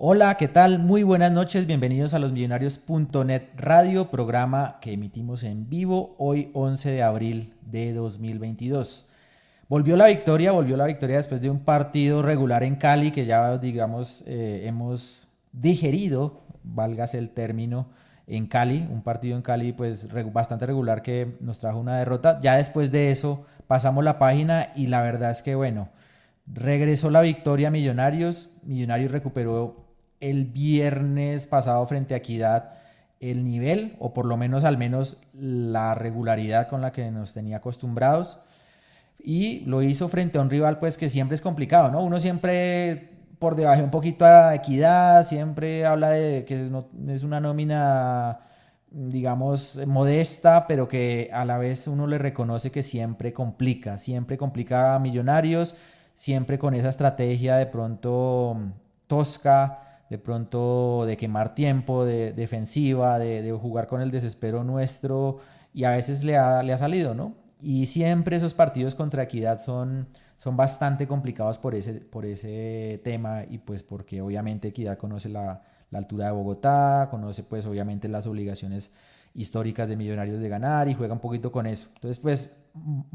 Hola, ¿qué tal? Muy buenas noches, bienvenidos a los Millonarios.net Radio, programa que emitimos en vivo hoy 11 de abril de 2022. Volvió la victoria, volvió la victoria después de un partido regular en Cali que ya, digamos, eh, hemos digerido, válgase el término, en Cali, un partido en Cali pues bastante regular que nos trajo una derrota. Ya después de eso pasamos la página y la verdad es que bueno, regresó la victoria a Millonarios, Millonarios recuperó el viernes pasado frente a Equidad el nivel, o por lo menos al menos la regularidad con la que nos tenía acostumbrados. Y lo hizo frente a un rival pues que siempre es complicado, ¿no? Uno siempre por debajo un poquito a Equidad, siempre habla de que es una nómina digamos, modesta, pero que a la vez uno le reconoce que siempre complica, siempre complica a Millonarios, siempre con esa estrategia de pronto tosca, de pronto de quemar tiempo, de, defensiva, de, jugar con el desespero nuestro y a veces le ha, le ha salido, ¿no? Y siempre esos partidos contra Equidad son, son bastante complicados por ese, por ese tema y pues porque obviamente Equidad conoce la, la altura de Bogotá, conoce pues obviamente las obligaciones históricas de Millonarios de ganar y juega un poquito con eso. Entonces pues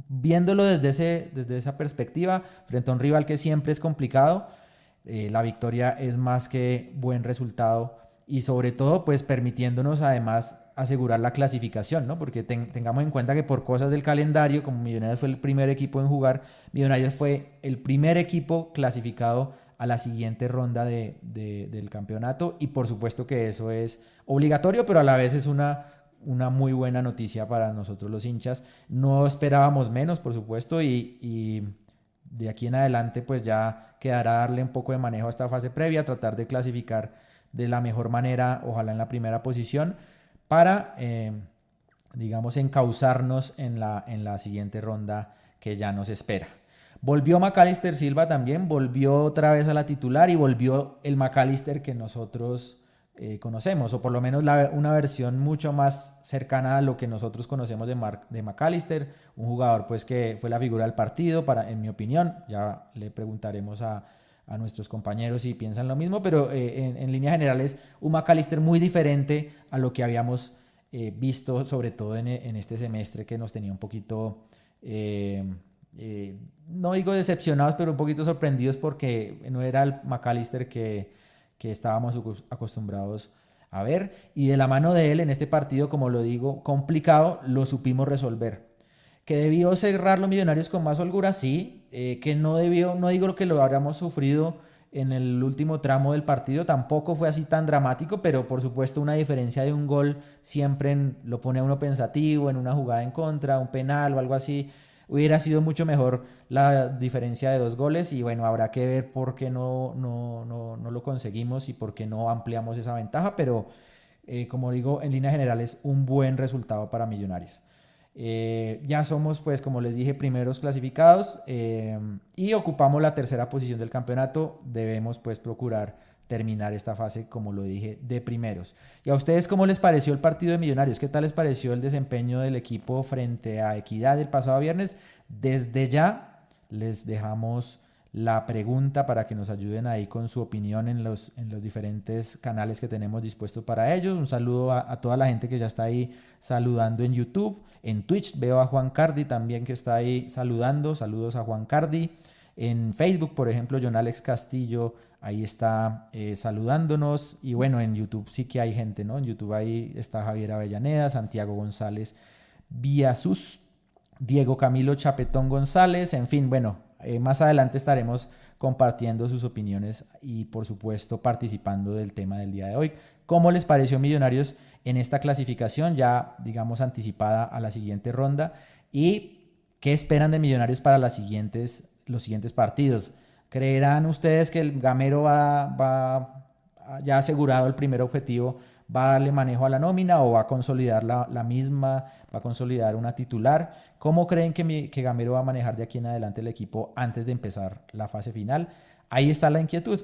viéndolo desde, ese, desde esa perspectiva, frente a un rival que siempre es complicado, eh, la victoria es más que buen resultado y sobre todo pues permitiéndonos además asegurar la clasificación, ¿no? Porque tengamos en cuenta que por cosas del calendario, como Millonarios fue el primer equipo en jugar, Millonarios fue el primer equipo clasificado a la siguiente ronda de, del campeonato y por supuesto que eso es obligatorio, pero a la vez es una, una muy buena noticia para nosotros los hinchas. No esperábamos menos, por supuesto, y de aquí en adelante pues ya quedará darle un poco de manejo a esta fase previa, tratar de clasificar de la mejor manera, ojalá en la primera posición, para, eh, digamos, encauzarnos en la, en la siguiente ronda que ya nos espera. Volvió Macalister Silva también, volvió otra vez a la titular y volvió el Macalister que nosotros eh, conocemos, o por lo menos una versión mucho más cercana a lo que nosotros conocemos de, de McAllister, un jugador pues que fue la figura del partido, para, en mi opinión, ya le preguntaremos a, a nuestros compañeros si piensan lo mismo, pero eh, en, en líneas generales un McAllister muy diferente a lo que habíamos eh, visto, sobre todo en, en, este semestre que nos tenía un poquito... no digo decepcionados, pero un poquito sorprendidos porque no era el McAllister que, que estábamos acostumbrados a ver. Y de la mano de él en este partido, como lo digo, complicado, lo supimos resolver. Que debió cerrar los millonarios con más holgura, sí. Eh, que no debió, no digo que lo habríamos sufrido en el último tramo del partido, tampoco fue así tan dramático, pero por supuesto una diferencia de un gol siempre lo pone a uno pensativo, en una jugada en contra, un penal o algo así hubiera sido mucho mejor la diferencia de dos goles y bueno, habrá que ver por qué no, no, no, no lo conseguimos y por qué no ampliamos esa ventaja, pero eh, como digo, en línea general es un buen resultado para Millonarios. Eh, ya somos, pues, como les dije, primeros clasificados eh, y ocupamos la tercera posición del campeonato. Debemos, pues, procurar terminar esta fase, como lo dije, de primeros. ¿Y a ustedes cómo les pareció el partido de Millonarios? ¿Qué tal les pareció el desempeño del equipo frente a Equidad el pasado viernes? Desde ya les dejamos la pregunta para que nos ayuden ahí con su opinión en los, en los diferentes canales que tenemos dispuestos para ellos. Un saludo a, a, toda la gente que ya está ahí saludando en YouTube, en Twitch. Veo a Juan Cardi también que está ahí saludando. Saludos a Juan Cardi. En Facebook, por ejemplo, John Alex Castillo ahí está eh, saludándonos. Y bueno, en YouTube sí que hay gente, ¿no? En YouTube ahí está Javier Avellaneda, Santiago González Sus, Diego Camilo Chapetón González, en fin, bueno, eh, más adelante estaremos compartiendo sus opiniones y por supuesto participando del tema del día de hoy. ¿Cómo les pareció Millonarios en esta clasificación ya digamos anticipada a la siguiente ronda? ¿Y qué esperan de Millonarios para las siguientes, los siguientes partidos? ¿Creerán ustedes que el gamero va, va ya asegurado el primer objetivo, va a darle manejo a la nómina o va a consolidar la, misma, va a consolidar una titular? ¿Cómo creen que, que Gamero va a manejar de aquí en adelante el equipo antes de empezar la fase final? Ahí está la inquietud.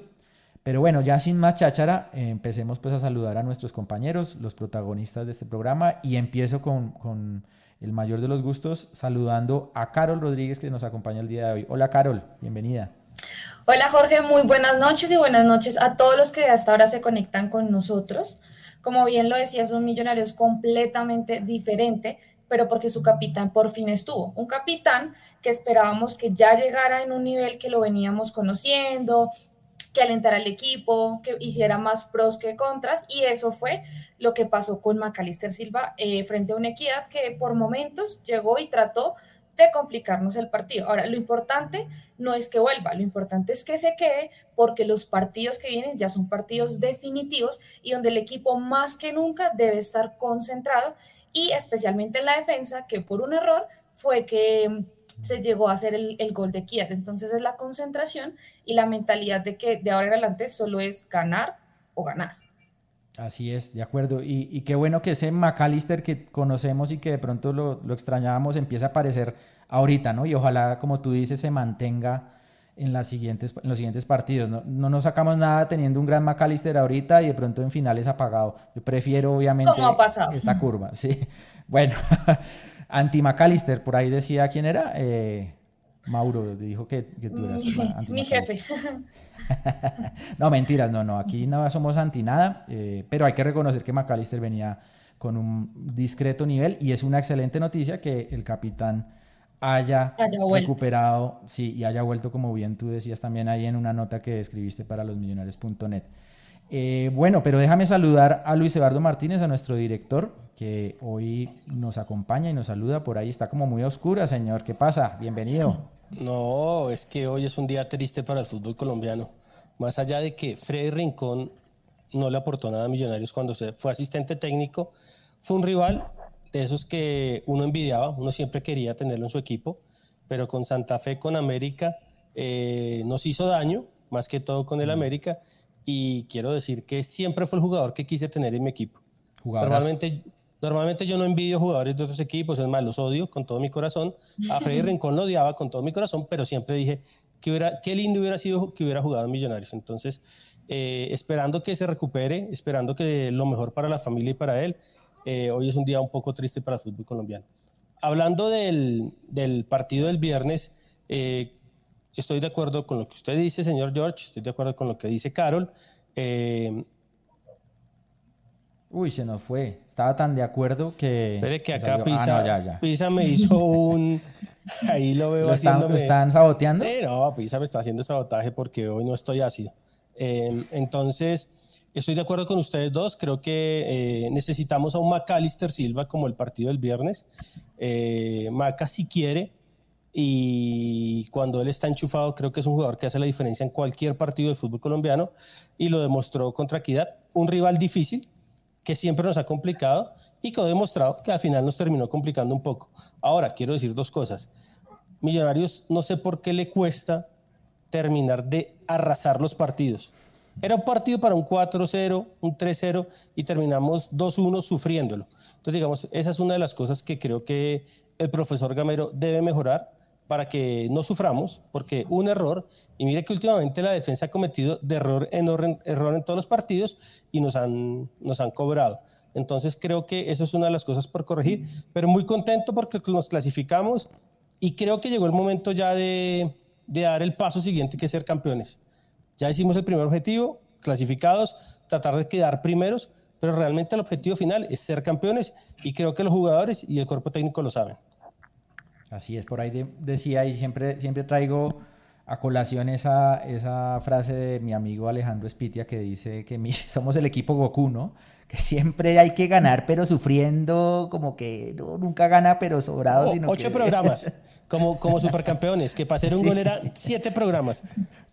Pero bueno, ya sin más cháchara, empecemos pues a saludar a nuestros compañeros, los protagonistas de este programa y empiezo con, con el mayor de los gustos saludando a Carol Rodríguez que nos acompaña el día de hoy. Hola Carol, bienvenida. Hola Jorge, muy buenas noches y buenas noches a todos los que hasta ahora se conectan con nosotros. Como bien lo decía, son millonarios completamente diferente, pero porque su capitán por fin estuvo. Un capitán que esperábamos que ya llegara en un nivel que lo veníamos conociendo, que alentara al equipo, que hiciera más pros que contras, y eso fue lo que pasó con Macalister Silva eh, frente a una equidad que por momentos llegó y trató de complicarnos el partido. Ahora, lo importante no es que vuelva, lo importante es que se quede porque los partidos que vienen ya son partidos definitivos y donde el equipo más que nunca debe estar concentrado y especialmente en la defensa, que por un error fue que se llegó a hacer el, gol de Kiev. Entonces es la concentración y la mentalidad de que de ahora en adelante solo es ganar o ganar. Así es, de acuerdo. Y, qué bueno que ese McAllister que conocemos y que de pronto lo, extrañábamos empieza a aparecer ahorita, ¿no? Y ojalá, como tú dices, se mantenga en, las siguientes, en los siguientes partidos. No, no nos sacamos nada teniendo un gran McAllister ahorita y de pronto en finales apagado. Yo prefiero, obviamente, esta curva. Sí. Bueno, Anti McAllister, por ahí decía quién era. Eh, Mauro dijo que, tú eras anti Mi jefe. no, mentiras, no, no. Aquí no somos anti nada, eh, pero hay que reconocer que McAllister venía con un discreto nivel y es una excelente noticia que el capitán haya, recuperado, sí, y haya vuelto, como bien tú decías también ahí en una nota que escribiste para losmillonarios.net. Eh, bueno, pero déjame saludar a Luis Eduardo Martínez, a nuestro director, que hoy nos acompaña y nos saluda. Por ahí está como muy oscura, señor. ¿Qué pasa? Bienvenido. No, es que hoy es un día triste para el fútbol colombiano. Más allá de que Freddy Rincón no le aportó nada a Millonarios cuando se fue asistente técnico, fue un rival de esos que uno envidiaba, uno siempre quería tenerlo en su equipo, pero con Santa Fe, con América, eh, nos hizo daño, más que todo con el América, y quiero decir que siempre fue el jugador que quise tener en mi equipo. Normalmente, normalmente yo no envidio jugadores de otros equipos, es más, los odio con todo mi corazón. A Freddy Rincón lo odiaba con todo mi corazón, pero siempre dije que hubiera, qué lindo hubiera sido que hubiera jugado en Millonarios. Entonces, eh, esperando que se recupere, esperando que lo mejor para la familia y para él. Eh, hoy es un día un poco triste para el fútbol colombiano. Hablando del, del partido del viernes, eh, estoy de acuerdo con lo que usted dice, señor George, estoy de acuerdo con lo que dice Carol. Eh, Uy, se nos fue. Estaba tan de acuerdo que. Espere que acá Pisa, ah, Pisa, me hizo un. Ahí lo veo ¿Lo están, ¿Lo están saboteando? No, Pisa me está haciendo sabotaje porque hoy no estoy ácido. Eh, entonces, estoy de acuerdo con ustedes dos. Creo que eh, necesitamos a un McAllister Silva como el partido del viernes. Maca, si quiere, y cuando él está enchufado creo que es un jugador que hace la diferencia en cualquier partido del fútbol colombiano y lo demostró contra Equidad, un rival difícil que siempre nos ha complicado y que ha demostrado que al final nos terminó complicando un poco. Ahora, quiero decir dos cosas. Millonarios, no sé por qué le cuesta terminar de arrasar los partidos. Era un partido para un 4-0, un 3-0 y terminamos 2-1 sufriéndolo. Entonces, digamos, esa es una de las cosas que creo que el profesor Gamero debe mejorar para que no suframos, porque un error, y mire que últimamente la defensa ha cometido de error en todos los partidos y nos han, nos han cobrado. Entonces creo que eso es una de las cosas por corregir, pero muy contento porque nos clasificamos y creo que llegó el momento ya de, de dar el paso siguiente que es ser campeones. Ya hicimos el primer objetivo, clasificados, tratar de quedar primeros, pero realmente el objetivo final es ser campeones y creo que los jugadores y el cuerpo técnico lo saben. Así es, por ahí decía y siempre, siempre traigo a colación esa, esa frase de mi amigo Alejandro Espitia que dice que somos el equipo Goku, ¿no? Que siempre hay que ganar, pero sufriendo, como que nunca gana, pero sobrado. sino ocho programas, como, como supercampeones, que para hacer un gol era siete programas.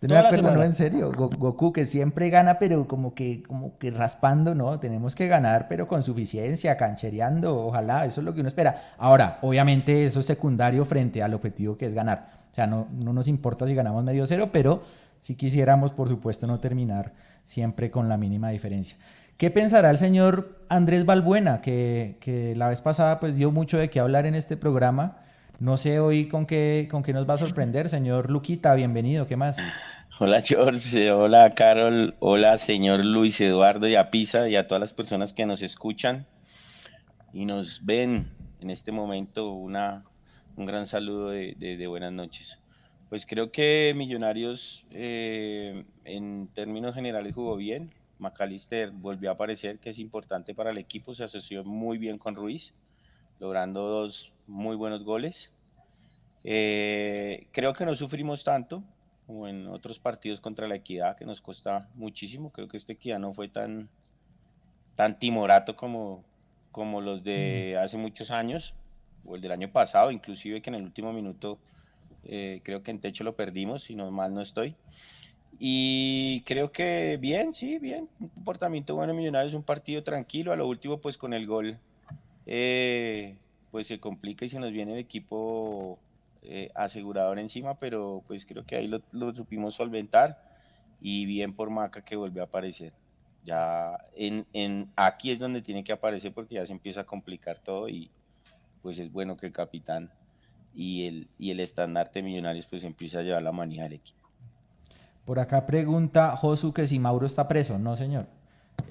me acuerdo, no, en serio, Goku que siempre gana, pero como que, como que raspando, ¿no? Tenemos que ganar, pero con suficiencia, canchereando, ojalá, eso es lo que uno espera. Ahora, obviamente eso es secundario frente al objetivo que es ganar. O sea, no, no nos importa si ganamos medio cero, pero si quisiéramos, por supuesto, no terminar siempre con la mínima diferencia. ¿Qué pensará el señor Andrés Balbuena, que, que, la vez pasada pues dio mucho de qué hablar en este programa? No sé hoy con qué, con qué nos va a sorprender, señor Luquita, bienvenido, ¿qué más? Hola George, hola Carol, hola señor Luis Eduardo y a Pisa y a todas las personas que nos escuchan y nos ven en este momento una, un gran saludo de, de buenas noches. Pues creo que Millonarios eh, en términos generales jugó bien. McAllister volvió a aparecer, que es importante para el equipo, se asoció muy bien con Ruiz, logrando dos muy buenos goles. Eh, creo que no sufrimos tanto como en otros partidos contra la Equidad, que nos cuesta muchísimo. Creo que este Equidad no fue tan, tan timorato como, como los de hace muchos años, o el del año pasado, inclusive que en el último minuto eh, creo que en techo lo perdimos, si no mal no estoy. Y creo que bien, sí, bien. Un comportamiento bueno Millonarios, un partido tranquilo. A lo último, pues con el gol, eh, pues se complica y se nos viene el equipo eh, asegurador encima, pero pues creo que ahí lo, supimos solventar. Y bien por Maca que volvió a aparecer. Ya en, en aquí es donde tiene que aparecer porque ya se empieza a complicar todo y pues es bueno que el capitán y el, y el estandarte Millonarios pues empieza a llevar la manija del equipo. Por acá pregunta Josu que si Mauro está preso. No, señor.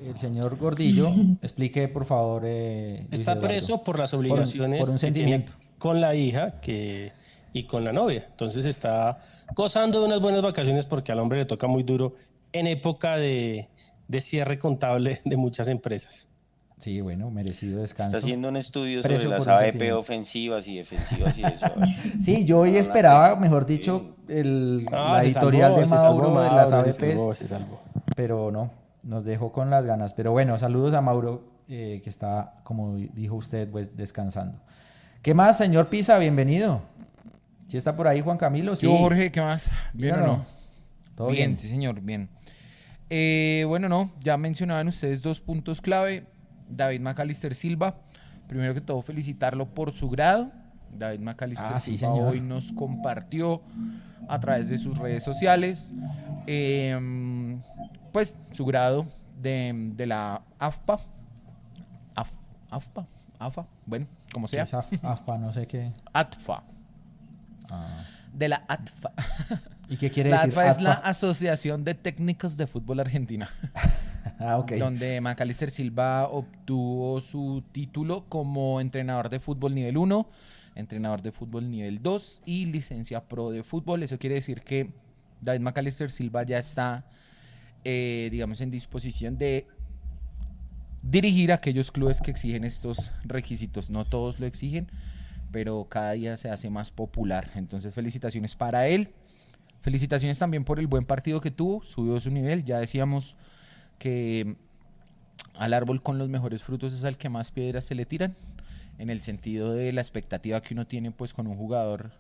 El señor Gordillo, explique por favor. Eh, está Eduardo. preso por las obligaciones por, por un sentimiento. con la hija que, y con la novia. Entonces está gozando de unas buenas vacaciones porque al hombre le toca muy duro en época de, de cierre contable de muchas empresas. Sí, bueno, merecido descanso. Está haciendo un estudio sobre las ABP ofensivas y defensivas y eso. sí, yo hoy esperaba, mejor dicho, el, no, la editorial salvó, de Mauro salvó, de las ABPs. Se salvó, pero no, nos dejó con las ganas. Pero bueno, saludos a Mauro, eh, que está, como dijo usted, pues descansando. ¿Qué más, señor Pisa? Bienvenido. ¿Sí está por ahí Juan Camilo? Sí. Yo, Jorge, ¿qué más? ¿Bien, ¿Bien o no? ¿Todo bien, bien, sí, señor, bien. Eh, bueno, no, ya mencionaban ustedes dos puntos clave. David Macalister Silva. Primero que todo, felicitarlo por su grado. David Macalister ah, Silva hoy nos compartió a través de sus redes sociales, eh, pues su grado de, de la AFPA. Af, AFPA, AFA, bueno, como sea. Af, AFPA, no sé qué. ATFA. Ah. De la ATFA. ¿Y qué quiere la decir? ATFA es la Asociación de Técnicos de Fútbol Argentina. ah. Donde Macalister Silva obtuvo su título como entrenador de fútbol nivel 1, entrenador de fútbol nivel 2 y licencia pro de fútbol. Eso quiere decir que David Macalister Silva ya está, eh, digamos, en disposición de dirigir aquellos clubes que exigen estos requisitos. No todos lo exigen, pero cada día se hace más popular. Entonces, felicitaciones para él. Felicitaciones también por el buen partido que tuvo, subió su nivel. Ya decíamos que al árbol con los mejores frutos es al que más piedras se le tiran, en el sentido de la expectativa que uno tiene pues con un jugador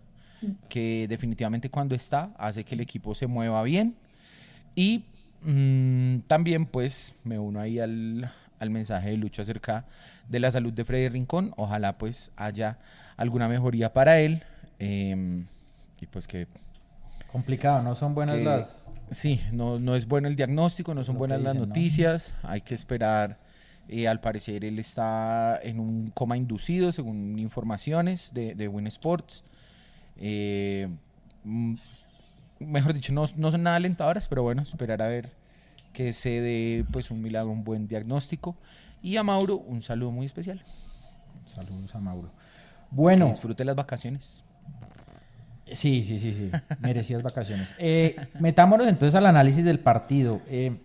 que definitivamente cuando está hace que el equipo se mueva bien. Y mmm, también pues me uno ahí al, al mensaje de Lucho acerca de la salud de Freddy Rincón. Ojalá pues haya alguna mejoría para él. Eh, y pues que Complicado, no son buenas que, las. Sí, no, no es bueno el diagnóstico, no son Lo buenas que las noticias. Hay que esperar. Eh, al parecer él está en un coma inducido, según informaciones de, de Win Sports. Eh, mm, mejor dicho, no, no son nada alentadoras, pero bueno, esperar a ver que se dé pues un milagro, un buen diagnóstico. Y a Mauro, un saludo muy especial. Saludos a Mauro. Que Bueno, disfrute las vacaciones. Sí, sí, sí, sí. Merecidas vacaciones. Eh, metámonos entonces al análisis del partido. Eh,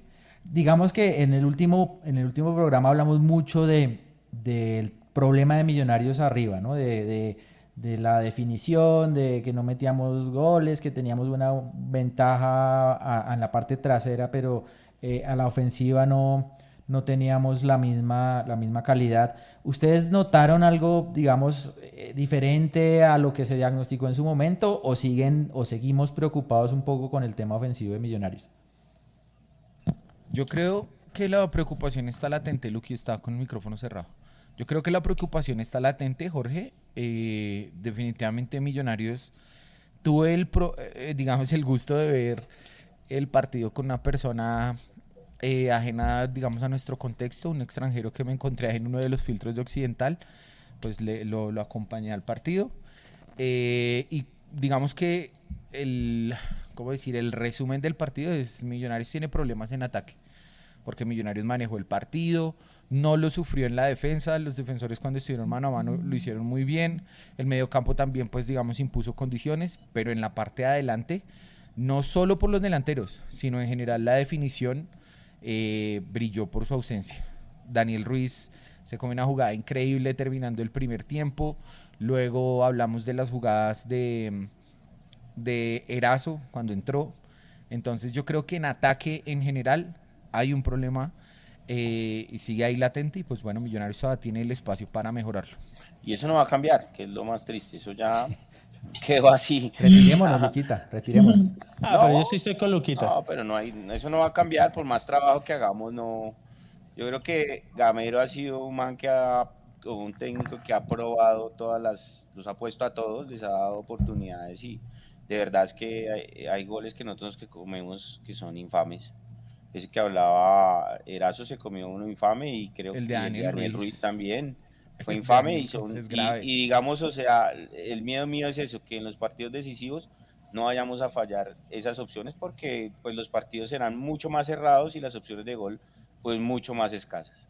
digamos que en el último, en el último programa hablamos mucho de, del problema de Millonarios arriba, ¿no? De, de- de la definición, de que no metíamos goles, que teníamos una ventaja en la parte trasera, pero eh, a la ofensiva no, no teníamos la misma, la misma calidad. ¿Ustedes notaron algo, digamos, diferente a lo que se diagnosticó en su momento o siguen o seguimos preocupados un poco con el tema ofensivo de Millonarios? Yo creo que la preocupación está latente, Luqui está con el micrófono cerrado. Yo creo que la preocupación está latente, Jorge. Eh, definitivamente Millonarios tuve el, pro- eh, digamos, el gusto de ver el partido con una persona eh, ajena, digamos, a nuestro contexto, un extranjero que me encontré en uno de los filtros de Occidental, pues lo, lo acompañé al partido. Eh, y digamos que el, ¿cómo decir? El resumen del partido es Millonarios tiene problemas en ataque. porque Millonarios manejó el partido, no lo sufrió en la defensa, los defensores cuando estuvieron mano a mano lo hicieron muy bien, el mediocampo también pues digamos impuso condiciones, pero en la parte de adelante, no solo por los delanteros, sino en general la definición eh, brilló por su ausencia. Daniel Ruiz se come una jugada increíble terminando el primer tiempo, luego hablamos de las jugadas de, de Erazo cuando entró, entonces yo creo que en ataque en general hay un problema eh, y sigue ahí latente y pues bueno, Millonarios todavía tiene el espacio para mejorarlo. Y eso no va a cambiar, que es lo más triste, eso ya quedó así. Retirémonos, Luquita, retirémonos. Ah, pero yo sí estoy con Luquita. No, pero no hay, eso no va a cambiar por más trabajo que hagamos, no. Yo creo que Gamero ha sido un man que ha, un técnico que ha probado todas las, los ha puesto a todos, les ha dado oportunidades y de verdad es que hay, hay goles que nosotros que comemos que son infames ese que hablaba Erazo se comió uno infame y creo El de que Daniel el de Daniel Ruiz. Ruiz también fue infame y, son- y- y digamos, o sea, el miedo mío es eso, que en los partidos decisivos no vayamos a fallar esas opciones porque pues los partidos serán mucho más cerrados y las opciones de gol pues mucho más escasas.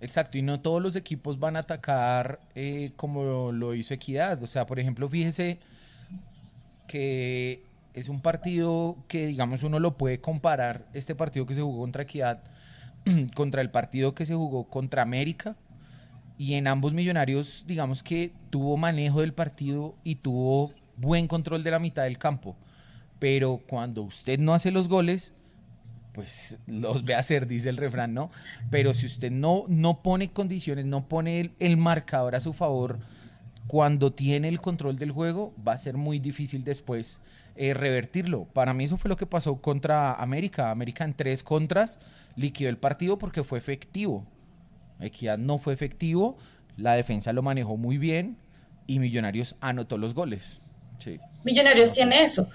Exacto, y no todos los equipos van a atacar eh, como lo hizo Equidad. O sea, por ejemplo, fíjese que es un partido que, digamos, uno lo puede comparar, este partido que se jugó contra Equidad, contra el partido que se jugó contra América. Y en ambos millonarios, digamos que tuvo manejo del partido y tuvo buen control de la mitad del campo. Pero cuando usted no hace los goles, pues los ve hacer, dice el refrán, ¿no? Pero si usted no, no pone condiciones, no pone el, el marcador a su favor, cuando tiene el control del juego, va a ser muy difícil después eh, revertirlo. Para mí eso fue lo que pasó contra América. América en tres contras liquidó el partido porque fue efectivo. Equidad no fue efectivo, la defensa lo manejó muy bien y Millonarios anotó los goles. Sí. Millonarios tiene eso.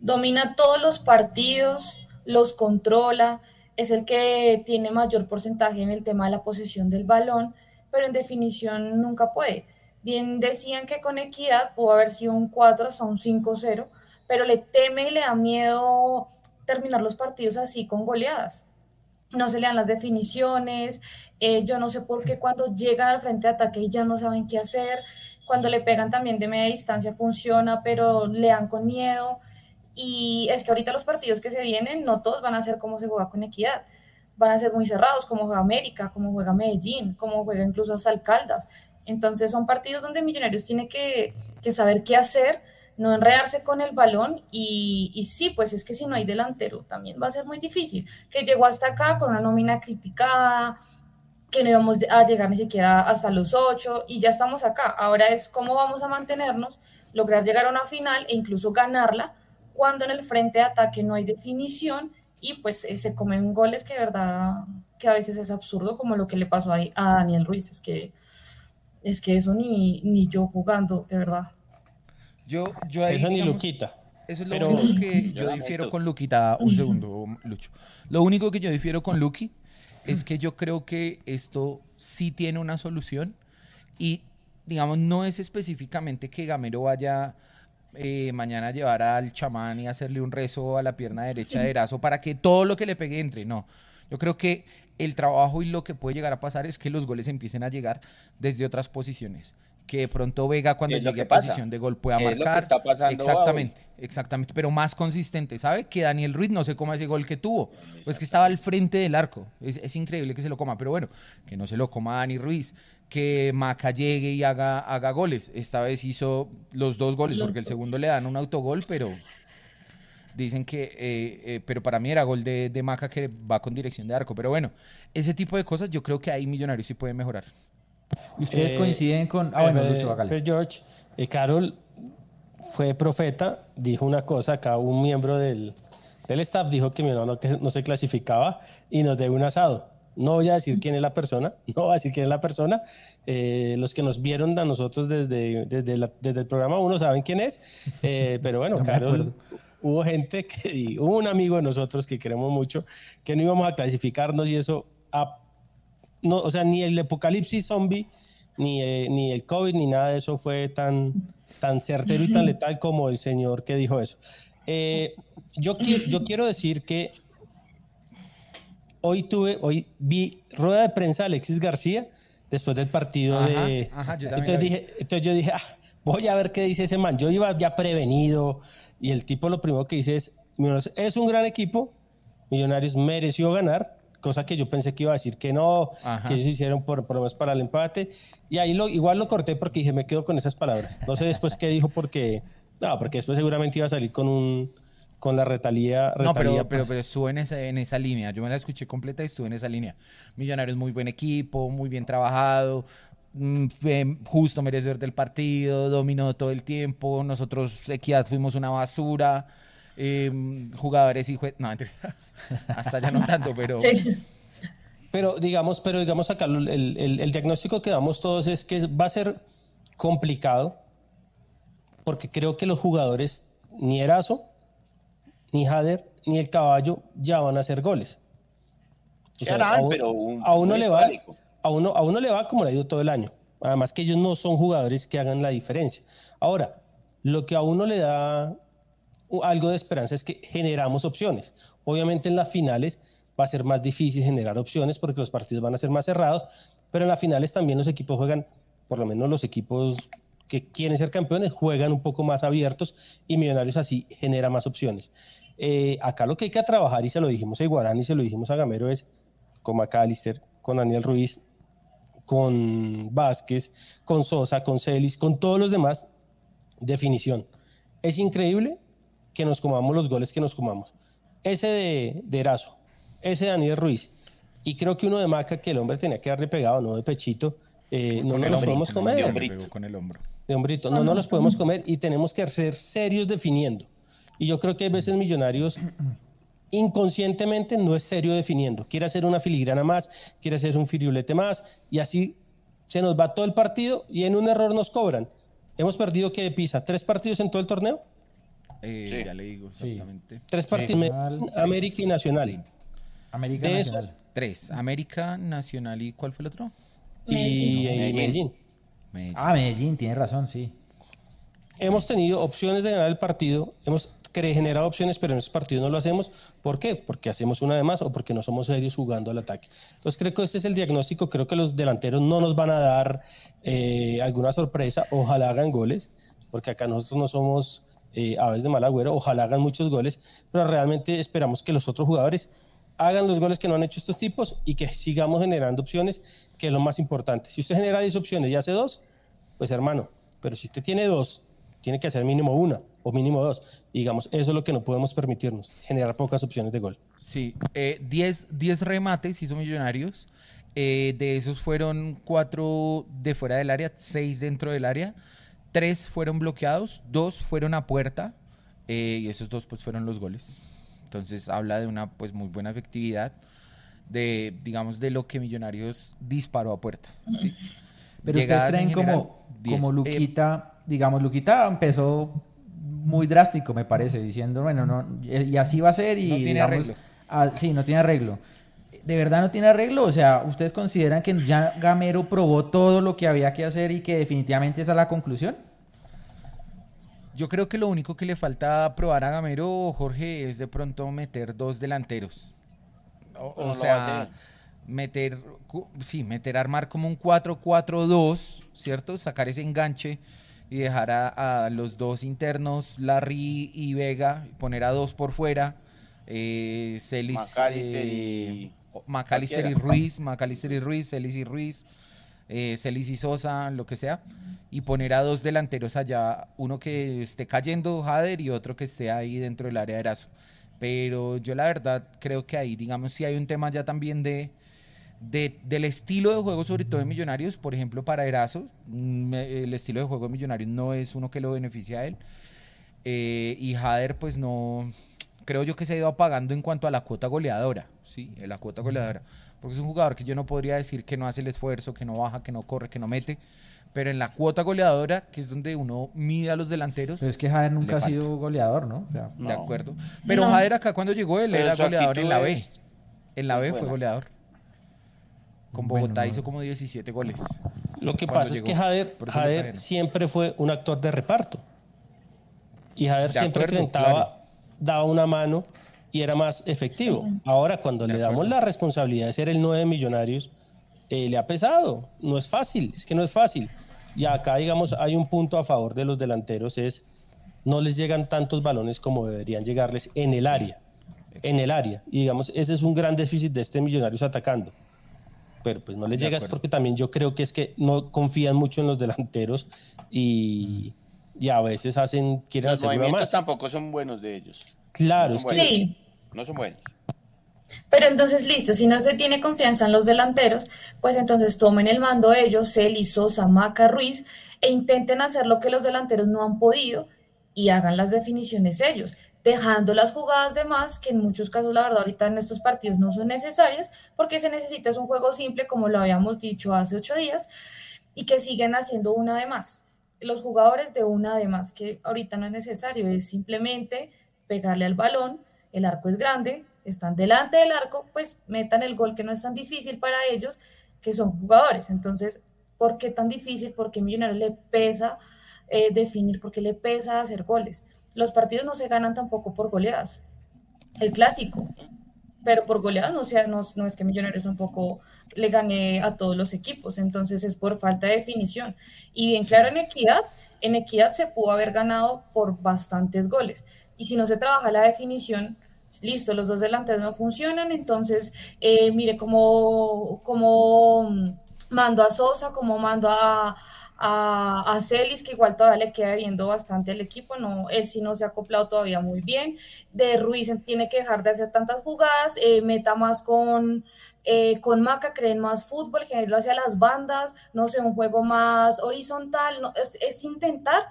Domina todos los partidos, los controla, es el que tiene mayor porcentaje en el tema de la posesión del balón, pero en definición nunca puede. Bien decían que con equidad pudo haber sido un 4 hasta un 5-0, pero le teme y le da miedo terminar los partidos así con goleadas. No se le dan las definiciones, eh, yo no sé por qué cuando llegan al frente de ataque ya no saben qué hacer, cuando le pegan también de media distancia funciona, pero le dan con miedo. Y es que ahorita los partidos que se vienen, no todos van a ser como se juega con Equidad. Van a ser muy cerrados, como juega América, como juega Medellín, como juega incluso hasta Alcaldas. Entonces son partidos donde Millonarios tiene que, que saber qué hacer, no enredarse con el balón. Y, y sí, pues es que si no hay delantero, también va a ser muy difícil. Que llegó hasta acá con una nómina criticada, que no íbamos a llegar ni siquiera hasta los ocho y ya estamos acá. Ahora es cómo vamos a mantenernos, lograr llegar a una final e incluso ganarla cuando en el frente de ataque no hay definición y pues eh, se comen goles que de verdad que a veces es absurdo como lo que le pasó ahí a Daniel Ruiz. Es que, es que eso ni, ni yo jugando, de verdad. Yo, yo ahí, Eso ni digamos, Luquita. Eso es lo Pero- único que yo Yo difiero con Luquita. Un segundo, Lucho. Lo único que yo difiero con Luqui es que yo creo que esto sí tiene una solución y, digamos, no es específicamente que Gamero vaya eh, mañana llevar al chamán y hacerle un rezo a la pierna derecha de Erazo para que todo lo que le pegue entre. No. Yo creo que el trabajo y lo que puede llegar a pasar es que los goles empiecen a llegar desde otras posiciones. Que de pronto Vega cuando llegue a posición de gol pueda Es lo que marcar. está pasando Exactamente, exactamente, pero más consistente. ¿Sabe? Que Daniel Ruiz no se coma ese gol que tuvo. Pues que estaba al frente del arco. Es, es increíble que se lo coma, pero bueno, que no se lo coma Dani Ruiz. Que Maca llegue y haga, haga goles. Esta vez hizo los dos goles, porque el segundo le dan un autogol, pero dicen que, eh, eh, pero para mí era gol de, de Maca que va con dirección de arco. Pero bueno, ese tipo de cosas yo creo que ahí Millonarios sí puede mejorar. ¿Y ustedes Eh, coinciden con...? Ah, bueno, Lucho, hágale. pero George, eh, Carol fue profeta, dijo una cosa, acá un miembro del, del staff dijo que mi hermano que no se clasificaba y nos debe un asado. No voy a decir quién es la persona, no voy a decir quién es la persona. Eh, los que nos vieron a nosotros desde, desde, la- desde el programa uno saben quién es, Eh, pero bueno, No Carol, hubo gente que, hubo un amigo de nosotros que queremos mucho, que no íbamos a clasificarnos y eso, a- no, o sea, ni el apocalipsis zombie, ni, eh, ni el COVID, ni nada de eso fue tan, tan certero y tan letal como el señor que dijo eso. Eh, yo, qui- yo quiero decir que hoy tuve, hoy vi rueda de prensa de Alexis García después del partido Ajá, de... ajá, yo también entonces, dije, entonces yo dije, ah, voy a ver qué dice ese man. Yo iba ya prevenido y el tipo lo primero que dice es, es un gran equipo, Millonarios mereció ganar, cosa que yo pensé que iba a decir que no, Ajá. que ellos hicieron por, por lo menos para el empate. Y ahí lo, igual lo corté porque dije, me quedo con esas palabras. No sé después qué dijo porque... No, porque después seguramente iba a salir con un con la retalía. No, pero, retalía, pero, pues. pero estuvo en esa, en esa línea. Yo me la escuché completa y estuve en esa línea. Millonarios muy buen equipo, muy bien trabajado, mm, justo merecedor del partido, dominó todo el tiempo. Nosotros, Equidad, fuimos una basura. Eh, jugadores y jue- No, mentira. hasta ya no tanto, pero... Sí. Pero digamos, pero digamos acá el, el- el diagnóstico que damos todos es que va a ser complicado porque creo que los jugadores ni Erazo, ni Jader, ni el caballo ya van a hacer goles. O sea, Harán, a, un- pero un- a uno le va, a uno, a uno le va como le ha ido todo el año. Además que ellos no son jugadores que hagan la diferencia. Ahora, lo que a uno le da algo de esperanza es que generamos opciones. Obviamente en las finales va a ser más difícil generar opciones porque los partidos van a ser más cerrados, pero en las finales también los equipos juegan, por lo menos los equipos que quieren ser campeones, juegan un poco más abiertos y Millonarios así genera más opciones. Eh, acá lo que hay que trabajar, y se lo dijimos a Iguarán y se lo dijimos a Gamero, es con McAllister, con Daniel Ruiz, con Vázquez, con Sosa, con Celis, con todos los demás, definición. Es increíble que nos comamos los goles que nos comamos. Ese de, de Erazo, ese de Daniel Ruiz, y creo que uno de Maca, que el hombre tenía que darle pegado, no de pechito, eh, no nos los podemos ¿no? comer. De hombrito. con el hombro. De hombrito, no, no los podemos comer y tenemos que ser serios definiendo. Y yo creo que hay veces Millonarios inconscientemente no es serio definiendo. Quiere hacer una filigrana más, quiere hacer un firiulete más y así se nos va todo el partido y en un error nos cobran. Hemos perdido que de Pisa tres partidos en todo el torneo, Eh, Sí. Ya le digo exactamente. tres partidos Nacional, América y Nacional. Sí. América De esos- Nacional. Tres. América, Nacional y ¿cuál fue el otro? Y, y Medellín. Medellín. Medellín. Ah, Medellín, tiene razón, sí. Hemos tenido opciones de ganar el partido, hemos generado opciones, pero en esos partidos no lo hacemos. ¿Por qué? Porque hacemos una de más o porque no somos serios jugando al ataque. Entonces creo que ese es el diagnóstico. Creo que los delanteros no nos van a dar eh, alguna sorpresa. Ojalá hagan goles, porque acá nosotros no somos eh, aves de mal agüero. Ojalá hagan muchos goles, pero realmente esperamos que los otros jugadores hagan los goles que no han hecho estos tipos y que sigamos generando opciones, que es lo más importante. Si usted genera 10 opciones y hace dos, pues hermano, pero si usted tiene dos, tiene que hacer mínimo una o mínimo dos. Y digamos, eso es lo que no podemos permitirnos, generar pocas opciones de gol. Sí, eh, 10 10 remates hizo Millonarios. Eh, de esos fueron 4 de fuera del área, 6 dentro del área. 3 fueron bloqueados, 2 fueron a puerta. eh, y esos dos pues fueron los goles. Entonces habla de una pues muy buena efectividad de, digamos, de lo que Millonarios disparó a puerta. ¿sí? Pero Llegadas ustedes en creen general, como, 10. como Eh, Luquita, digamos, Luquita empezó muy drástico, me parece, diciendo, bueno, no, y así va a ser y No tiene digamos, arreglo. ah, sí, no tiene arreglo. ¿De verdad no tiene arreglo? O sea, ¿ustedes consideran que ya Gamero probó todo lo que había que hacer y que definitivamente esa es la conclusión? Yo creo que lo único que le falta probar a Gamero, Jorge, es de pronto meter dos delanteros. O, sea, meter, sí, meter, armar como un 4-4-2, ¿cierto? Sacar ese enganche y dejar a, a los dos internos, Larry y Vega, poner a dos por fuera. Eh, Celis, eh, y- McAllister y. Ruiz, McAllister y Ruiz, Celis y Ruiz eh, Celis y Sosa, lo que sea, y poner a dos delanteros allá, uno que esté cayendo, Jader, y otro que esté ahí dentro del área de Erazo. Pero yo la verdad creo que ahí, digamos, sí hay un tema ya también de, de- del estilo de juego, sobre todo de Millonarios, por ejemplo, para Erazo, mm, el estilo de juego de Millonarios no es uno que lo beneficia a él. Eh, y Jader, pues no, creo yo que se ha ido apagando en cuanto a la cuota goleadora, ¿sí? La cuota goleadora. Porque es un jugador que yo no podría decir que no hace el esfuerzo, que no baja, que no corre, que no mete. Pero en la cuota goleadora, que es donde uno mide a los delanteros, Pero es que Jader nunca ha sido goleador, ¿no? O sea, de acuerdo. Pero No. Jader acá cuando llegó él Pero era goleador en la B. es- En la B fue buena. goleador. Con Bogotá hizo como 17 goles. Lo que pasa es que Jader, siempre fue un actor de reparto. Y Jader De siempre acuerdo, intentaba, claro. daba una mano y era más efectivo. Ahora, cuando le damos la responsabilidad de ser el 9 de Millonarios, eh, le ha pesado. No es fácil, es que no es fácil. Y acá, digamos, hay un punto a favor de los delanteros, es no les llegan tantos balones como deberían llegarles en el área. En el área. Y digamos, ese es un gran déficit de este Millonarios atacando. Pero pues no les De llegas acuerdo. porque también yo creo que es que no confían mucho en los delanteros y, y a veces hacen, quieren Los hacer movimientos más. tampoco son buenos de ellos. Claro, No. Sí, No son buenos. Pero entonces, listo, si no se tiene confianza en los delanteros, pues entonces tomen el mando ellos, Celi, Sosa, Maca, Ruiz, e intenten hacer lo que los delanteros no han podido y hagan las definiciones ellos, dejando las jugadas de más, que en muchos casos, la verdad, ahorita en estos partidos no son necesarias, porque se necesita es un juego simple, como lo habíamos dicho hace ocho días, y que siguen haciendo una de más. Los jugadores de una de más, que ahorita no es necesario, es simplemente pegarle al balón, el arco es grande, están delante del arco, pues metan el gol que no es tan difícil para ellos, que son jugadores. Entonces, ¿por qué tan difícil? Porque a Millonarios le pesa eh, definir, porque le pesa hacer goles. Los partidos no se ganan tampoco por goleadas. El clásico, pero por goleadas no, sea, no, no es que Millonarios un poco le gane a todos los equipos, entonces es por falta de definición. Y bien claro, en equidad, en equidad se pudo haber ganado por bastantes goles. Y si no se trabaja la definición, listo, los dos delanteros no funcionan, entonces eh, mire cómo, cómo mando a Sosa, como mando a, a, Celis, que igual todavía le queda viendo bastante al equipo, no, él sí no se ha acoplado todavía muy bien, de Ruiz tiene que dejar de hacer tantas jugadas, eh, meta más con, eh, con Maca, creen más fútbol, generarlo hacia las bandas, no sé, un juego más horizontal, no, es, es intentar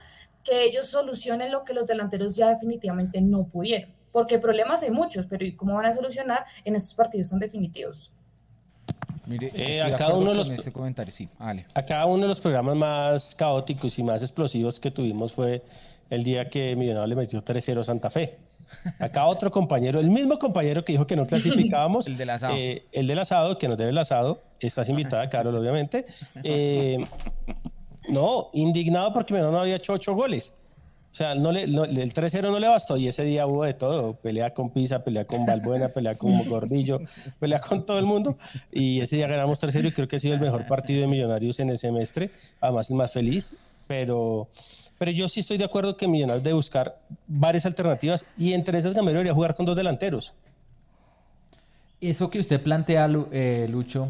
que ellos solucionen lo que los delanteros ya definitivamente no pudieron. Porque problemas hay muchos, pero ¿y cómo van a solucionar en estos partidos tan definitivos? Mire, Eh, a cada uno de los- este comentario, sí, Ale. Acá uno de los programas más caóticos y más explosivos que tuvimos fue el día que Millonarios le metió 3-0 a Santa Fe. Acá otro compañero, el mismo compañero que dijo que no clasificábamos. El del asado. eh, el del asado, que nos debe el asado. Estás invitada, Carol, obviamente. Eh, no, indignado porque Millonarios no había hecho ocho goles. O sea, no le, no- el 3-0 no le bastó y ese día hubo de todo. Pelea con Pisa, pelea con Balbuena, pelea con Gordillo, pelea con todo el mundo. Y ese día ganamos 3-0 y creo que ha sido el mejor partido de Millonarios en el semestre. Además, el más feliz. Pero, pero yo sí estoy de acuerdo que Millonarios debe buscar varias alternativas y entre esas Gamero debería jugar con dos delanteros. Eso que usted plantea, eh, Lucho,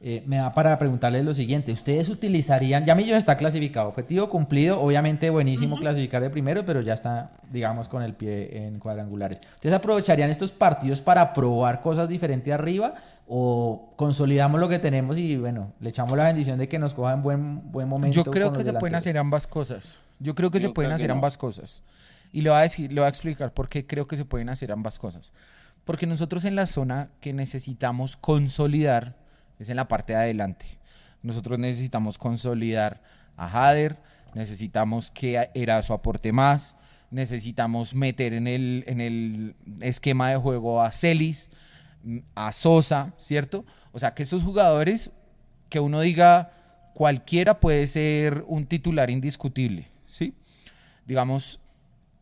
eh, me da para preguntarle lo siguiente. ¿Ustedes utilizarían, ya Millos está clasificado, objetivo cumplido, obviamente buenísimo clasificar de primero, pero ya está, digamos, con el pie en cuadrangulares. ¿Ustedes aprovecharían estos partidos para probar cosas diferentes arriba o consolidamos lo que tenemos y, bueno, le echamos la bendición de que nos coja en buen, buen momento? Yo creo que se pueden hacer ambas cosas. Yo creo que Yo se pueden hacer no. ambas cosas. Y le voy a decir, le voy a explicar por qué creo que se pueden hacer ambas cosas. Porque nosotros en la zona que necesitamos consolidar es en la parte de adelante. Nosotros necesitamos consolidar a Jader, necesitamos que Erazo aporte más, necesitamos meter en el, en el esquema de juego a Celis, a Sosa, ¿cierto? O sea, que estos jugadores que uno diga cualquiera puede ser un titular indiscutible, ¿sí? Digamos,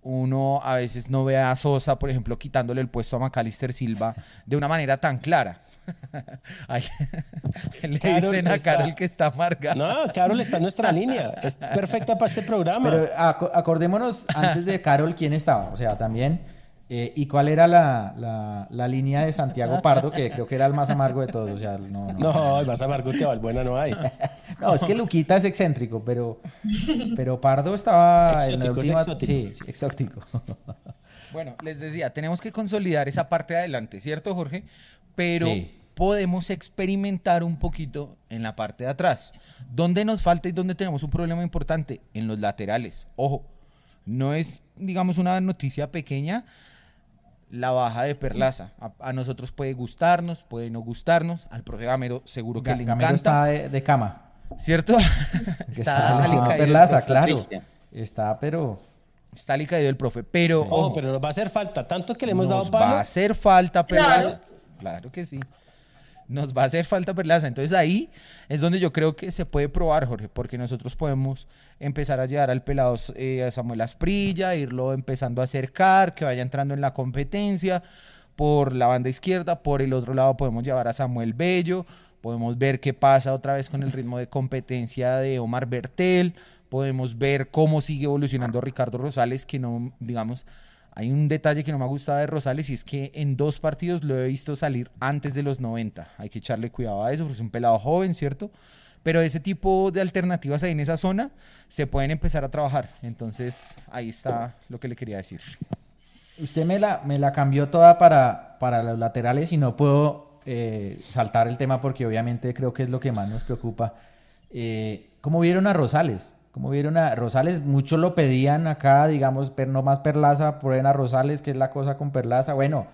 uno a veces no ve a Sosa, por ejemplo, quitándole el puesto a Macalister Silva de una manera tan clara. Le Carol dicen a está- Carol que está amarga. No, Carol está en nuestra línea. Es perfecta para este programa. Pero aco- acordémonos antes de Carol quién estaba, o sea, también, eh, y cuál era la, la- la línea de Santiago Pardo, que creo que era el más amargo de todos, o sea, no, no. No, más amargo que Valbuena no hay. No, es que Luquita es excéntrico, pero, pero Pardo estaba en la Exótico, es última... exótico. Sí, sí, exótico. Bueno, les decía, tenemos que consolidar esa parte de adelante, ¿cierto, Jorge? Pero Sí. podemos experimentar un poquito en la parte de atrás. ¿Dónde nos falta y dónde tenemos un problema importante? En los laterales. Ojo, no es, digamos, una noticia pequeña la baja de Perlaza. A, a nosotros puede gustarnos, puede no gustarnos. Al profe Gamero seguro que le Gamero encanta. está de, de cama. ¿Cierto? que Está, el Perlaza, claro. Está, pero... Está alicaído el profe. Pero, Ojo, ojo, pero nos va a hacer falta. Tanto que le hemos nos dado va a palo. hacer falta. Perlaza. Claro que sí. nos va a hacer falta Perlaza. Entonces ahí es donde yo creo que se puede probar, Jorge, porque nosotros podemos empezar a llevar al pelado eh, a Samuel Asprilla, irlo empezando a acercar, que vaya entrando en la competencia por la banda izquierda, por el otro lado podemos llevar a Samuel Bello, podemos ver qué pasa otra vez con el ritmo de competencia de Omar Bertel, podemos ver cómo sigue evolucionando Ricardo Rosales, que no, digamos, hay un detalle que no me ha gustado de Rosales y es que en dos partidos lo he visto salir antes de los 90. Hay que echarle cuidado a eso porque es un pelado joven, ¿cierto? Pero ese tipo de alternativas ahí en esa zona se pueden empezar a trabajar. Entonces ahí está lo que le quería decir. Usted me la, cambió toda para, para los laterales y no puedo eh, saltar el tema porque obviamente creo que es lo que más nos preocupa. Eh, ¿Cómo vieron a Rosales? Como vieron a Rosales, muchos lo pedían acá, digamos, no más Perlaza, prueben a Rosales, que es la cosa con Perlaza. Bueno,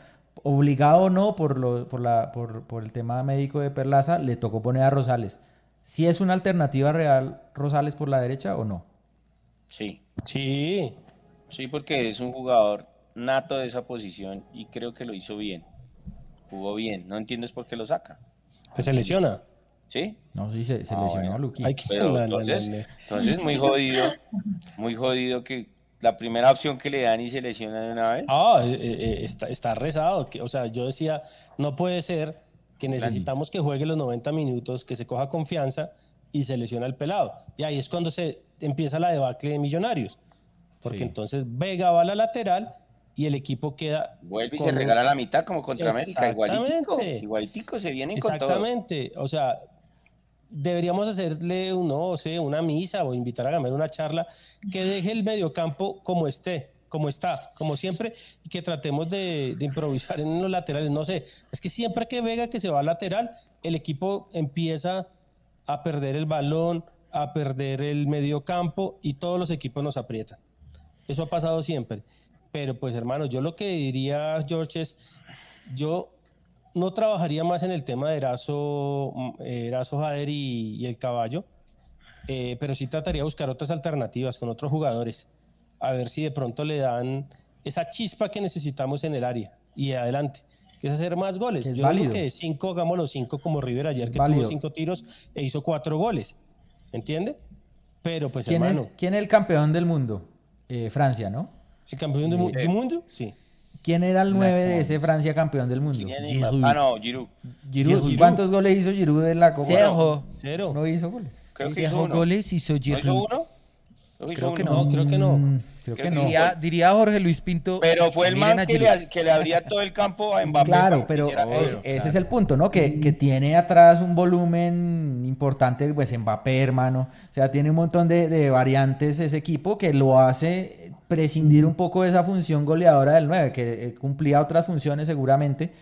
obligado o no por, lo, por, la, por, por, el tema médico de Perlaza, le tocó poner a Rosales. ¿Si es una alternativa real Rosales por la derecha o no? Sí. Sí. Sí, porque es un jugador nato de esa posición y creo que lo hizo bien. Jugó bien. No entiendes por qué lo saca. Que se lesiona. ¿Sí? No, sí, se, se Ah, lesionó bueno. Luqui. Entonces, entonces muy jodido, muy jodido que la primera opción que le dan y se lesiona de una vez. Ah, eh, eh, está, está rezado. que- o sea, yo decía, no puede ser que necesitamos que juegue los 90 minutos, que se coja confianza y se lesiona el pelado. Y ahí es cuando se empieza la debacle de Millonarios. Porque Sí. entonces Vega va a la lateral y el equipo queda. Vuelve y con se un- regala la mitad como contra América, igualitico, igualitico se vienen con todo. Exactamente. O sea, deberíamos hacerle un, no sé, una misa o invitar a Gamero una charla que deje el mediocampo como esté, como está, como siempre, y que tratemos de, de improvisar en los laterales. No sé, es que siempre que Vega que se va al lateral, el equipo empieza a perder el balón, a perder el mediocampo y todos los equipos nos aprietan. Eso ha pasado siempre. Pero pues hermano, yo lo que diría, George, es, yo no trabajaría más en el tema de Erazo, mm, eh, Erazo Jader y, y el caballo, eh, pero sí trataría de buscar otras alternativas con otros jugadores, a ver si de pronto le dan esa chispa que necesitamos en el área y adelante, que es hacer más goles. Yo digo válido. que cinco, hagamos los cinco como River ayer, que válido. tuvo cinco tiros e hizo cuatro goles, ¿entiende? Pero pues ¿Quién, es, ¿Quién es el campeón del mundo? Eh, Francia, ¿no? el campeón del mundo, sí. ¿Quién era el 9 de ese Francia campeón del mundo? ¿Quién es Giroud. Ah, no, Giroud. Giroud. Giroud. ¿Cuántos goles hizo Giroud en la Copa? Cero. Cero. No hizo goles. Creo que hizo uno. goles hizo ¿No hizo Giroud. uno? Creo que. No, creo que no. Mm, creo que no. Diría, diría Jorge Luis Pinto. Pero fue el man que Giroud. le, que le abría todo el campo a Mbappé. Claro, pero es- ese es el punto, ¿no? Que, que tiene atrás un volumen importante, pues Mbappé, hermano. O sea, tiene un montón de, de variantes ese equipo que lo hace prescindir un poco de esa función goleadora del 9, que eh, cumplía otras funciones seguramente.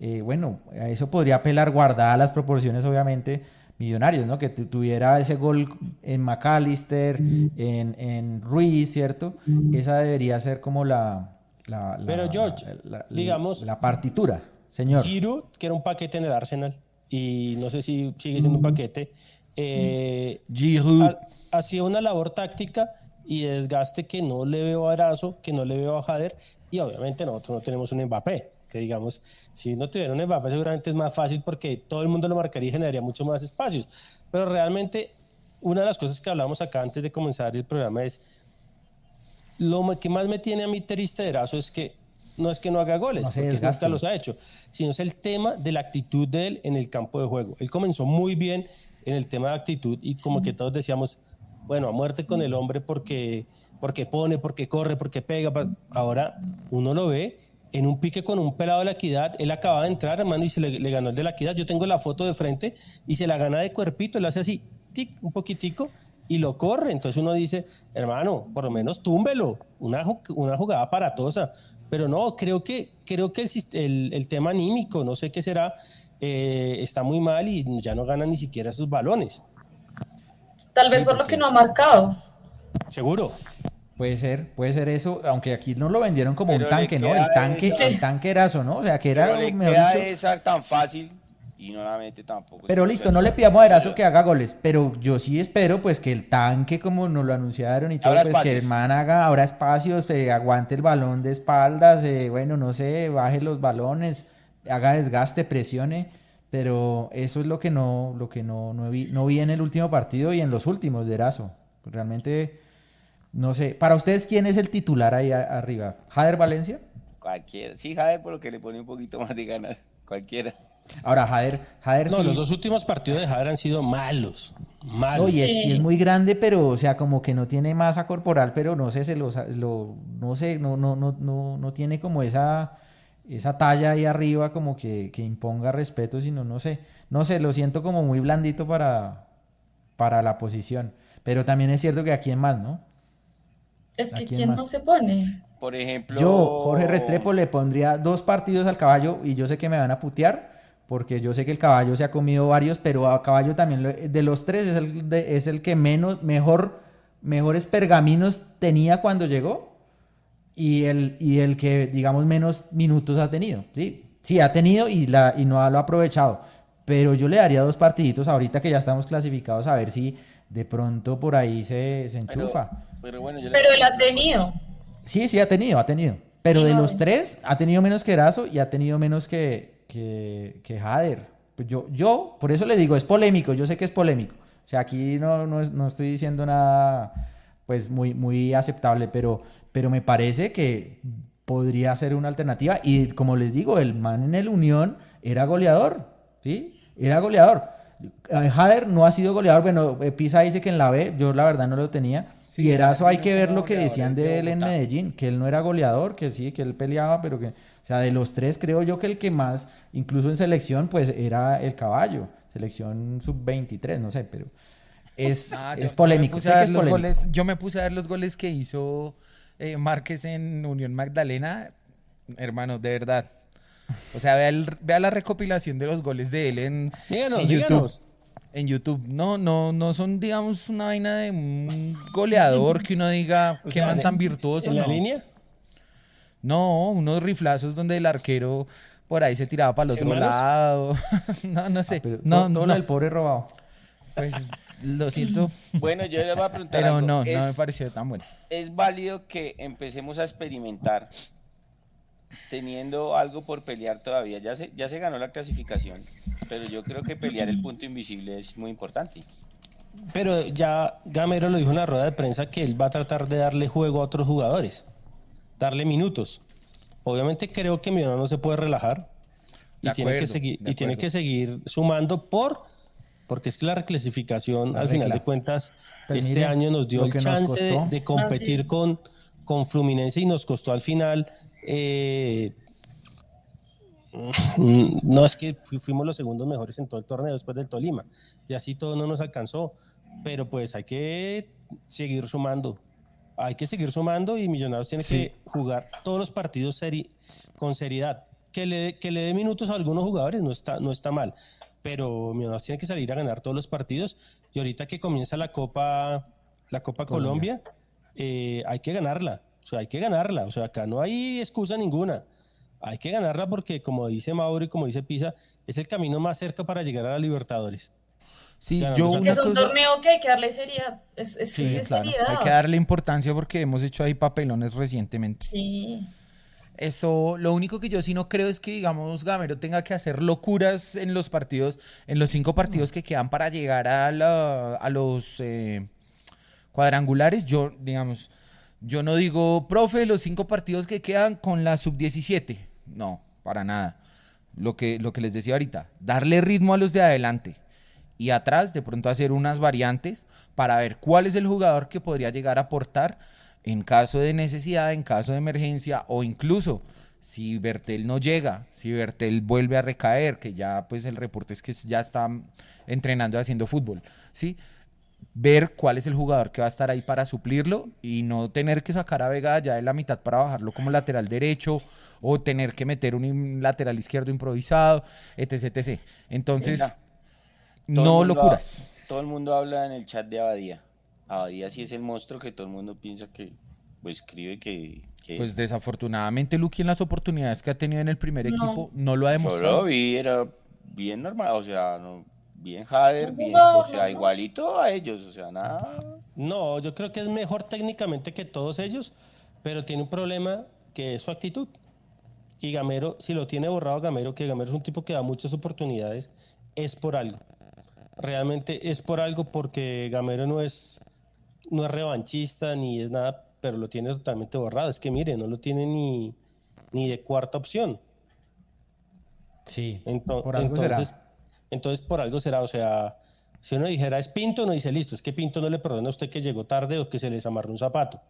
Eh, bueno, a eso podría apelar guardadas las proporciones, obviamente, millonarios, ¿no? Que tu- tuviera ese gol en McAllister, en, en Ruiz, ¿cierto? Esa debería ser como la... la- la- Pero, George, la- digamos- La partitura, señor. Giroud, que era un paquete en el Arsenal, y no sé si sigue siendo un paquete, eh, Giroud. ha- hacía una labor táctica y de desgaste que no le veo a Arazo, que no le veo a Jader, y obviamente nosotros no tenemos un Mbappé, que digamos, si no tuviera un Mbappé seguramente es más fácil porque todo el mundo lo marcaría y generaría mucho más espacios, pero realmente una de las cosas que hablamos acá antes de comenzar el programa es, lo que más me tiene a mí triste de Erazo es que no es que no haga goles, No porque nunca los ha hecho, sino es el tema de la actitud de él en el campo de juego. Él comenzó muy bien en el tema de actitud y como que todos decíamos, bueno, a muerte con el hombre porque, porque pone, porque corre, porque pega. Ahora uno lo ve en un pique con un pelado de la equidad. Él acaba de entrar, hermano, y se le, le ganó el de la equidad. Yo tengo la foto de frente y se la gana de cuerpito. Él hace así, tic, un poquitico y lo corre. Entonces uno dice, hermano, por lo menos túmbelo, una, una jugada aparatosa. Pero no, creo que, creo que el, el, el tema anímico, no sé qué será, eh, está muy mal y ya no gana ni siquiera esos balones. Tal vez Sí, por lo que no ha marcado. Seguro. Puede ser, puede ser eso, aunque aquí no lo vendieron como Pero un tanque, ¿no? El tanque, esa- el tanque era eso, ¿no? O sea, que era, Pero le mejor queda dicho- esa tan fácil y no la mete tampoco. Pero listo, no le pidamos a Erazo que haga goles, pero yo sí espero pues que el tanque, como nos lo anunciaron y todo, pues que el man haga ahora espacios, eh, aguante el balón de espaldas, eh, bueno, no sé, baje los balones, haga desgaste, presione, Pero eso es lo que no, lo que no, no, vi, no vi en el último partido y en los últimos de Erazo. Realmente, no sé. Para ustedes, ¿quién es el titular ahí arriba? ¿Jader Valencia? Cualquiera. Sí, Jader, por lo que le pone un poquito más de ganas. Cualquiera. Ahora, Jader, Jader No, los dos últimos partidos de Jader han sido malos. Malos. y, es, muy grande, pero, o sea, como que no tiene masa corporal, pero no sé, se lo, no sé, no, no, no, no, no tiene como esa esa talla ahí arriba como que, imponga respeto, sino no sé, no sé, lo siento como muy blandito para, para la posición. Pero también es cierto que aquí en más, ¿no? Es que quién, no se pone. Por ejemplo. Yo, Jorge Restrepo, le pondría dos partidos al caballo y yo sé que me van a putear porque yo sé que el caballo se ha comido varios, pero a caballo también, de los tres, es el, es el que menos, mejor, mejores pergaminos tenía cuando llegó y el, y el que, digamos, menos minutos ha tenido. Sí, sí ha tenido y, la, y no lo ha aprovechado. Pero yo le daría dos partiditos ahorita que ya estamos clasificados a ver si de pronto por ahí se, se enchufa. Pero, bueno, él ha tenido. Sí, sí, ha tenido, ha tenido. Pero de los tres, ha tenido menos que Erazo y ha tenido menos que, que, que Jader. Pues yo, yo, por eso le digo, es polémico, yo sé que es polémico. O sea, aquí no, no, no estoy diciendo nada pues muy, muy aceptable, pero pero me parece que podría ser una alternativa. Y como les digo, el man en el Unión era goleador, ¿sí? Era goleador. Jader no ha sido goleador, bueno, eh, Pisa dice que en la B, yo la verdad no lo tenía. y Erazo hay que ver lo que decían de él en Medellín, que él no era goleador, que sí, que él peleaba, pero que, o sea, de los tres creo yo que el que más, incluso en selección, pues era el caballo, selección sub-23, no sé, pero es, ah, es polémico. yo me puse a ver los goles que hizo eh, Márquez en Unión Magdalena, hermano, de verdad. O sea, vea, la recopilación de los goles de él en, YouTube. En YouTube. No, no, no son, digamos, una vaina de un goleador que uno diga que man tan virtuoso. ¿En la línea? No, unos riflazos donde el arquero por ahí se tiraba para el otro lado. no, no sé. Ah, no, no, no, el pobre robado. Pues lo siento. Bueno, yo le voy a preguntar. Pero no, no me pareció tan bueno. Es válido que empecemos a experimentar teniendo algo por pelear todavía. Ya se, ya se ganó la clasificación, pero yo creo que pelear el punto invisible es muy importante. Pero ya Gamero lo dijo en la rueda de prensa que él va a tratar de darle juego a otros jugadores, darle minutos. Obviamente creo que Millonarios no se puede relajar y, tiene, que seguir, y tiene que seguir sumando por porque es que la reclasificación, al final de cuentas, pues este año nos dio el chance de, competir con, con Fluminense y nos costó al final. Eh, no es que fuimos los segundos mejores en todo el torneo después del Tolima, y así todo no nos alcanzó, pero pues hay que seguir sumando. Hay que seguir sumando y Millonarios tiene que jugar todos los partidos con seriedad. Que le, que le dé minutos a algunos jugadores no está, no está mal, pero Millonarios tiene que salir a ganar todos los partidos y ahorita que comienza la Copa, la Copa Colombia, eh, hay que ganarla, o sea, hay que ganarla, o sea, acá no hay excusa ninguna. Hay que ganarla porque, como dice Mauro y como dice Pisa, es el camino más cerca para llegar a la Libertadores. Sí, yo es un torneo que hay que darle seriedad. Es, seriedad. Hay que darle importancia porque hemos hecho ahí papelones recientemente. Sí. Eso, lo único que yo sí no creo es que, digamos, Gamero tenga que hacer locuras en los partidos, en los cinco partidos que quedan para llegar a, a los eh, cuadrangulares. Yo, digamos, yo no digo, profe, los cinco partidos que quedan con la sub-17. No, para nada. Lo que, lo que les decía ahorita, darle ritmo a los de adelante y atrás, de pronto hacer unas variantes para ver cuál es el jugador que podría llegar a aportar en caso de necesidad, en caso de emergencia o incluso si Bertel no llega, si Bertel vuelve a recaer, que ya pues el reporte es que ya está entrenando y haciendo fútbol, ¿sí? Ver cuál es el jugador que va a estar ahí para suplirlo y no tener que sacar a Vega ya de la mitad para bajarlo como lateral derecho o tener que meter un lateral izquierdo improvisado, etc. etc. Entonces, no locuras. todo el mundo habla en el chat de Abadía. Abadía sí es el monstruo que todo el mundo piensa que pues, escribe que, Pues desafortunadamente Lucky en las oportunidades que ha tenido en el primer equipo no lo ha demostrado. Yo lo vi, era bien normal, o sea, no, bien Jader, bien, o sea, igualito a ellos, o sea, nada. No, yo creo que es mejor técnicamente que todos ellos, pero tiene un problema que es su actitud. y Gamero, si lo tiene borrado Gamero, que Gamero es un tipo que da muchas oportunidades, es por algo. Realmente es por algo porque Gamero no es, no es revanchista ni es nada, pero lo tiene totalmente borrado. Es que mire, no lo tiene ni, ni de cuarta opción. Sí, Ento- por algo entonces, será. entonces por algo será, o sea, si uno dijera es Pinto, no dice listo, es que Pinto no le perdona a usted que llegó tarde o que se les amarró un zapato,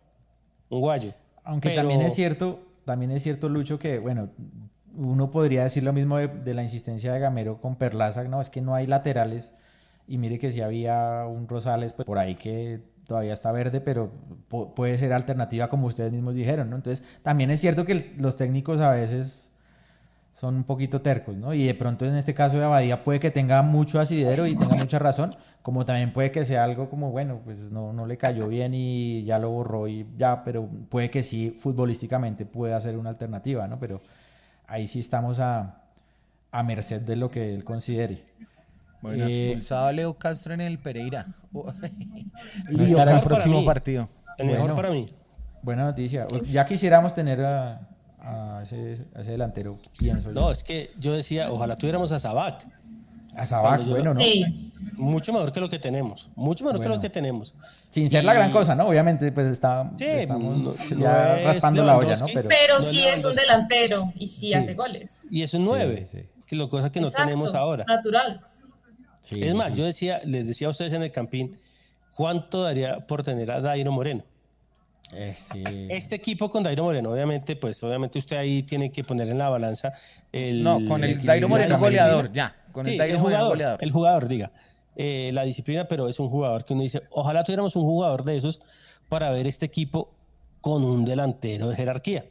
un guayo. Aunque Pero- también es cierto, también es cierto, Lucho, que bueno, uno podría decir lo mismo de, de la insistencia de Gamero con Perlaza, no, es que no hay laterales. Y mire que si había un Rosales pues, por ahí que todavía está verde, pero pu- puede ser alternativa como ustedes mismos dijeron, ¿no? Entonces, también es cierto que los técnicos a veces son un poquito tercos, ¿no? Y de pronto en este caso de Abadía puede que tenga mucho asidero y tenga mucha razón, como también puede que sea algo como, bueno, pues no, no le cayó bien y ya lo borró y ya, pero puede que sí, futbolísticamente pueda ser una alternativa, ¿no? Pero ahí sí estamos a, a merced de lo que él considere. Bueno, Eh, expulsado a Leo Castro en el Pereira. No estará el próximo mí. partido. El mejor Bueno. para mí. Buena noticia. Ya quisiéramos tener a, a ese, a ese delantero, pienso yo. No, es que yo decía, ojalá tuviéramos a Sabac, A Sabac, yo- bueno, ¿no? Sí, mucho mejor que lo que tenemos, mucho mejor que lo que tenemos. Sin ser la gran Y- cosa, ¿no? Obviamente, pues está, Sí, estamos no- no ya es raspando la olla, ¿no? Pero sí es un delantero y sí, Sí. hace goles. Y es un 9, Sí, sí. que lo cosa que no tenemos ahora. Natural. Sí, es sí, más, sí. yo decía, les decía a ustedes en el campín, ¿cuánto daría por tener a Dairo Moreno? Eh, sí. Este equipo con Dairo Moreno, obviamente, pues obviamente usted ahí tiene que poner en la balanza el... No, con el Dairo Moreno goleador, ya. Con Sí, el Dairo el Moreno goleador. el jugador, diga. Eh, la disciplina, pero es un jugador que uno dice, ojalá tuviéramos un jugador de esos para ver este equipo con un delantero de jerarquía.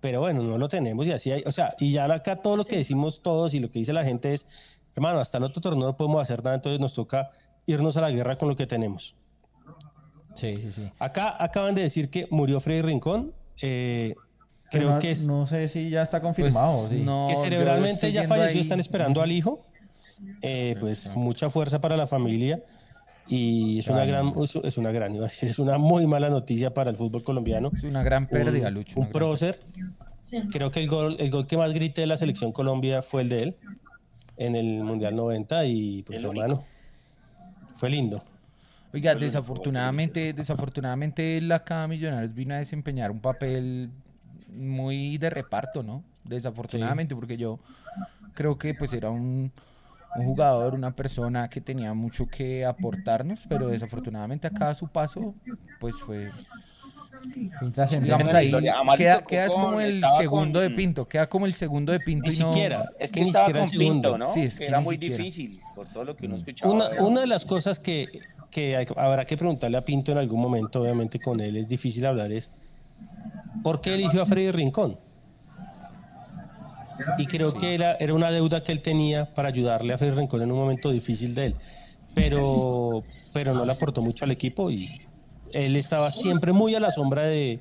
Pero bueno, no lo tenemos y así hay, o sea, y ya acá todo lo que decimos todos y lo que dice la gente es, hermano, hasta el otro torneo no podemos hacer nada, entonces nos toca irnos a la guerra con lo que tenemos. Sí, sí, sí. Acá acaban de decir que murió Freddy Rincón. eh, creo no, que, es, no sé si ya está Pues, confirmado. sí. no, que cerebralmente ya falleció, ahí- están esperando al hijo. Eh, pues Exacto. mucha fuerza para la familia y es una Ay, gran, es, una gran, iba a decir, es una muy mala noticia para el fútbol colombiano. Es una gran pérdida, un, Lucho. un prócer. Creo que el gol, el gol que más grité de la selección Colombia fue el de él en el Mundial 90 y pues hermano, fue lindo. Oiga, desafortunadamente, desafortunadamente la acá Millonarios vino a desempeñar un papel muy de reparto, ¿no? Desafortunadamente, porque yo creo que pues era un, un jugador, una persona que tenía mucho que aportarnos, pero desafortunadamente acá a su paso, pues fue, Intrascendente. digamos ahí, queda, queda es con- como el segundo con- de Pinto, queda como el segundo de Pinto Ni y no... siquiera. Es que ni estaba siquiera con segundo. Pinto, ¿no? Sí, es que Era muy siquiera. difícil, por todo lo que uno escuchaba. Una, de las cosas que, que hay- habrá que preguntarle a Pinto en algún momento, obviamente con él es difícil hablar, es ¿por qué eligió a Freddy Rincón? Y creo que era, era una deuda que él tenía para ayudarle a Freddy Rincón en un momento difícil de él. Pero, pero no le aportó mucho al equipo y él estaba siempre muy a la sombra de,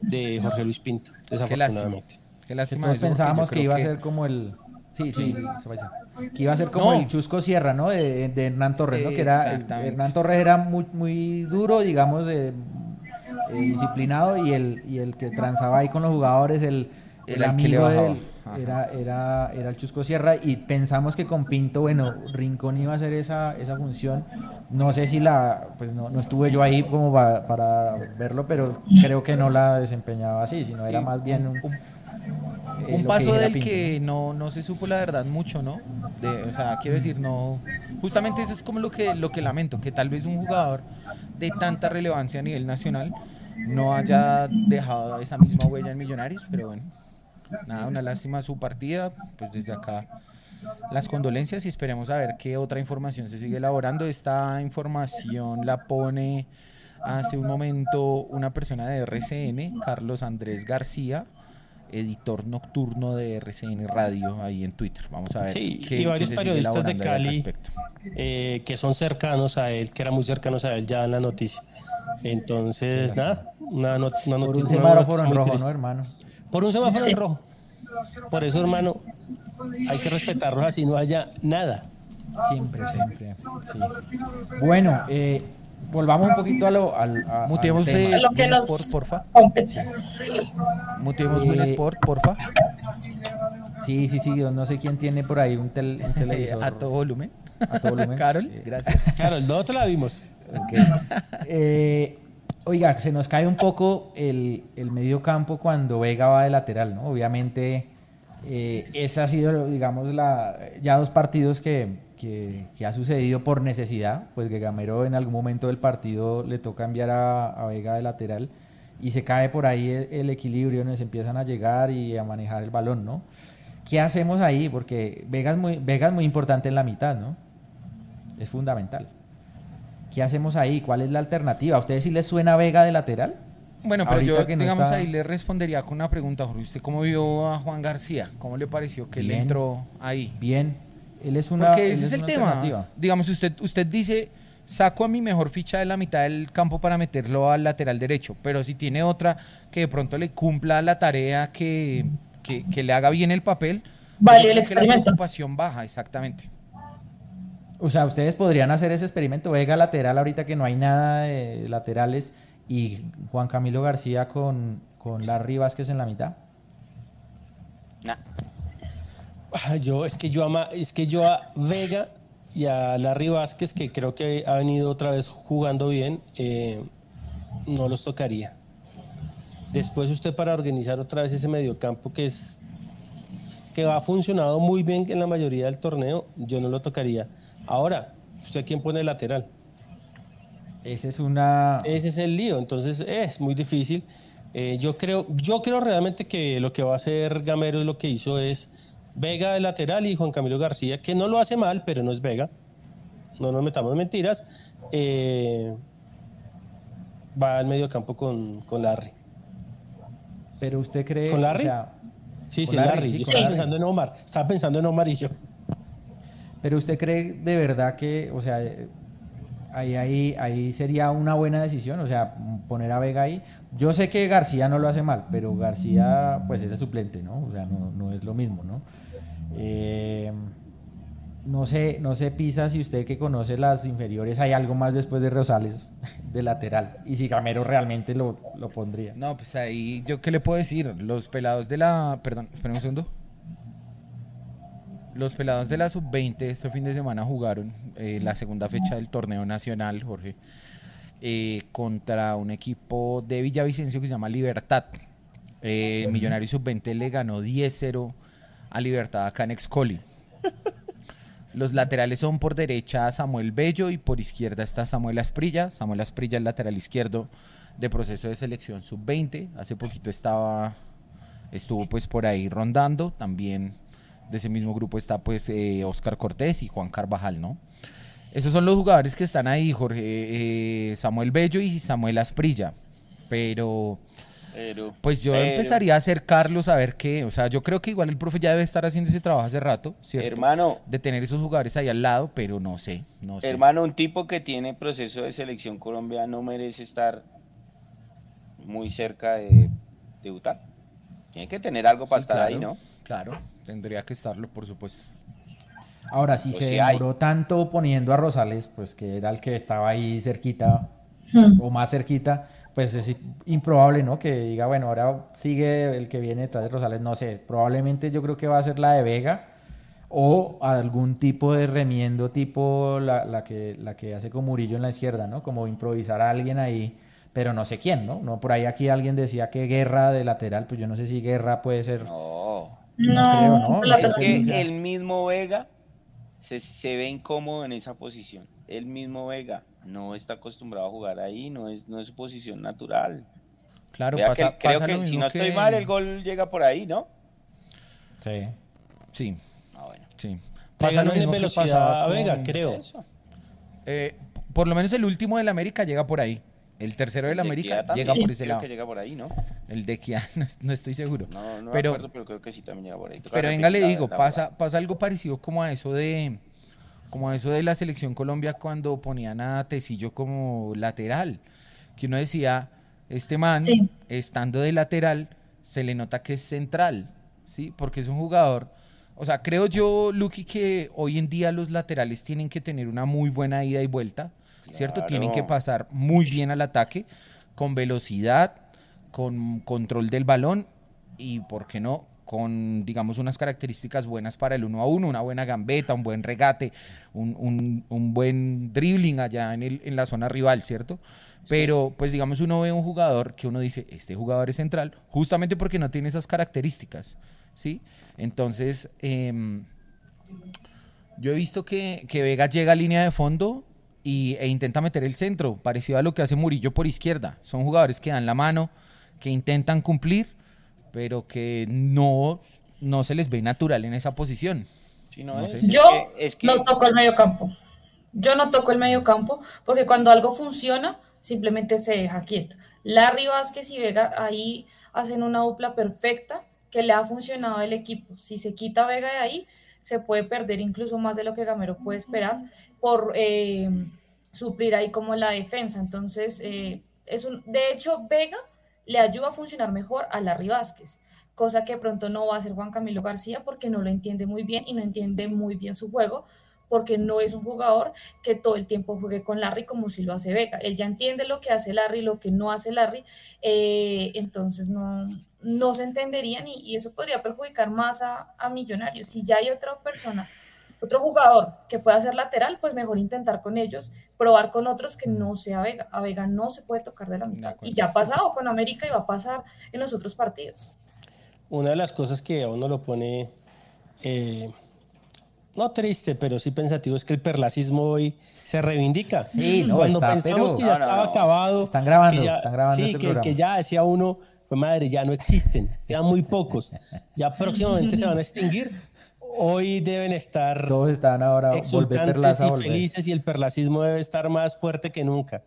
de Jorge Luis Pinto, Qué lástima. desafortunadamente. Qué lástima todos pensábamos que iba a ser como el. Sí, sí, se va a decir. que iba a ser como No. el Chusco Sierra, ¿no? De, de Hernán Torres, ¿no? Que era. Exactamente. Hernán Torres era muy, muy duro, digamos, eh, eh, disciplinado, y el, y el que transaba ahí con los jugadores, el, el el amigo de bajaba. él, Ajá. Era, era, era el Chusco Sierra, y pensamos que con Pinto, bueno, Rincón iba a hacer esa, esa función. No sé si la. Pues no, no estuve yo ahí como pa- para verlo, pero creo que no la desempeñaba así, sino era Sí, más bien un. un- eh, un paso dijera del Pinto, que no, no se supo la verdad mucho, ¿no? De, o sea, quiero decir, no. Justamente eso es como lo que, lo que lamento, que tal vez un jugador de tanta relevancia a nivel nacional no haya dejado esa misma huella en Millonarios, pero bueno, nada, una lástima su partida, pues desde acá las condolencias y esperemos a ver qué otra información se sigue elaborando. Esta información la pone hace un momento una persona de RCN, Carlos Andrés García, editor nocturno de RCN Radio ahí en Twitter. Vamos a ver Sí, qué, y qué varios sigue periodistas de Cali. eh, que son cercanos a él, que eran muy cercanos a él ya en la noticia. Entonces, nada, una, not- una Por noticia. un una semáforo en rojo, triste. ¿no, hermano? Por un semáforo Sí. en rojo. Por eso, hermano, hay que respetarlos así no haya nada. Siempre, siempre. Sí. Bueno, eh, volvamos un poquito a lo al, a- al Muteemos tema. eh, lo que Win nos- Sport, porfa. Muteemos Eh, Sport, porfa. Sí, sí, sí, no sé quién tiene por ahí un, tel- un televisor a todo volumen. a todo volumen. Carol, Eh, gracias. Claro, el nosotros la vimos. Ok. Oiga, se nos cae un poco el, el medio campo cuando Vega va de lateral, ¿no? Obviamente, eh, esa ha sido, digamos, la, ya dos partidos que, que- que ha sucedido por necesidad, pues que Gamero en algún momento del partido le toca enviar a, a Vega de lateral y se cae por ahí el, el equilibrio, nos empiezan a llegar y a manejar el balón, ¿no? ¿Qué hacemos ahí? Porque Vega es muy, Vega es muy importante en la mitad, ¿no? Es fundamental. ¿Qué hacemos ahí? ¿Cuál es la alternativa? ¿A ustedes sí les suena Vega de lateral? Bueno, pero Ahorita yo, que no digamos, está- ahí le respondería con una pregunta, Jorge. ¿Usted cómo vio a Juan García? ¿Cómo le pareció que él entró ahí? Bien, él es una, Porque ese es el tema. alternativa. Digamos, usted, usted dice, saco a mi mejor ficha de la mitad del campo para meterlo al lateral derecho, pero si tiene otra que de pronto le cumpla la tarea, que, que, que le haga bien el papel, Vale, el que la experimento. preocupación baja, exactamente. O sea, ustedes podrían hacer ese experimento, Vega lateral ahorita que no hay nada de laterales y Juan Camilo García con, con Larry Vázquez en la mitad. Nah. Ah, yo, es que yo ama, es que yo a Vega y a Larry Vázquez, que creo que ha venido otra vez jugando bien, eh, no los tocaría. Después usted para organizar otra vez ese mediocampo que es que ha funcionado muy bien en la mayoría del torneo, yo no lo tocaría. Ahora, ¿usted quién pone lateral? Esa es una... Ese es el lío, entonces eh, es muy difícil. Eh, yo, creo, yo creo realmente que lo que va a hacer Gamero es lo que hizo es Vega de lateral y Juan Camilo García, que no lo hace mal, pero no es Vega. No nos metamos en mentiras. Eh, va al medio campo con, con Larry. Pero usted cree... ¿Con Larry? o sea, Sí, Con sí, Larry, Larry. sí, estaba Larry. pensando en Omar. Estaba pensando en Omar y yo. Pero usted cree de verdad que, o sea, ahí, ahí, ahí sería una buena decisión, o sea, poner a Vega ahí. Yo sé que García no lo hace mal, pero García, pues es el suplente, ¿no? O sea, no, no es lo mismo, ¿no? Eh, no sé, no sé, Pisa, si usted que conoce las inferiores, hay algo más después de Rosales de lateral. Y si Gamero realmente lo, lo pondría. No, pues ahí, ¿yo qué le puedo decir? Los pelados de la... Perdón, espera un segundo. Los pelados de la sub-20 este fin de semana jugaron eh, la segunda fecha del torneo nacional, Jorge, eh, contra un equipo de Villavicencio que se llama Libertad. Eh, Millonario sub-20 le ganó 10-0 a Libertad acá en Excoli. Los laterales son por derecha Samuel Bello y por izquierda está Samuel Asprilla. Samuel Asprilla el lateral izquierdo de proceso de selección sub-20. Hace poquito estaba, estuvo pues por ahí rondando. También de ese mismo grupo está pues eh, Oscar Cortés y Juan Carvajal, ¿no? Esos son los jugadores que están ahí, Jorge. eh, Samuel Bello y Samuel Asprilla. Pero Pero, pues yo pero, empezaría a acercarlos a ver qué. O sea, yo creo que igual el profe ya debe estar haciendo ese trabajo hace rato, ¿cierto? Hermano, de tener esos jugadores ahí al lado, pero no sé, no sé. hermano, un tipo que tiene proceso de selección Colombia no merece estar muy cerca de debutar. Tiene que tener algo para Sí, estar ahí, ¿no? Claro, tendría que estarlo, por supuesto. Ahora, si Pues se sí hay. demoró tanto poniendo a Rosales, pues que era el que estaba ahí cerquita Hmm. o más cerquita, pues es improbable, ¿no? Que diga, bueno, ahora sigue el que viene detrás de Rosales, no sé, probablemente yo creo que va a ser la de Vega o algún tipo de remiendo tipo la, la que, la que hace con Murillo en la izquierda, ¿no? Como improvisar a alguien ahí, pero no sé quién, ¿no? no por ahí aquí alguien decía que Guerra de lateral, pues yo no sé si Guerra puede ser... No. No, creo, ¿no? la Es que el mismo Vega se, se ve incómodo en esa posición. El mismo Vega no está acostumbrado a jugar ahí, no es, no es su posición natural. Claro, Vea pasa, que creo que si no estoy mal, el gol llega por ahí, ¿no? Sí. Sí, Ah, bueno. sí. Pasa lo en mismo que velocidad pasaba a Vega, con- creo. Eh, por lo menos el último del América llega por ahí. El tercero del El de América llega por ese creo lado. que llega por ahí, ¿no? El de Kia, no, no estoy seguro. No, no Pero- me acuerdo, pero creo que sí también llega por ahí. Toca Pero venga, le digo, la pasa, pasa algo parecido como a eso de como a eso de la selección Colombia cuando ponían a Tecillo como lateral. Que uno decía, este man, Sí. estando de lateral, se le nota que es central, ¿sí? Porque es un jugador. O sea, creo yo, Lucky, que hoy en día los laterales tienen que tener una muy buena ida y vuelta. ¿Cierto? Claro. Tienen que pasar muy bien al ataque, con velocidad, con control del balón y, ¿por qué no? Con, digamos, unas características buenas para el uno a uno, una buena gambeta, un buen regate, un, un- un buen dribbling allá en, el- en la zona rival, ¿cierto? Pero, pues, digamos, uno ve un jugador que uno dice, este jugador es central, justamente porque no tiene esas características, ¿sí? Entonces, em, yo he visto que, que Vega llega a línea de fondo y, e intenta meter el centro, parecido a lo que hace Murillo por izquierda. Son jugadores que dan la mano, que intentan cumplir, pero que no, no se les ve natural en esa posición. Sí, no, No es, sé. es Yo que- es que- no toco el medio campo. Yo no toco el medio campo porque cuando algo funciona, simplemente se deja quieto. Larry Vázquez y Vega ahí hacen una dupla perfecta que le ha funcionado al equipo. Si se quita Vega de ahí, se puede perder incluso más de lo que Gamero puede esperar por eh, suplir ahí como la defensa. Entonces, eh, es un, de hecho, Vega le ayuda a funcionar mejor a Larry Vázquez cosa que pronto no va a hacer Juan Camilo García porque no lo entiende muy bien y no entiende muy bien su juego, porque no es un jugador que todo el tiempo juegue con Larry como si lo hace Vega. Él ya entiende lo que hace Larry, lo que no hace Larry, eh, entonces no, no se entenderían y, y eso podría perjudicar más a, a Millonarios. Si ya hay otra persona, otro jugador que pueda ser lateral, pues mejor intentar con ellos, probar con otros que no sea Vega. A Vega no se puede tocar de la mitad. Y ya ha pasado con América y va a pasar en los otros partidos. Una de las cosas que a uno lo pone, eh, no triste, pero sí pensativo, es que el perlacismo hoy se reivindica. Sí, no, Cuando está, pensamos pero- que ya No, estaba no. acabado. Están grabando, que ya- están grabando sí, este que, programa. que ya decía uno, pues madre, ya no existen, quedan muy pocos. Ya próximamente se van a extinguir. Hoy deben estar Todos están ahora, volver exultantes Perlaza, y volver. felices y el perlacismo debe estar más fuerte que nunca.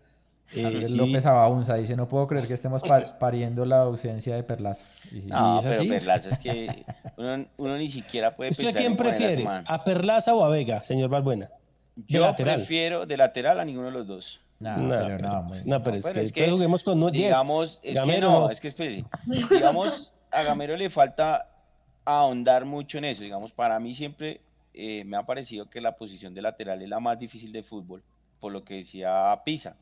Eh, Andrés sí, López Abaunza dice, no puedo creer que estemos par- pariendo la ausencia de Perlaza. Y sí, No, es pero así. Perlaza es que uno, uno ni siquiera puede ¿Usted a pensar quién en prefiere? ¿A Perlaza o a Vega, señor Balbuena? De Yo lateral. prefiero de lateral a ninguno de los dos. no, No, pero pero, no, pues, no, pero es pero que, es que, juguemos con 10. Digamos, es Gamero, que no, no. es que espere. Digamos, a Gamero le falta ahondar mucho en eso. Digamos, para mí siempre eh, me ha parecido que la posición de lateral es la más difícil de fútbol, por lo que decía Pisa.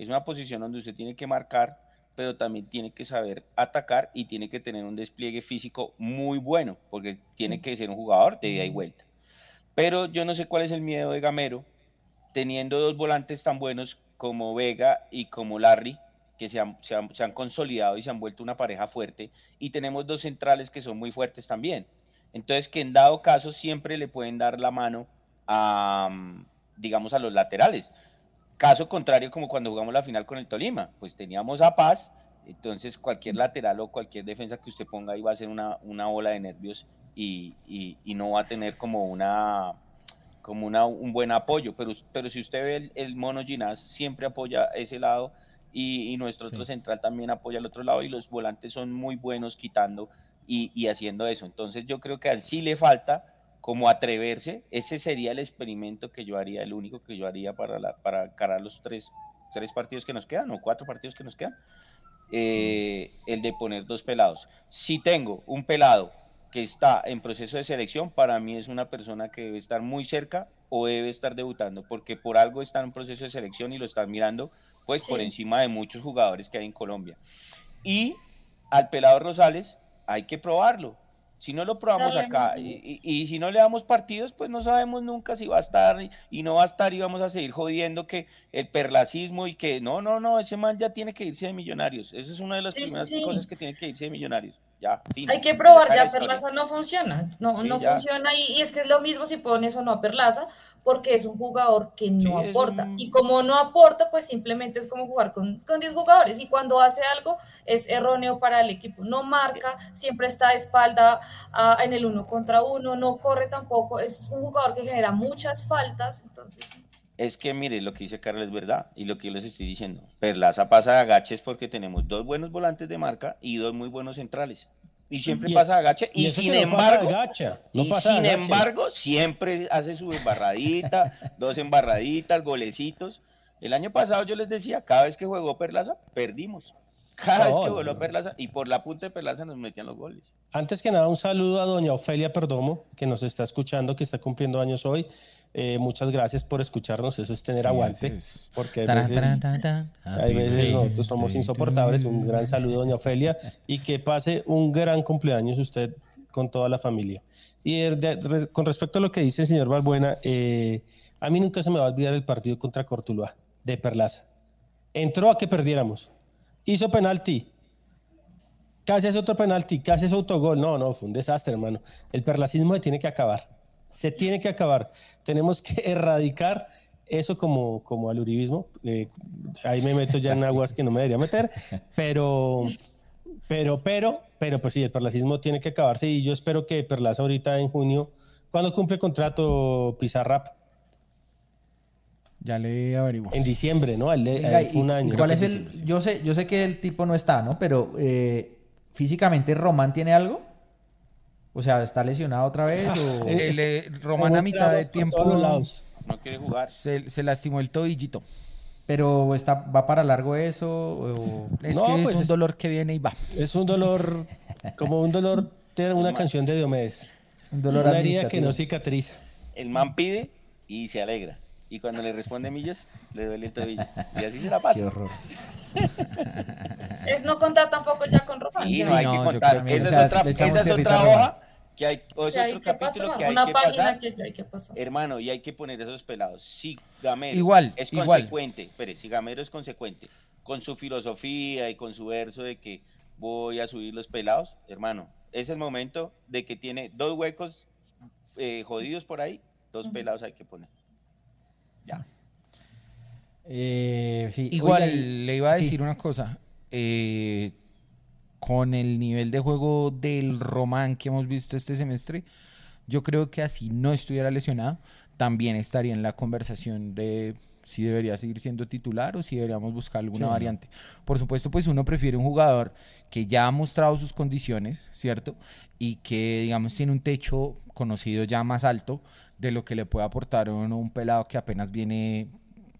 Es una posición donde usted tiene que marcar, pero también tiene que saber atacar y tiene que tener un despliegue físico muy bueno, porque tiene que ser un jugador de ida y vuelta. Pero yo no sé cuál es el miedo de Gamero, teniendo dos volantes tan buenos como Vega y como Larry, que se han, se han- se han consolidado y se han vuelto una pareja fuerte, y tenemos dos centrales que son muy fuertes también. Entonces, que en dado caso siempre le pueden dar la mano a, mm, digamos, a los laterales. Caso contrario, como cuando jugamos la final con el Tolima, pues teníamos a Paz, entonces cualquier lateral o cualquier defensa que usted ponga ahí va a ser una, una bola de nervios y, y- y no va a tener como una como una, un buen apoyo, pero, pero si usted ve el, el mono Ginás siempre apoya ese lado y, y nuestro otro central también apoya el otro lado y los volantes son muy buenos quitando y, y haciendo eso. Entonces yo creo que a él sí le falta como atreverse, ese sería el experimento que yo haría, el único que yo haría para, la, para encarar los tres, tres partidos que nos quedan o cuatro partidos que nos quedan, eh, el de poner dos pelados. Si tengo un pelado que está en proceso de selección, para mí es una persona que debe estar muy cerca o debe estar debutando, porque por algo está en proceso de selección y lo están mirando pues por encima de muchos jugadores que hay en Colombia. Y al pelado Rosales hay que probarlo. Si no lo probamos acá y, y- y si no le damos partidos, pues no sabemos nunca si va a estar y, y no va a estar y vamos a seguir jodiendo que el perlacismo y que no, no, no, ese man ya tiene que irse de millonarios. Esa es una de las sí, primeras sí. cosas que tiene que irse de millonarios. Ya, fin. Hay que probar, ya. Perlaza no funciona, no, Sí, no ya. funciona y, y es que es lo mismo si pones o no a Perlaza, porque es un jugador que no Sí, aporta un- y como no aporta, pues simplemente es como jugar con, con 10 jugadores y cuando hace algo es erróneo para el equipo, no marca, siempre está de espalda en el uno contra uno, no corre tampoco, es un jugador que genera muchas faltas, entonces Es que mire, lo que dice Carlos es verdad y lo que yo les estoy diciendo. Perlaza pasa de agaches porque tenemos dos buenos volantes de marca y dos muy buenos centrales. Y siempre Y- pasa de agache y, sin embargo, gacha, no y sin gacha. embargo, siempre hace su embarradita, dos embarraditas, golecitos. El año pasado yo les decía, cada vez que jugó Perlaza, perdimos. Cada vez que voló no. Perlaza, y por la punta de Perlaza nos metían los goles. Antes que nada, un saludo a doña Ofelia Perdomo, que nos está escuchando, que está cumpliendo años hoy. Eh, muchas gracias por escucharnos, eso es tener Sí, aguante, es. porque hay veces, hay veces nosotros somos insoportables. Un gran saludo, doña Ofelia, y que pase un gran cumpleaños usted con toda la familia. Y de- de- con respecto a lo que dice el señor Balbuena, eh, a mí nunca se me va a olvidar el partido contra Cortuluá, de Perlaza. Entró a que perdiéramos, hizo penalti, casi hace otro penalti, casi hace autogol. No, no, fue un desastre, hermano. El perlacismo se tiene que acabar. Se tiene que acabar. Tenemos que erradicar eso como, como al uribismo. Eh, ahí me meto ya en aguas que no me debería meter, pero, pero, pero, pero, pues sí, el perlacismo tiene que acabarse y yo espero que Perlaza ahorita en junio, cuando cumple contrato Pizarrap? Ya le averiguo. En diciembre, ¿no? De- Venga, fue un año. ¿Cuál es el? Yo sé, yo sé que el tipo no está, ¿no? Pero eh, físicamente Román tiene algo. O sea, ¿está lesionado otra vez? o- El, eh, Román a mitad de tiempo lados. No quiere jugar. se, se lastimó el tobillito. Pero está, va para largo eso. o- Es No, que es pues un es- dolor que viene y va. Es un dolor, como un dolor de una canción de Diomedes. un dolor Una herida que no cicatriza. El man pide y se alegra. Y cuando le responde Millos, le duele el tobillo. Y así se la pasa. Qué horror. Es no contar tampoco ya con Román. Sí, no hay no, que contar. Esa es otra, esa es otra hoja que hay, o es Ya hay otro que capítulo pasar. que hay Una que página pasar. que ya hay que pasar. Hermano, y hay que poner esos pelados. Si Gamero Igual, es igual. consecuente, espere, si Gamero es consecuente con su filosofía y con su verso de que voy a subir los pelados, hermano, es el momento de que tiene dos huecos eh, jodidos por ahí, dos pelados hay que poner. Ya. Eh, sí. Igual Oiga, le iba a sí. decir una cosa. eh, con el nivel de juego del Román que hemos visto este semestre, yo creo que así no estuviera lesionado, también estaría en la conversación de si debería seguir siendo titular o si deberíamos buscar alguna Sí, variante. Por supuesto, pues uno prefiere un jugador que ya ha mostrado sus condiciones, ¿cierto? Y que, digamos, tiene un techo conocido ya más alto de lo que le puede aportar a uno un pelado que apenas viene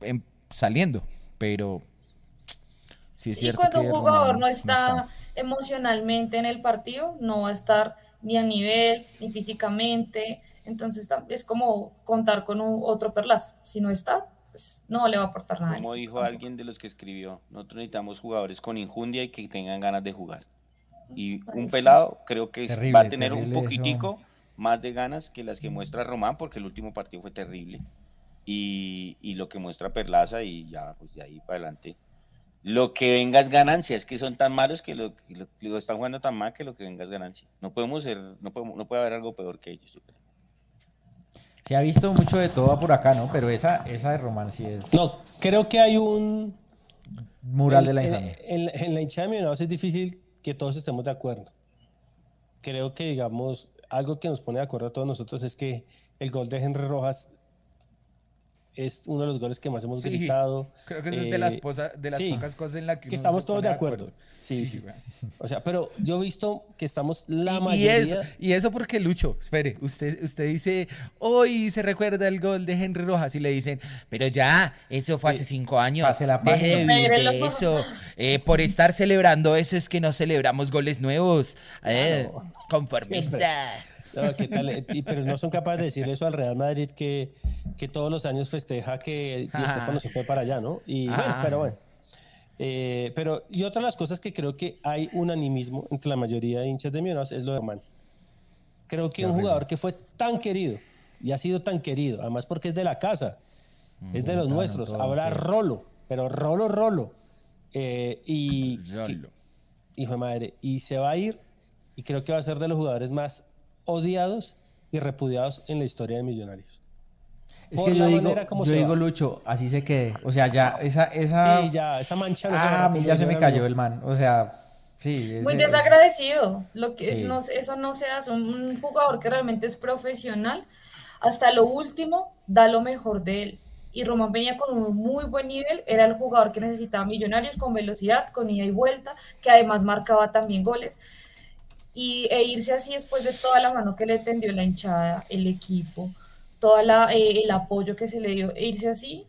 em, saliendo. Pero sí es Sí, cierto cuando que un jugador Román no está emocionalmente en el partido, no va a estar ni a nivel, ni físicamente. Entonces es como contar con un, otro perlazo. Si no está, pues no le va a aportar nada. Como dijo tampoco. alguien de los que escribió, nosotros necesitamos jugadores con injundia y que tengan ganas de jugar. Y un sí. pelado creo que Terrible, va a tener un terrible eso. poquitico más de ganas que las que muestra Román, porque el último partido fue terrible. Y, y lo que muestra Perlaza y ya, pues de ahí para adelante. Lo que venga es ganancia, es que son tan malos que lo, lo- lo están jugando tan mal que lo que venga es ganancia. No podemos ser, no podemos, no puede haber algo peor que ellos. yo creo. Se ha visto mucho de todo por acá, ¿no? Pero esa, esa de Román sí es No, creo que hay un... mural en- de la en- infamia. En, en la hinchada de Millonarios es difícil que todos estemos de acuerdo. Creo que, digamos, algo que nos pone de acuerdo a todos nosotros es que el gol de Henry Rojas es uno de los goles que más hemos Sí, gritado. Creo que es Eh, de las, posa- de las sí, pocas cosas en las que, que uno estamos se todos pone de acuerdo. Sí, sí. güey. O sea, pero yo he visto que estamos la Y- y, mayoría... eso, y eso porque Lucho, espere, usted, usted dice, hoy se recuerda el gol de Henry Rojas y le dicen, pero ya, eso fue hace cinco años, Pase la deje de vivir de eso, Eh, por estar celebrando eso es que no celebramos goles nuevos, Eh, conformista. No, ¿qué tal? Eh, pero no son capaces de decir eso al Real Madrid que, que todos los años festeja que Di Ah. Stéfano se fue para allá, ¿no? Y Ah. bueno, pero bueno. Eh, pero, y otra de las cosas que creo que hay un animismo entre la mayoría de hinchas de Millonarios es lo de Román. Creo que un jugador que fue tan querido y ha sido tan querido, además porque es de la casa, es de los nuestros, todo, habrá sí. rolo, pero rolo, rolo. Eh, y, Rolo. hijo de madre, y se va a ir y creo que va a ser de los jugadores más odiados y repudiados en la historia de Millonarios. Es por que yo digo, yo digo va. Lucho, así se quede. O sea, ya, esa, esa. Sí, ya, esa mancha no ah, a mí ya se me cayó el man. O sea, sí. Muy ese- desagradecido. Lo que es, Sí. no, eso no se hace. Un, un jugador que realmente es profesional, hasta lo último, da lo mejor de él. Y Román venía con un muy buen nivel. Era el jugador que necesitaba millonarios con velocidad, con ida y vuelta, que además marcaba también goles. Y e irse así después de toda la mano que le tendió la hinchada, el equipo, todo el apoyo que se le dio, e irse así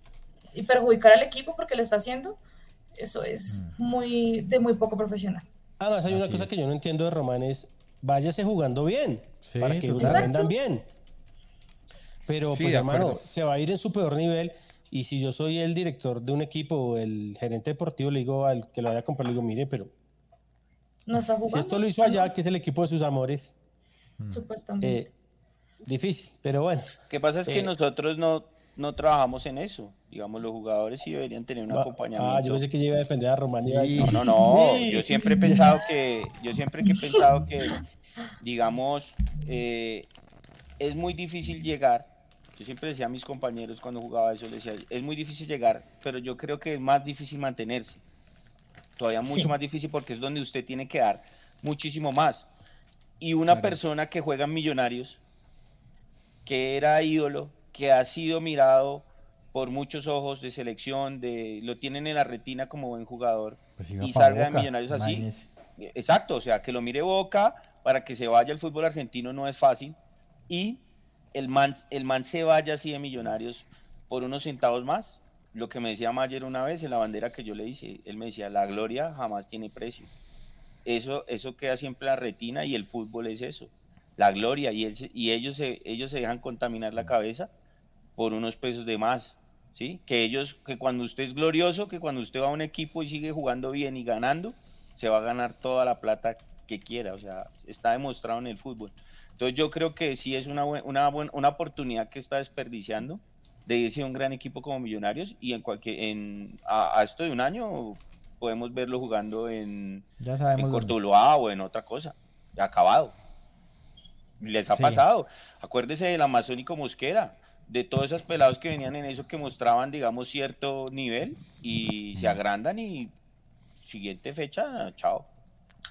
y perjudicar al equipo porque lo está haciendo, Eso es muy de muy poco profesional. Además, hay una Así cosa es. que yo no entiendo de Román es, váyase jugando bien, Sí, para que lo aprendan bien. Pero, Sí, pues hermano, acuerdo. se va a ir en su peor nivel. Y si yo soy el director de un equipo o el gerente deportivo, le digo al que lo vaya a comprar, le digo, mire, pero No está jugando. si esto lo hizo allá, que es el equipo de sus amores, Supuestamente. eh, difícil. Pero bueno, que pasa es que Eh, nosotros no, no trabajamos en eso. Digamos, los jugadores sí deberían tener un ah, acompañamiento. ah, yo pensé que iba a defender a Román. y iba a Sí. No, no, no. Yo siempre he pensado que, yo siempre he pensado que, digamos, eh, es muy difícil llegar. Yo siempre decía a mis compañeros cuando jugaba eso, les decía, es muy difícil llegar, pero yo creo que es más difícil mantenerse. Todavía mucho Sí. más difícil porque es donde usted tiene que dar muchísimo más. Y una Claro. persona que juega en Millonarios, que era ídolo, que ha sido mirado por muchos ojos de selección, de lo tienen en la retina como buen jugador, Pues y salga de Millonarios así. Exacto, o sea, que lo mire Boca para que se vaya al fútbol argentino no es fácil. Y el man, el man se vaya así de Millonarios por unos centavos más. Lo que me decía Mayer una vez en la bandera que yo le hice, él me decía, la gloria jamás tiene precio. Eso, eso queda siempre en la retina y el fútbol es eso, la gloria. Y, ellos, se, ellos se dejan contaminar la cabeza por unos pesos de más. ¿sí? Que ellos, que cuando usted es glorioso, que cuando usted va a un equipo y sigue jugando bien y ganando, se va a ganar toda la plata que quiera, o sea, está demostrado en el fútbol. Entonces yo creo que sí es una, buen- una, buen- una oportunidad que está desperdiciando de irse a un gran equipo como Millonarios y en cualquier, en, a, a esto de un año podemos verlo jugando en, Ya en sabemos. Cortuluá o en otra cosa, acabado. Les ha Sí. pasado. Acuérdese del Amazónico Mosquera, de todos esos pelados que venían en eso que mostraban, digamos, cierto nivel y se agrandan y siguiente fecha, chao.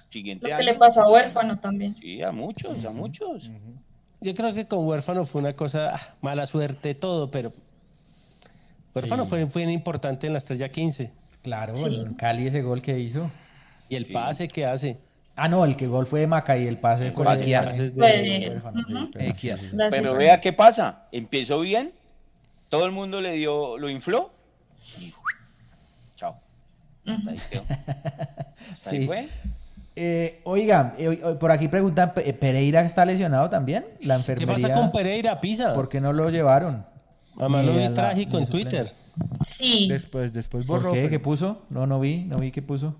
Siguiente Lo que año. le pasó a Huérfano también. Sí, a muchos, a muchos. Yo creo que con Huérfano fue una cosa, ah, mala suerte, todo, pero Huérfano Sí. fue, fue importante en la estrella 15. Claro, Sí. en Cali ese gol que hizo. Y el Sí. pase que hace. Ah, no, el que el gol fue de Maca y el pase El fue de, Huérfano, Ujú. pero- vea qué pasa. Empezó bien, todo el mundo le dio, lo infló y chao. Hasta ahí quedó. Hasta ahí Sí. fue. Eh, oiga, eh, por aquí preguntan, ¿Pe- ¿Pereira está lesionado también? La ¿Qué enfermería. pasa con Pereira, Pisa? ¿Por qué no lo llevaron? Además lo vi la- trágico en. Twitter. Sí. Después, después ¿Por borró. qué? ¿Qué puso? No, no vi, no vi qué puso.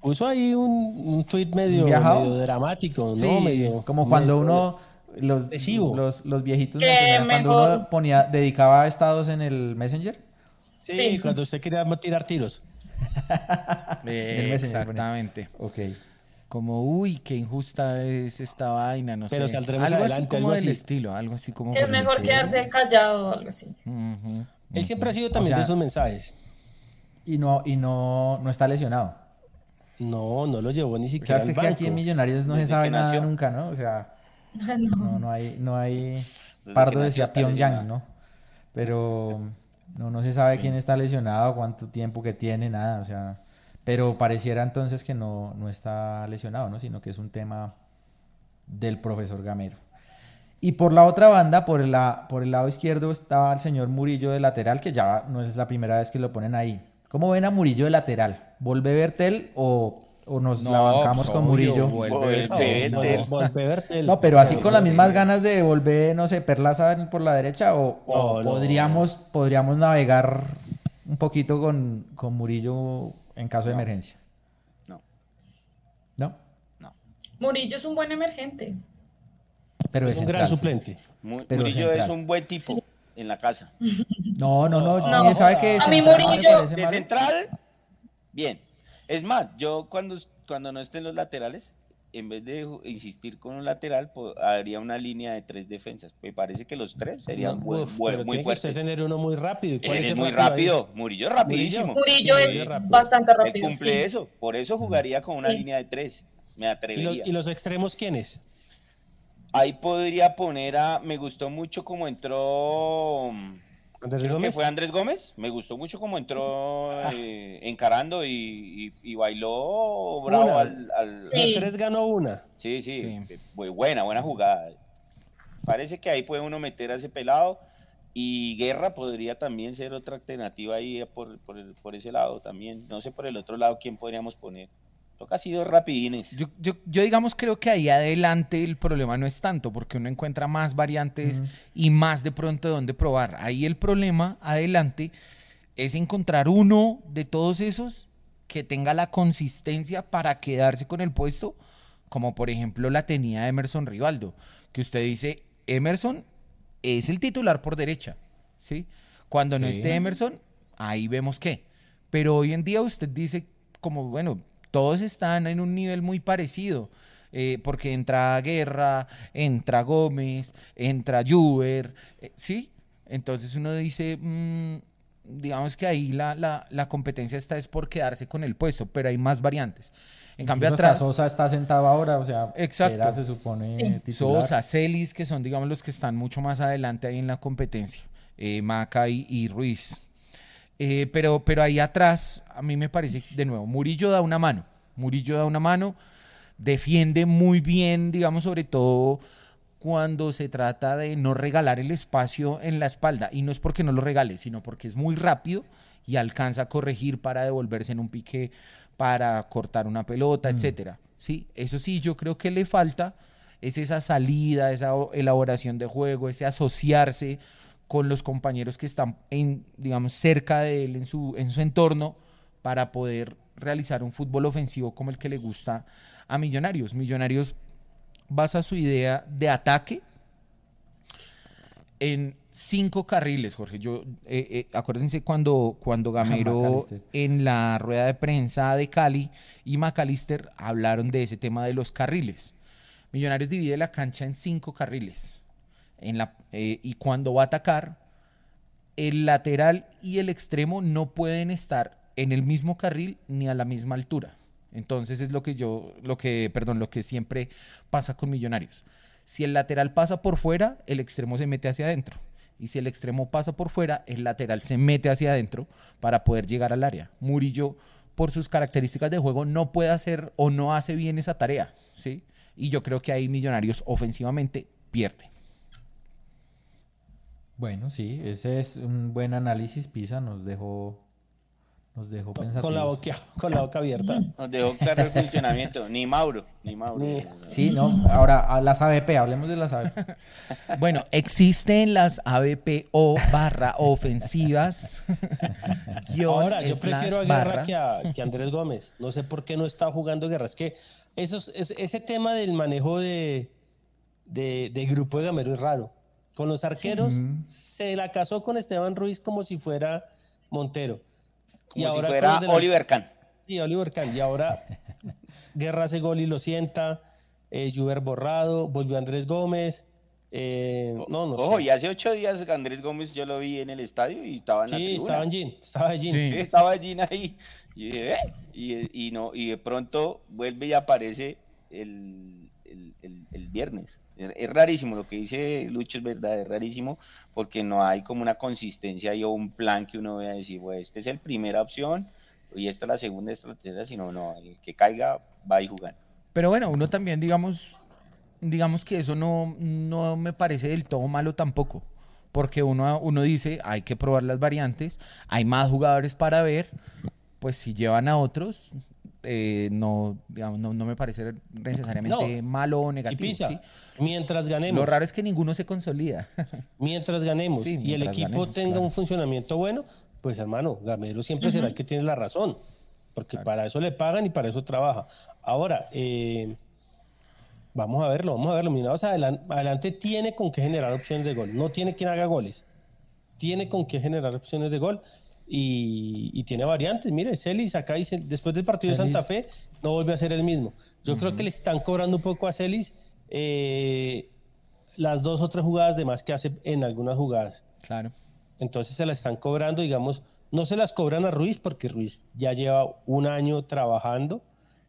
Puso ahí un, un tweet medio, medio dramático, Sí, ¿no? Medio, como cuando medio- uno, los, Agresivo. los, los viejitos, cuando uno ponía, dedicaba estados en el Messenger. Sí, Sí. cuando usted quería tirar tiros. Eh, El Messenger, exactamente. Ok. Como, uy, qué injusta es esta vaina, no Pero sé. saldremos algo adelante, así como algo del así. estilo, algo así como... Que es mejor quedarse callado o algo así. Él siempre ha sido también sea- de esos mensajes. Y no, y no, no está lesionado. No, no lo llevó ni O sea, siquiera al que banco. aquí en Millonarios no Desde se sabe que nada nunca, ¿no? O sea, No. no, no hay, no hay. Desde que Pardo decía Pyongyang. ¿no? Pero no, no se sabe quién está lesionado, cuánto tiempo que tiene, nada, o sea. Pero pareciera entonces que no, no está lesionado, ¿no? Sino que es un tema del profesor Gamero. Y por la otra banda, por el, la- por el lado izquierdo, estaba el señor Murillo de lateral, que ya no es la primera vez que lo ponen ahí. ¿Cómo ven a Murillo de lateral? ¿Vuelve Bertel o, o nos la No, bancamos pues, con obvio, Murillo? vuelve Vuelve Bertel, no. Volpe Bertel. No, pero así Sí, con las mismas ganas de volver, no sé, Perlaza por la derecha o, o podríamos, podríamos navegar un poquito con, con Murillo en caso de No. emergencia. No, ¿No? no. Murillo es un buen emergente. Pero Es un gran central, suplente. Mu- Pero Murillo central. es un buen tipo en la casa. No, no, no, No. ni sabe que de A mí no Murillo- De central, bien. Es más, yo cuando, cuando no estén los laterales, en vez de insistir con un lateral, po- haría una línea de tres defensas. Me parece que los tres serían No, buen- uf, buen- pero muy tiene que usted tener uno muy rápido. ¿Y cuál Él es el muy rápido. Murillo es rapidísimo. Murillo es rápido. bastante Él rápido. cumple sí. eso. Por eso jugaría con una Sí. línea de tres. Me ¿Y los, atrevería. y los extremos quiénes? Ahí podría poner a. Me gustó mucho como entró. Andrés Creo que Gómez. fue Andrés Gómez. Me gustó mucho como entró eh, encarando y, y- y bailó bravo Una. al. al- Sí. De tres ganó una. Sí, sí, Sí. eh, muy buena, buena jugada. Parece que ahí puede uno meter a ese pelado Y Guerra podría también ser otra alternativa ahí por, por, por ese lado también. No sé por el otro lado quién podríamos poner. Toca sido rapidines. Yo, yo, yo, digamos, creo que ahí adelante el problema no es tanto, porque uno encuentra más variantes y más de pronto de dónde probar. Ahí el problema adelante es encontrar uno de todos esos que tenga la consistencia para quedarse con el puesto, como por ejemplo la tenía Emerson Rivaldo, que usted dice, Emerson es el titular por derecha, ¿sí? Cuando no Sí. esté Emerson, ahí vemos qué. Pero hoy en día usted dice, como, bueno, todos están en un nivel muy parecido. eh, porque entra Guerra, entra Gómez, entra Juber, eh, ¿sí? Entonces uno dice, mm, digamos que ahí la, la, la competencia está es por quedarse con el puesto, pero hay más variantes. En cambio atrás, Sosa está sentado ahora, o sea, Exacto. era, se supone Sí. Sosa, Celis, que son, digamos, los que están mucho más adelante ahí en la competencia. Eh, Maca y, y Ruiz. Eh, pero, pero ahí atrás, a mí me parece, de nuevo, Murillo da una mano. Murillo da una mano, defiende muy bien, digamos, sobre todo cuando se trata de no regalar el espacio en la espalda. Y no es porque no lo regale, sino porque es muy rápido y alcanza a corregir para devolverse en un pique, para cortar una pelota, etcétera. Sí, eso sí, yo creo que le falta es esa salida, esa elaboración de juego, ese asociarse con los compañeros que están en, digamos, cerca de él en su, en su entorno para poder realizar un fútbol ofensivo como el que le gusta a Millonarios. Millonarios basa su idea de ataque en cinco carriles, Jorge. Yo, eh, eh, acuérdense cuando, cuando Gamero en la rueda de prensa de Cali y McAllister hablaron de ese tema de los carriles. Millonarios divide la cancha en cinco carriles. Eh, y cuando va a atacar, el lateral y el extremo no pueden estar en el mismo carril ni a la misma altura. Entonces es lo que yo, lo que, perdón, lo que siempre pasa con Millonarios. Si el lateral pasa por fuera, el extremo se mete hacia adentro. Y si el extremo pasa por fuera, el lateral se mete hacia adentro para poder llegar al área. Murillo, por sus características de juego, no puede hacer o no hace bien esa tarea, ¿sí? Y yo creo que ahí Millonarios ofensivamente pierde. Bueno, sí, ese es un buen análisis. Pisa nos dejó, nos dejó pensativos. Con la, boca, con la boca abierta. Nos dejó claro el funcionamiento. Ni Mauro, ni Mauro. Sí, no. Ahora, las ABP, hablemos de las ABP. Bueno, existen las ABPO barra ofensivas. Ahora, yo prefiero a Guerra barra. que a, que a Andrés Gómez. No sé por qué no está jugando Guerra. Es que esos, es- ese tema del manejo de, de, de grupo de Gamero es raro. Con los arqueros se la casó con Esteban Ruiz como si fuera Montero. Como si con fuera los delan- Oliver Kahn. Sí, Oliver Kahn. Y ahora Guerra hace gol y lo sienta. Eh, Juber borrado. Volvió Andrés Gómez. eh, no, no Ojo, sé. y hace ocho días Andrés Gómez yo lo vi en el estadio y estaba en la Sí, tribuna. estaba allí. Estaba allí. Sí. Sí, estaba allí ahí. Y, "Eh", y, y no, y de pronto vuelve y aparece el, el, viernes. Es, rarísimo, lo que dice Lucho es verdad, es rarísimo, porque no hay como una consistencia y un plan que uno vea decir, bueno, este es el primera opción, y esta es la segunda, esta es la tercera, sino no, el que caiga va ir jugando. Pero bueno, uno también, digamos, digamos que eso no, no me parece del todo malo tampoco. Porque uno, uno dice, hay que probar las variantes, hay más jugadores para ver, pues si llevan a otros, eh, no, digamos, no, no me parece necesariamente No. malo o Y negativo. pisa. ¿sí? Mientras ganemos. Lo raro es que ninguno se consolida. mientras ganemos Sí, y el equipo ganemos, tenga claro. un funcionamiento bueno, pues hermano, Gamero siempre será el que tiene la razón, porque para eso le pagan y para eso trabaja. Ahora, eh, vamos a verlo, vamos a verlo. Minados adelante, adelante tiene con qué generar opciones de gol, no tiene quien haga goles, tiene con qué generar opciones de gol. Y, y tiene variantes. Mire, Celis acá dice, después del partido de. Santa Fe, no vuelve a ser el mismo. Yo creo que le están cobrando un poco a Celis eh, las dos o tres jugadas de más que hace en algunas jugadas. claro. Entonces se las están cobrando, digamos, no se las cobran a Ruiz porque Ruiz ya lleva un año trabajando,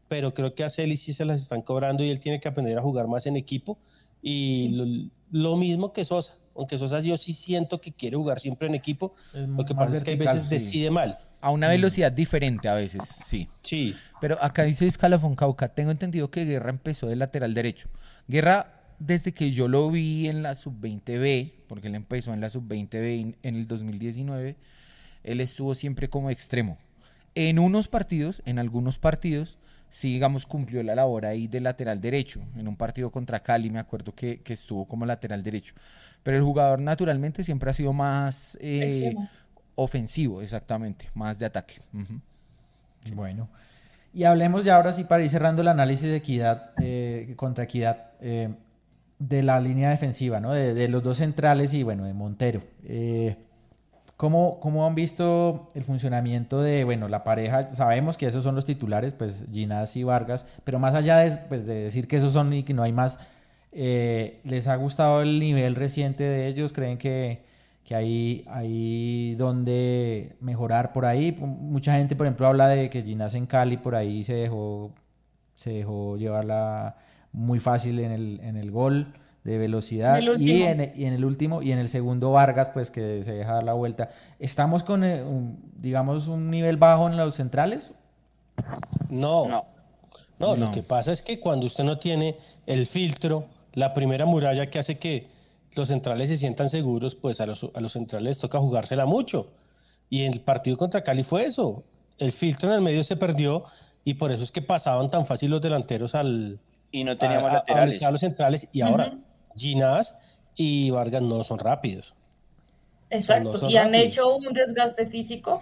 pero creo que a Celis sí se las están cobrando y él tiene que aprender a jugar más en equipo. Y lo, lo mismo que Sosa, aunque Sosa yo sí siento que quiere jugar siempre en equipo, lo que pasa es que hay veces sí. decide mal. A una velocidad diferente a veces, sí. Sí, Pero acá dice Escalafón Cauca, tengo entendido que Guerra empezó de lateral derecho. Guerra desde que yo lo vi en la sub-20B, porque él empezó en la sub-20B en el 2019, él estuvo siempre como extremo. En unos partidos, en algunos partidos, sí, digamos, cumplió la labor ahí de lateral derecho. En un partido contra Cali me acuerdo que, que estuvo como lateral derecho. Pero el jugador naturalmente siempre ha sido más eh, ofensivo, exactamente, más de ataque. Bueno. Y hablemos ya ahora sí para ir cerrando el análisis de equidad eh, contra equidad eh, de la línea defensiva, ¿no? De, de, los dos centrales y bueno, de Montero. Eh, ¿cómo, ¿cómo, han visto el funcionamiento de, bueno, la pareja? Sabemos que esos son los titulares, pues Ginás y Vargas, pero más allá de, pues, de decir que esos son y que no hay más, ¿les ha gustado el nivel reciente de ellos? ¿Creen que, que hay, hay donde mejorar por ahí. Mucha gente, por ejemplo, habla de que Ginás en Cali por ahí se dejó, se dejó llevarla muy fácil en el, en el gol de velocidad y en, y en, el último y en el segundo Vargas pues que se deja dar la vuelta estamos con eh, un, digamos un nivel bajo en los centrales no. no no lo que pasa es que cuando usted no tiene el filtro la primera muralla que hace que los centrales se sientan seguros, pues a los, a los centrales toca jugársela mucho. Y el partido contra Cali fue eso. El filtro en el medio se perdió y por eso es que pasaban tan fácil los delanteros al. Y no teníamos laterales. A, los centrales. Y ahora, Ginás y Vargas no son rápidos. Exacto. y han hecho un desgaste físico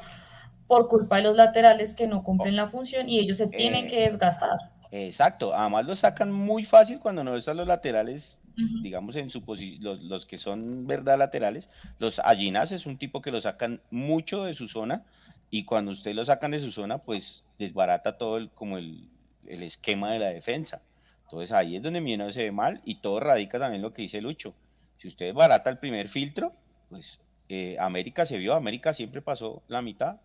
por culpa de los laterales que no cumplen la función y ellos se tienen que desgastar. Exacto. Además, lo sacan muy fácil cuando no están los laterales digamos, en su los, los, que son verdad laterales, los Allinas es un tipo que lo sacan mucho de su zona y cuando usted lo sacan de su zona, pues desbarata todo el, como el, el esquema de la defensa. Entonces ahí es donde Millonarios se ve mal y todo radica también lo que dice Lucho. Si usted desbarata el primer filtro, pues eh, América se vio, América siempre pasó la mitad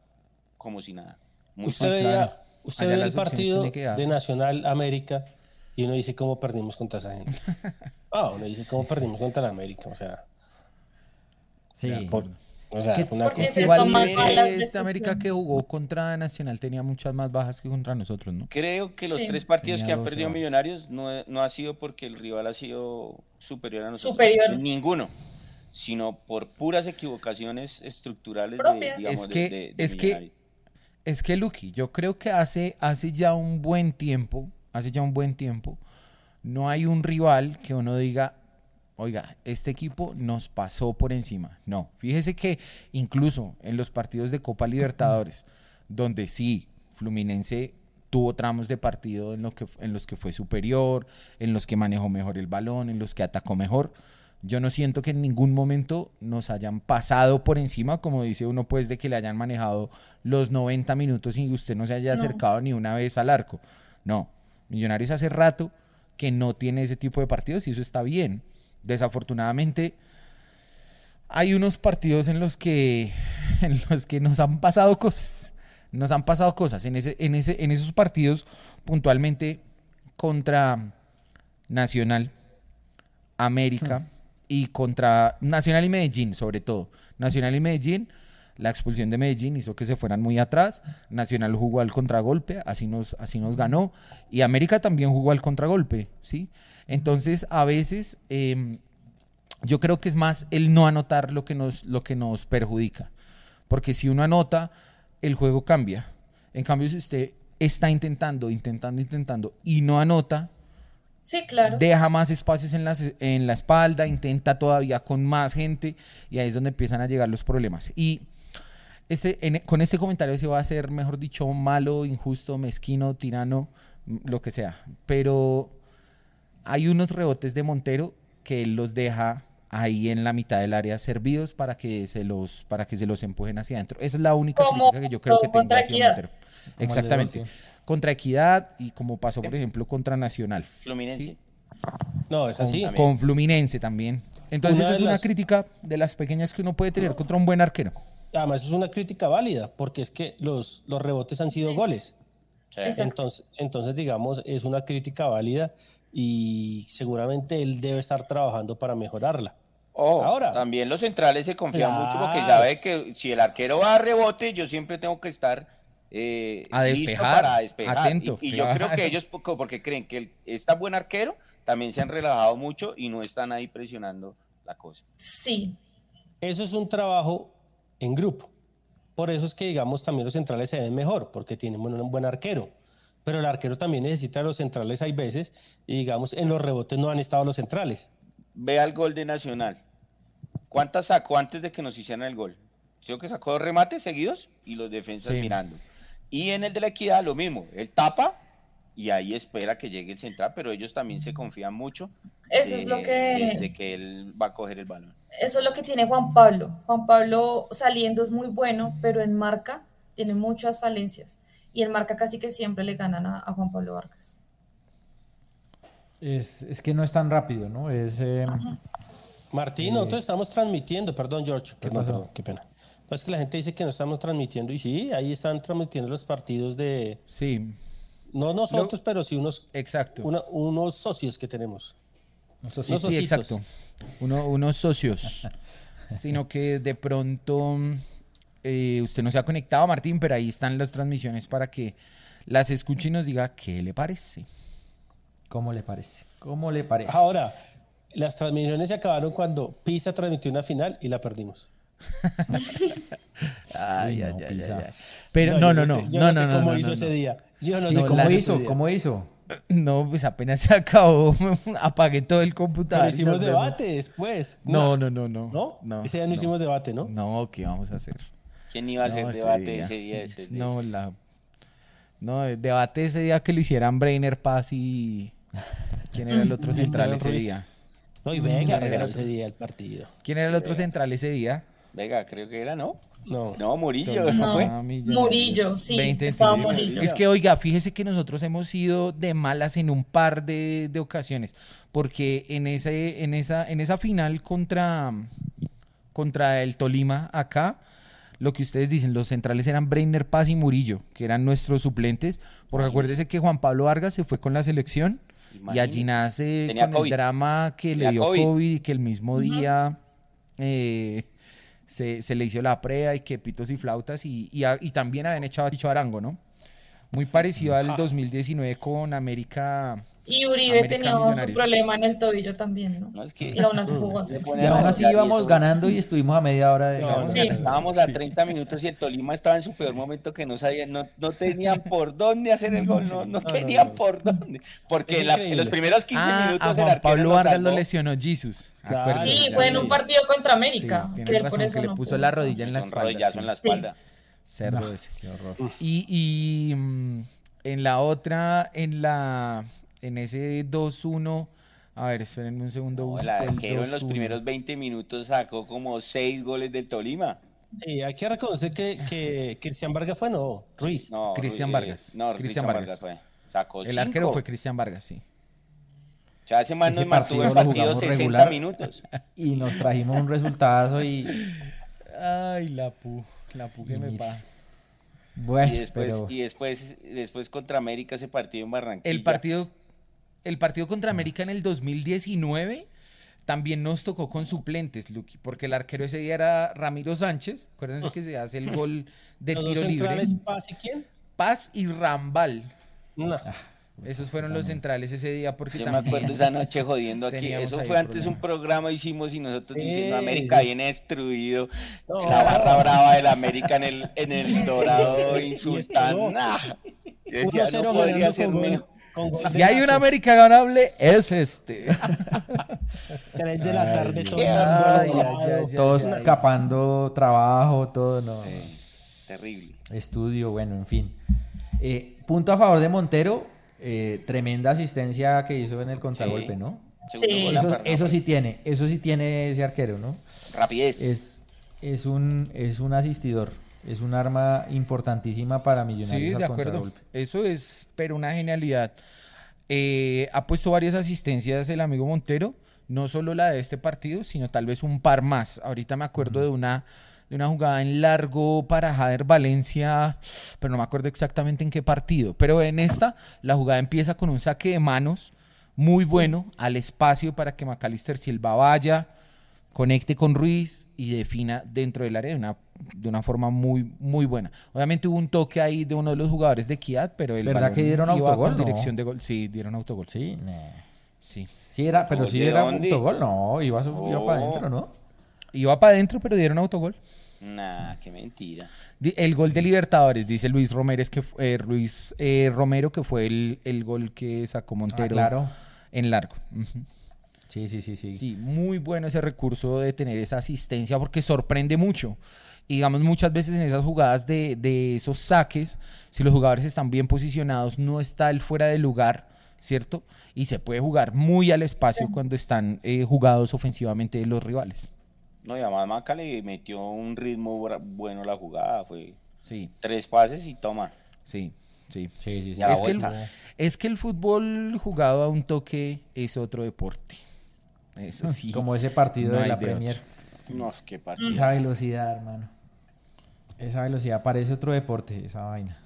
como si nada. usted veía, usted ve el partido de Nacional América y uno dice cómo perdimos contra esa gente. Ah, uno dice cómo perdimos contra la América, o sea. Sí. o sea, una cosa. Igual es América que jugó contra Nacional tenía muchas más bajas que contra nosotros, ¿no? Creo que los tres partidos que han perdido Millonarios no, no, ha sido porque el rival ha sido superior a nosotros. Superior. Ninguno. Sino por puras equivocaciones estructurales de, digamos, es que, es que es que Lucky, yo creo que hace, hace ya un buen tiempo hace ya un buen tiempo, no hay un rival que uno diga, oiga, este equipo nos pasó por encima. No, fíjese que incluso en los partidos de Copa Libertadores, donde sí, Fluminense tuvo tramos de partido en, lo que, en los que fue superior, en los que manejó mejor el balón, en los que atacó mejor. Yo no siento que en ningún momento nos hayan pasado por encima, como dice uno, pues de que le hayan manejado los 90 minutos y usted no se haya acercado ni una vez al arco. No, Millonarios hace rato que no tiene ese tipo de partidos y eso está bien. Desafortunadamente, hay unos partidos en los que, en los que nos han pasado cosas. Nos han pasado cosas. En, ese, en, ese, en esos partidos, puntualmente contra Nacional, América y contra Nacional y Medellín, sobre todo. Nacional y Medellín la expulsión de Medellín hizo que se fueran muy atrás. Nacional jugó al contragolpe, así nos, así nos ganó. Y América también jugó al contragolpe, ¿sí? Entonces, a veces, em, yo creo que es más el no anotar lo que, nos, lo que nos perjudica. Porque si uno anota, el juego cambia. En cambio, si usted está intentando, intentando, intentando y no anota, Sí, claro. Deja más espacios en la, en la espalda, intenta todavía con más gente y ahí es donde empiezan a llegar los problemas. Y este, con este comentario se va a hacer, mejor dicho, malo, injusto, mezquino, tirano, lo que sea. Pero hay unos rebotes de Montero que él los deja ahí en la mitad del área servidos para que se los para que se los empujen hacia adentro. Esa es la única crítica que yo creo que tengo hacia Montero. Exactamente. Contra Equidad y como pasó, por ejemplo, contra Nacional. Fluminense. No, es así. Con, Fluminense también. Entonces es una crítica de las pequeñas que uno puede tener contra un buen arquero además es una crítica válida, porque es que los, los rebotes han sido goles. Entonces, entonces, digamos, es una crítica válida y seguramente él debe estar trabajando para mejorarla. Oh, Ahora, también los centrales se confían mucho porque sabe que si el arquero va a rebote, yo siempre tengo que estar eh, A listo despejar, para despejar. atento, y, y yo creo que ellos, porque creen que él es tan buen arquero, también se han relajado mucho y no están ahí presionando la cosa. Sí, Eso es un trabajo en grupo. Por eso es que, digamos, también los centrales se ven mejor, porque tienen un, un buen arquero. Pero el arquero también necesita a los centrales, hay veces, y digamos, en los rebotes no han estado los centrales. Vea el gol de Nacional. ¿Cuántas sacó antes de que nos hicieran el gol? Creo que sacó dos remates seguidos y los defensas Sí. mirando. Y en el de la equidad lo mismo, él tapa y ahí espera que llegue el central, pero ellos también se confían mucho eso de, es lo de- que de que él va a coger el balón. eso es lo que tiene Juan Pablo. Juan Pablo saliendo es muy bueno, pero en marca tiene muchas falencias. Y en marca casi que siempre le ganan a, a Juan Pablo Vargas. Es, es que no es tan rápido, ¿no? Es, eh, Martín, nosotros estamos transmitiendo, perdón, George, ¿Qué perdón, perdón, qué pena. No, es que la gente dice que no estamos transmitiendo, y sí, ahí están transmitiendo los partidos de, Sí, no nosotros, pero sí unos, exacto. una- unos socios que tenemos. eso sí, Sí, Unos sí, exacto. Uno- unos socios. Sino que de pronto eh, usted no se ha conectado, Martín, pero ahí están las transmisiones para que las escuche y nos diga qué le parece. ¿Cómo le parece? ¿Cómo le parece? Ahora, las transmisiones se acabaron cuando Pisa transmitió una final y la perdimos. Ay, ay, no, ay, Pisa. ay, ay. Pero no, no, no, sé- no, sé no, no, cómo no, hizo no, ese no. día. Yo no Sí, sé ¿cómo cómo hizo? día. ¿Cómo hizo? No, pues apenas se acabó, apagué todo el computador. Pero hicimos debate después. No, no, no, no. ¿No? no Ese día no, hicimos debate, ¿no? No, ¿qué vamos a hacer? ¿Quién iba a hacer No, ese debate día. ese día? ese día? No, la... No, el debate ese día que lo hicieran Brainer Paz y... ¿Quién era el otro central ese día? No, y Vega era ese día el partido. ¿Quién era el otro central ese día? Venga, creo que era, ¿no? No. No, Murillo, No. ¿no fue? Ah. Murillo, sí, 20, estaba sí. Murillo. Es que, oiga, fíjese que nosotros hemos sido de malas en un par de, de ocasiones, porque en, ese, en, esa, en esa final contra, contra el Tolima acá, lo que ustedes dicen, los centrales eran Breiner Paz y Murillo, que eran nuestros suplentes, porque acuérdese que Juan Pablo Vargas se fue con la selección y allí nace Tenía con COVID. el drama que le dio COVID. COVID y que el mismo día eh, se, se le hizo la prueba y que pitos y flautas y, y, a- y también habían echado a Chicho Arango, ¿no? Muy parecido al 2019 con América. Y Uribe tenía su problema en el tobillo también, ¿no? No, es que Y aún así jugó así. Y aún así íbamos eso- ganando y estuvimos a media hora de... No. Sí. Estábamos a 30 minutos y el Tolima estaba en su peor momento que no sabían, no, no tenían por dónde hacer el gol, no, no tenían por dónde. Porque la- en los primeros 15 Ah, minutos a el Juan arquero Pablo Vargas lo lesionó Jesus. Claro. Sí, fue en un partido contra Sí, América. tiene que él por razón, eso que le puso la rodilla en la espalda. rodillazo sí. en la espalda. Cerdo ese. Y, y, mm, en la otra, en la en ese 2-1, a ver, espérenme un segundo. No, busco el arquero en los 2-1. primeros 20 minutos sacó como 6 goles del Tolima. Sí, hay que reconocer que, que Cristian Vargas fue, no, Ruiz. No, Cristian eh, Vargas. No, Cristian Cristian Vargas. Vargas. fue. Sacó El arquero cinco. fue Cristian Vargas, sí. O sea, ese man nos mantuvo en partido lo partido jugamos 60 regular. minutos. Y nos trajimos un resultado y... Ay, la pu, la pu que Y me pa. Bueno, Y después, pero... y después, después contra América ese partido en Barranquilla. El partido, el partido contra América en el 2019 también nos tocó con suplentes, Luqui, porque el arquero ese día era Ramiro Sánchez. Acuérdense que se hace el gol del Los dos tiro libre. centrales, Paz y quién? Paz y Rambal. No. Esos fueron los centrales ese día porque Yo me también... acuerdo esa noche jodiendo aquí. Eso fue antes un programa hicimos y nosotros Sí, diciendo América sí. viene destruido. No. La barra brava del América en el, en el Dorado esperó. Nah. Yo decía, 1-0 no podría ser mejor. Si hay un Lazo. América ganable, es este. Tres de la tarde, Ay, todo Ay, Todos escapando trabajo, todo, no. Sí, terrible. Estudio, bueno, en fin. Eh, punto a favor de Montero, eh, tremenda asistencia que hizo en el contragolpe, Sí. ¿no? Sí. Eso, eso sí tiene, eso sí tiene ese arquero, ¿no? Rapidez. Es, es, un, es un asistidor, es un arma importantísima para Sí, Millonarios de al acuerdo. Eso es, pero una genialidad. Eh, ha puesto varias asistencias el amigo Montero, no solo la de este partido, sino tal vez un par más. Ahorita me acuerdo de una de una jugada en largo para Jader Valencia, pero no me acuerdo exactamente en qué partido. Pero en esta, la jugada empieza con un saque de manos muy bueno al espacio para que Macalister Silva vaya, conecte con Ruiz y defina dentro del área de una de una forma muy, muy buena. Obviamente hubo un toque ahí de uno de los jugadores de Kiat, pero el ¿Verdad que dieron iba autogol? con No. dirección de gol. Sí, dieron autogol. Sí, nah. Sí. Sí era, pero sí ¿De era autogol, no, iba, a su- iba Oh. para adentro, ¿no? Iba para adentro, pero dieron autogol. Nah, qué mentira. El gol de Libertadores, dice Luis Romero, que, eh, Luis eh, Romero, que fue el, el gol que sacó Montero Ah, claro. en largo. Sí, sí, sí, sí. Sí, muy bueno ese recurso de tener esa asistencia porque sorprende mucho. Y digamos, muchas veces en esas jugadas de, de esos saques, si los jugadores están bien posicionados, no está el fuera de lugar, ¿cierto? Y se puede jugar muy al espacio cuando están eh, jugados ofensivamente los rivales. No, y además Maca le metió un ritmo bueno la jugada. Fue Sí, tres pases y toma. sí, sí. Sí, sí, sí. Es que, el, es que el fútbol jugado a un toque es otro deporte. Eso sí. Como ese partido No de la de Premier. No, qué partido. Esa velocidad, hermano. Esa velocidad parece otro deporte, esa vaina.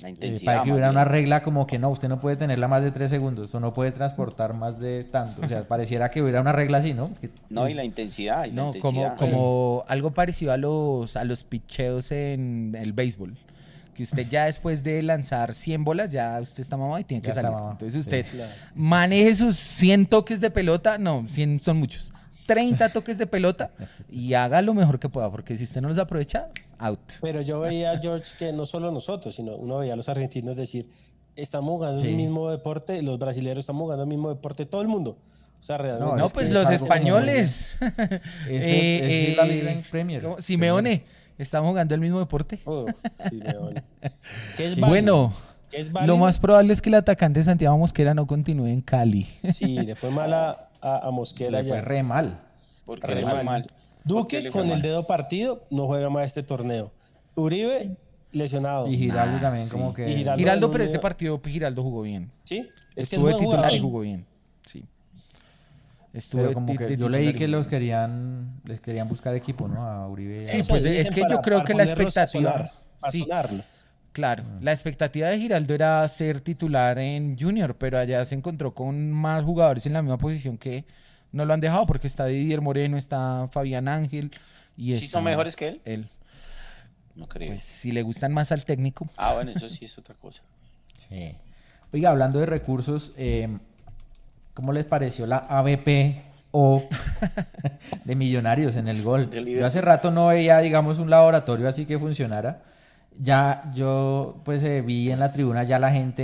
La Eh, intensidad. para que hubiera bien. una regla como que no, usted no puede tenerla más de tres segundos o no puede transportar más de tanto. O sea, pareciera que hubiera una regla así, ¿no? Que- No, y la intensidad. y la No, como, intensidad. como algo parecido a los, a los picheos en el béisbol. Que usted ya después de lanzar 100 bolas, ya usted está mamado y tiene que Ya salir. mamado. Entonces Sí. usted maneje sus 100 toques de pelota, no, 100 son muchos. 30 toques de pelota y haga lo mejor que pueda, porque si usted no los aprovecha, out. Pero yo veía, George, que no solo nosotros, sino uno veía a los argentinos decir, estamos jugando Sí. el mismo deporte, los brasileños estamos jugando el mismo deporte, todo el mundo. O sea, realmente... No, es pues los es españoles. Ese- ese es la eh, Liga en Premier. ¿cómo? Simeone, ¿estamos jugando el mismo deporte? Oh, sí, León. ¿Qué es Sí. Bueno, ¿Qué es Lo más probable es que el atacante Santiago Mosquera no continúe en Cali. Sí, le fue mal a, a, a Mosquera Le fue re mal. Porque Re mal. ¿Por qué Duque con el dedo partido no juega más este torneo. Uribe lesionado. Y Giraldo Nah, también sí. como que... Y Giraldo- Giraldo, no, pero este partido Giraldo jugó bien. Sí, es que es Estuvo de buen titular jugador. y jugó bien. Sí. De como que yo leí que los querían, les querían buscar equipo, ¿no? A Uribe. Sí, Eso pues dicen es que para- yo creo que la expectativa- sí. sonarlo. Claro, la expectativa de Giraldo era ser titular en Junior, pero allá se encontró con más jugadores en la misma posición que no lo han dejado porque está Didier Moreno, está Fabián Ángel y ¿Sí está son mejores que él? él. No creo. Pues si le gustan más al técnico. Ah, bueno, eso sí es otra cosa. Sí. Oiga, hablando de recursos, eh, ¿cómo les pareció la ABP o de Millonarios en el gol? Yo hace rato no veía, digamos, un laboratorio así que funcionara. Ya yo, pues, eh, vi en la tribuna ya la gente,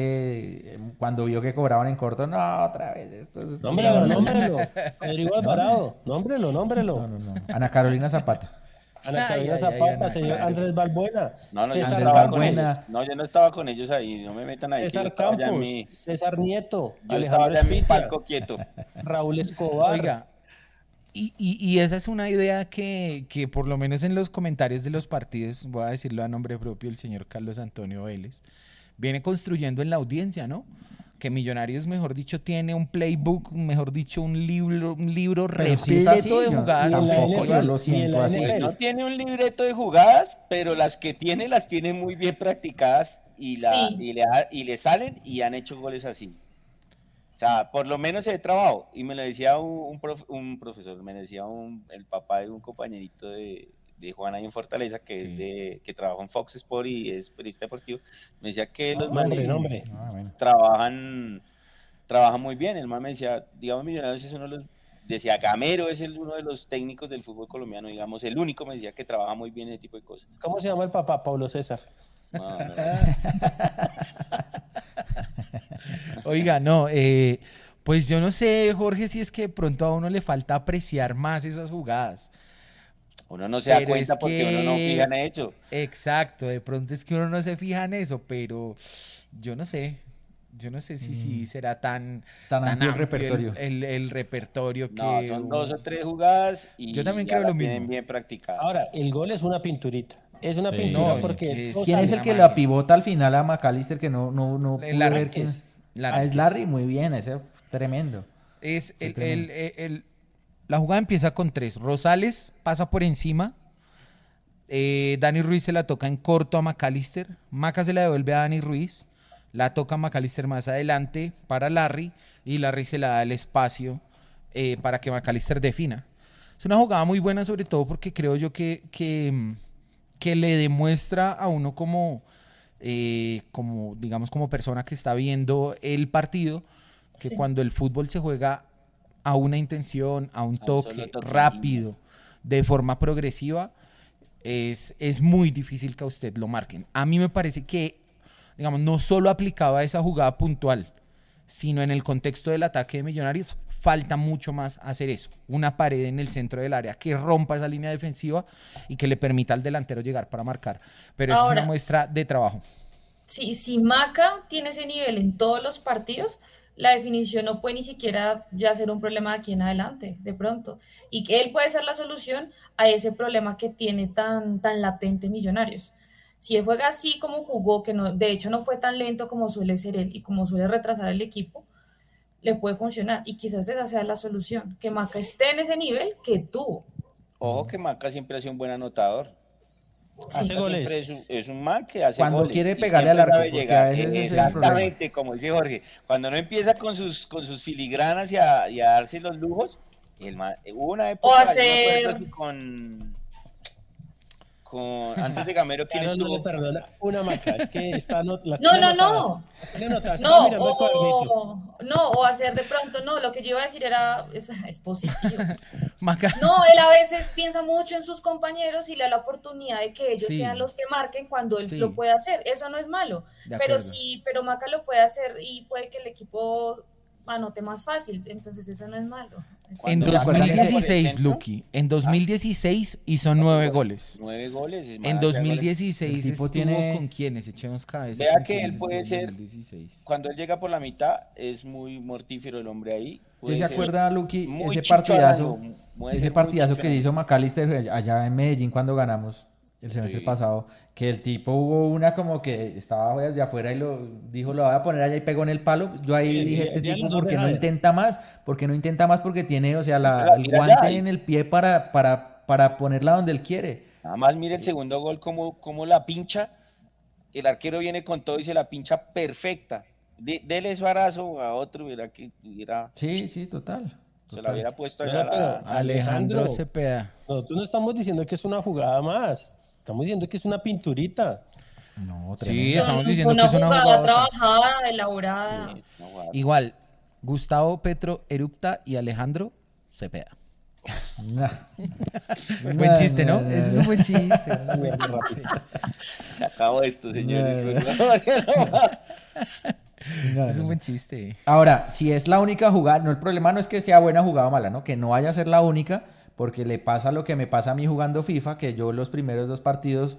eh, cuando vio que cobraban en corto, no, otra vez esto. es- Nómbrelo, nómbrelo. Rodrigo Alvarado, nómbrelo, nómbrelo. No, no, no. Ana Carolina Zapata. Ana Ay, Carolina ay, ay, Zapata, señor. Andrés Balbuena, No, no, yo no César estaba con Balbuena. ellos. No, yo no estaba con ellos ahí. No me metan ahí. yo César estaba Campos, mi- César Nieto, Yo estaba Alejandro ya en mi palco quieto. Raúl Escobar. Oiga, y, y- y esa es una idea que, que por lo menos en los comentarios de los partidos, voy a decirlo a nombre propio, el señor Carlos Antonio Vélez, viene construyendo en la audiencia, ¿no? Que Millonarios, mejor dicho, tiene un playbook, mejor dicho, un libro, un libro repleto de jugadas tampoco yo lo siento así. No tiene un libreto de jugadas, pero las que tiene las tiene muy bien practicadas y, la, Sí. y, le, ha- y le salen y han hecho goles así. O sea, por lo menos he trabajado. Y me lo decía un, un prof- un profesor, me decía un, el papá de un compañerito de, de Juan ahí en Fortaleza, que, Sí. es de, que trabaja en Fox Sport y es periodista deportivo. Me decía que los Nombre, manes nombre. Ah, bueno. trabajan, trabajan muy bien. El man me decía, digamos, Millonarios es uno de los, decía, Gamero es el, uno de los técnicos del fútbol colombiano, digamos, el único me decía que trabaja muy bien ese tipo de cosas. ¿Cómo se llama el papá? Pablo César. No, no, no. Oiga, no, eh, pues yo no sé, Jorge, si es que de pronto a uno le falta apreciar más esas jugadas. Uno no se da cuenta porque uno no fija en eso. Exacto, de pronto es que uno no se fija en eso, pero yo no sé, yo no sé si, si Mm. será tan, Tan amplio el repertorio. El, el repertorio que... No, son dos o tres jugadas y Yo también ya creo la lo tienen mismo. bien practicada. Ahora, el gol es una pinturita. Es una Sí. pintura No, es porque... que ¿Quién es el que Magia. lo apivota al final a McAllister que no, no, no Larry ver quién es? Larry Ah, es. Larry, muy bien, ese es tremendo. Es el, el- la jugada empieza con tres. Rosales pasa por encima. eh, Dani Ruiz se la toca en corto a McAllister. Maca se la devuelve a Dani Ruiz. La toca McAllister más adelante para Larry. Y Larry se la da el espacio eh, para que McAllister defina. Es una jugada muy buena, sobre todo porque creo yo que, que, que le demuestra a uno como, eh, como, digamos, como persona que está viendo el partido, que Sí. cuando el fútbol se juega a una intención, a un toque, rápido, de forma progresiva, es, es muy difícil que a usted lo marquen. A mí me parece que, digamos, no solo aplicaba esa jugada puntual, sino en el contexto del ataque de Millonarios, falta mucho más hacer eso. Una pared en el centro del área que rompa esa línea defensiva y que le permita al delantero llegar para marcar. Pero eso es una muestra de trabajo. Si, si Maca tiene ese nivel en todos los partidos, la definición no puede ni siquiera ya ser un problema de aquí en adelante, de pronto. Y que él puede ser la solución a ese problema que tiene tan, tan latente Millonarios. Si él juega así como jugó, que no, de hecho no fue tan lento como suele ser él y como suele retrasar el equipo, le puede funcionar. Y quizás esa sea la solución, que Maca esté en ese nivel que tuvo. Ojo que Maca siempre ha sido un buen anotador. Hace goles. Es un, es un man que hace Cuando goles quiere pegarle al arco, llegar. a. Exactamente, como dice Jorge. Cuando no empieza con sus, con sus filigranas y a, y a darse los lujos, el man- hubo una época hacer- que con, con antes de Gamero, ¿quién Claro, no le estuvo? perdona una maca, es que está no, las No, no, no. No, o, no, o hacer de pronto, no, lo que yo iba a decir era, es, es positivo. Maca, No, él a veces piensa mucho en sus compañeros y le da la oportunidad de que ellos Sí. sean los que marquen cuando él Sí. lo puede hacer. Eso no es malo, pero sí, pero Maca lo puede hacer y puede que el equipo anote más fácil, entonces eso no es malo. En Cuando se acuerdan que por el 2016, centro- Lucky, en 2016 hizo nueve goles. Nueve goles. En hacía goles. 2016 El tipo tiene- con quiénes, echemos cabeza. Vea que él puede ser- 2016. Cuando él llega por la mitad, es muy mortífero el hombre ahí. ¿Usted se acuerda, Lucky, ese partidazo, ese partidazo que hizo McAllister allá en Medellín cuando ganamos el semestre Sí. pasado? Que el tipo hubo una como que estaba desde afuera y lo dijo, lo voy a poner allá y pegó en el palo. Yo ahí Sí, dije, este tipo, los dos ¿por qué no intenta más? ¿Por qué no intenta más? Porque tiene, o sea, la- el guante en el pie para, para, para ponerla donde él quiere. Nada más mire el segundo gol, como, como la pincha. El arquero viene con todo y se la pincha perfecta. De- dele eso arazo a otro, hubiera que hubiera, Sí, sí, total. se la hubiera puesto No, allá. la- pero- Alejandro Alejandro. Cepeda. Nosotros no estamos diciendo que es una jugada más, estamos diciendo que es una pinturita. No, Sí, estamos diciendo que es una jugada jugada. trabajada, elaborada. Sí, no, guau. Igual, Gustavo Petro Erupta y Alejandro Cepeda. Nah. Buen chiste, ¿no? nah, Ese es un buen chiste. Se acabó esto, señores. Es un buen chiste. Ahora, si es la única jugada, no el problema no es que sea buena jugada o mala, ¿no? Que no vaya a ser la única, porque le pasa lo que me pasa a mí jugando FIFA, que yo los primeros dos partidos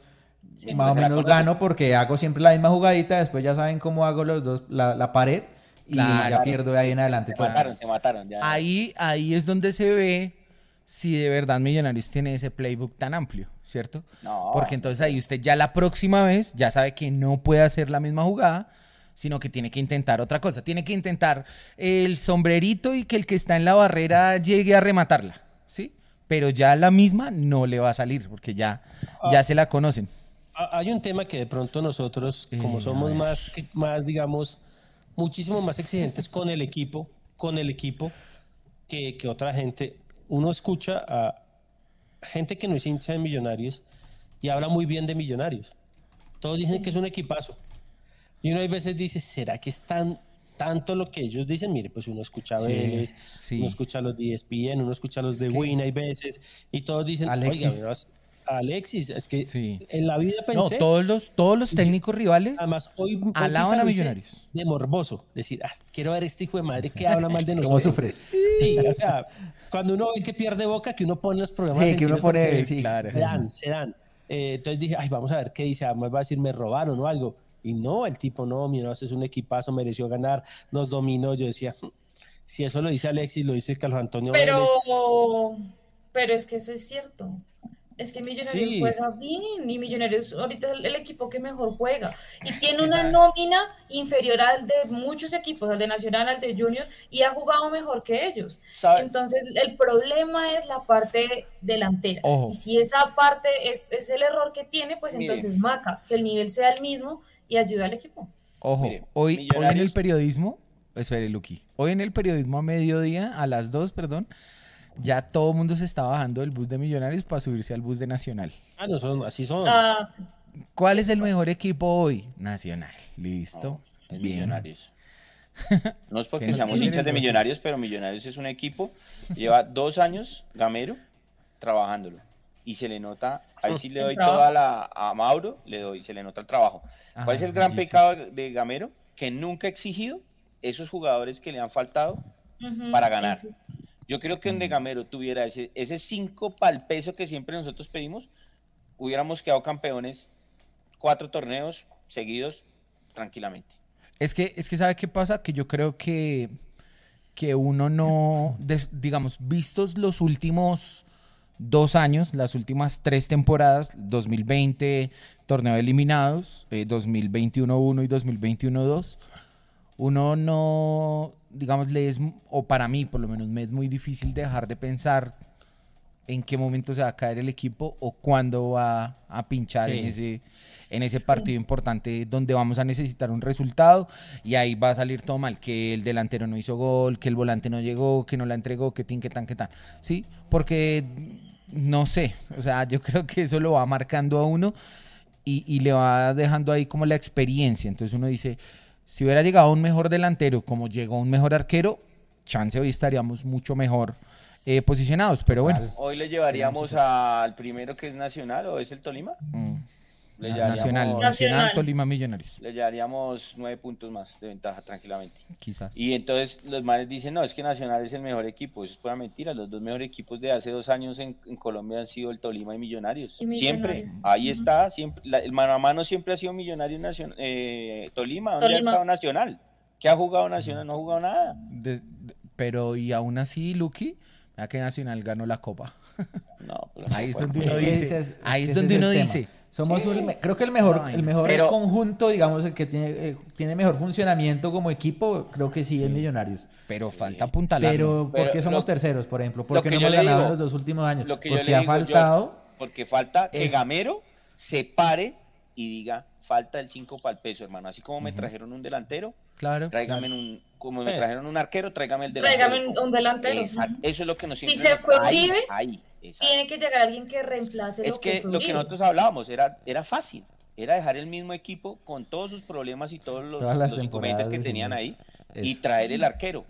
Sí. más o menos gano porque hago siempre la misma jugadita, después ya saben cómo hago los dos, la, la pared, y Claro. ya pierdo de ahí en adelante. Te mataron, te mataron. Ya. Ahí, ahí es donde se ve si de verdad Millonarios tiene ese playbook tan amplio, ¿cierto? No. Porque entonces ahí usted ya la próxima vez ya sabe que no puede hacer la misma jugada, sino que tiene que intentar otra cosa. Tiene que intentar el sombrerito y que el que está en la barrera llegue a rematarla, ¿sí? Pero ya la misma no le va a salir porque ya, ya se la conocen. Ha- Hay un tema que de pronto nosotros, Eh, como a somos más, más, digamos, muchísimo más exigentes con el equipo, con el equipo, que, que otra gente, uno escucha a gente que no es hincha de millonarios y habla muy bien de millonarios. Todos dicen que es un equipazo. Y uno a veces dice, ¿será que es tan, tanto lo que ellos dicen? Mire, pues uno escucha a Vélez, sí. uno escucha a los de ESPN, uno escucha a los de que- Win hay veces, y todos dicen, Alexis. oiga, Alexis, es que Sí. en la vida No, pensé... todos los, todos los técnicos rivales Además, hoy, alaban a Millonarios. De morboso. Decir, "Ah, quiero ver este hijo de madre que habla mal de ¿Cómo nosotros. sufre? Sí, o sea, cuando uno ve que pierde boca, que uno pone los programas. Sí, que uno pone, sí. claro. Se dan, se dan. Eh, entonces dije, ay, vamos a ver qué dice. Además va a decir, me robaron o algo. Y no, el tipo no, mira, es un equipazo, mereció ganar, nos dominó. Yo decía, "Hmm, si eso lo dice Alexis, lo dice Carlos Antonio Vélez. Pero, pero es que eso es cierto. Es que Millonarios Sí. juega bien y Millonarios ahorita es el equipo que mejor juega y tiene una nómina inferior al de muchos equipos, al de Nacional, al de Junior y ha jugado mejor que ellos. ¿Sabes? Entonces el problema es la parte delantera Ojo. y si esa parte es, es el error que tiene, pues entonces Maca, que el nivel sea el mismo y ayuda al equipo. Ojo, Mire, hoy, hoy en el periodismo, espere Luqui, hoy en el periodismo a mediodía, a las 2, perdón, ya todo el mundo se está bajando del bus de Millonarios para subirse al bus de Nacional. Ah, no son, así son. Ah, sí. ¿Cuál es el mejor equipo hoy? Nacional. Listo. El Bien. Millonarios. No es porque seamos hinchas de. Millonarios, pero Millonarios es un equipo, lleva dos años, Gamero, trabajándolo. Y se le nota, ahí sí le doy toda la, a Mauro, le doy, se le nota el trabajo. ¿Cuál es el Ah, gran Jesus. pecado de Gamero? Que nunca ha exigido esos jugadores que le han faltado para ganar. Yo creo que donde Gamero tuviera ese, ese 5 pal peso que siempre nosotros pedimos, hubiéramos quedado campeones cuatro torneos seguidos tranquilamente. Es que, es que ¿sabe qué pasa? Que yo creo que, que uno no, des- digamos, vistos los últimos dos años, las últimas tres temporadas, 2020, torneo de eliminados, eh, 2021-1 y 2021-2, uno no, digamos, le es, o para mí por lo menos, me es muy difícil dejar de pensar en qué momento se va a caer el equipo o cuándo va a pinchar Sí. en ese en ese partido importante donde vamos a necesitar un resultado y ahí va a salir todo mal, que el delantero no hizo gol, que el volante no llegó, que no la entregó, que tin, que tan, que tan. Sí, porque no sé, o sea, yo creo que eso lo va marcando a uno y, y le va dejando ahí como la experiencia. Entonces uno dice, si hubiera llegado un mejor delantero como llegó un mejor arquero, chance hoy estaríamos mucho mejor eh, posicionados, pero bueno. Hoy le llevaríamos al primero que es Nacional o es el Tolima. mm, Le Nacional, llevaríamos, Nacional, Nacional. Tolima Millonarios, le llevaríamos nueve puntos más de ventaja tranquilamente. quizás. Y entonces los manes dicen, no, es que Nacional es el mejor equipo. Eso es pura mentira. Los dos mejores equipos de hace dos años en, en Colombia han sido el Tolima y Millonarios. Y Siempre. Millonarios. Ahí está. siempre la- El mano a mano siempre ha sido Millonario Nacion- eh, Tolima. ¿Dónde ha Tolima. estado Nacional? ¿Qué ha jugado Nacional? No ha jugado nada. De- de- pero y aún así, Lucky, vea que Nacional ganó la copa. No, pero Ahí es donde uno que dice, es- ahí es donde uno dice, Somos un- creo que el mejor, el mejor pero- conjunto, digamos, el que tiene, eh, tiene mejor funcionamiento como equipo, creo que sí, es Millonarios. pero falta apuntalar. Pero, Pero ¿por qué somos lo- terceros, por ejemplo? ¿Por qué no hemos ganado digo- en los dos últimos años? Lo que yo Porque le ha digo, faltado. Porque falta que Gamero se pare y diga, falta el 5 para el peso, hermano. Así como me trajeron un delantero, Claro. tráigame claro. un, como me Eh. trajeron un arquero, tráigame el delantero. Tráigame un- delantero. Exacto. Eso es lo que nos Si se nos- fue ahí, Uribe, ahí. Tiene que llegar alguien que reemplace Es lo que, que fue lo que nosotros hablábamos era, era fácil, era dejar el mismo equipo con todos sus problemas y todos los, los inconvenientes que tenían ahí y traer el arquero.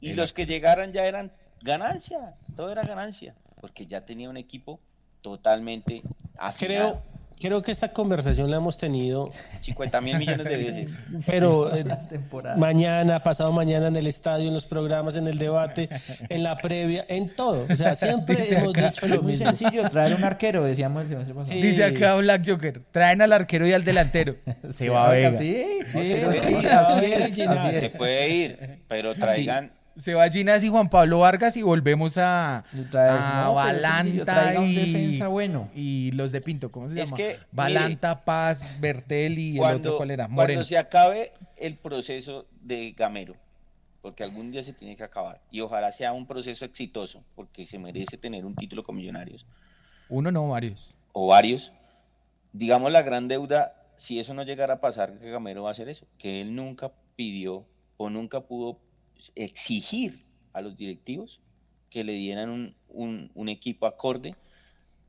Y El los que llegaran ya eran ganancia, todo era ganancia, porque ya tenía un equipo totalmente afinado. Creo, creo que esta conversación la hemos tenido, 50 mil millones de veces. pero eh, mañana, pasado mañana en el estadio, en los programas, en el debate, en la previa, en todo. O sea, siempre Dice hemos acá, dicho Es lo muy mismo. sencillo traer un arquero, decíamos el semestre pasado. Sí. Dice acá Black Joker, traen al arquero y al delantero. Se va a Vega. Sí, pero Sí, sí, se así va a es, Se es. puede ir, pero traigan Se va Ginás y Juan Pablo Vargas y volvemos a, Y a no, Balanta y, defensa bueno. y los de Pinto, ¿cómo se Es llama? que, Balanta, Paz, Bertel y el cuando, otro cuál era, cuando Moreno. se acabe el proceso de Gamero, porque algún día se tiene que acabar, y ojalá sea un proceso exitoso, porque se merece tener un título con Millonarios, Uno no, varios. o varios, digamos la gran deuda, si eso no llegara a pasar, que Gamero va a hacer eso, que él nunca pidió o nunca pudo exigir a los directivos que le dieran un, un- un equipo acorde,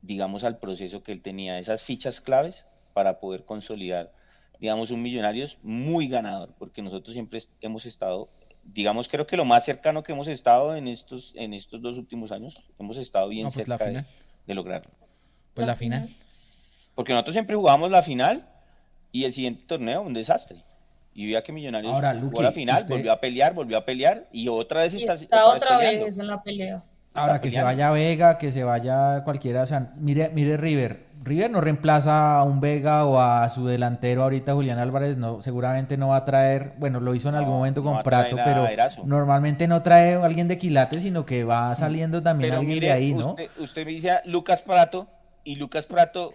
digamos, al proceso que él tenía, esas fichas claves para poder consolidar, digamos, un Millonarios muy ganador, porque nosotros siempre hemos estado, digamos, creo que lo más cercano que hemos estado en estos, en estos dos últimos años, hemos estado bien No, pues la cerca de, final. de lograrlo. Pues la final. Porque nosotros siempre jugábamos la final y el siguiente torneo un desastre. Y veía que Millonarios Ahora, jugó la final, usted- volvió a pelear, volvió a pelear y otra vez Y está, está otra peleando. vez en la pelea. Ahora que se vaya Vega, que se vaya cualquiera, o sea, mire, mire River. River no reemplaza a un Vega o a su delantero ahorita Julián Álvarez, no, seguramente no va a traer, bueno, lo hizo en algún No, momento con Prato, pero Erazo. normalmente no trae a alguien de quilate, sino que va saliendo también Pero alguien mire, de ahí, ¿no? usted, usted me dice a Lucas Prato y Lucas Prato,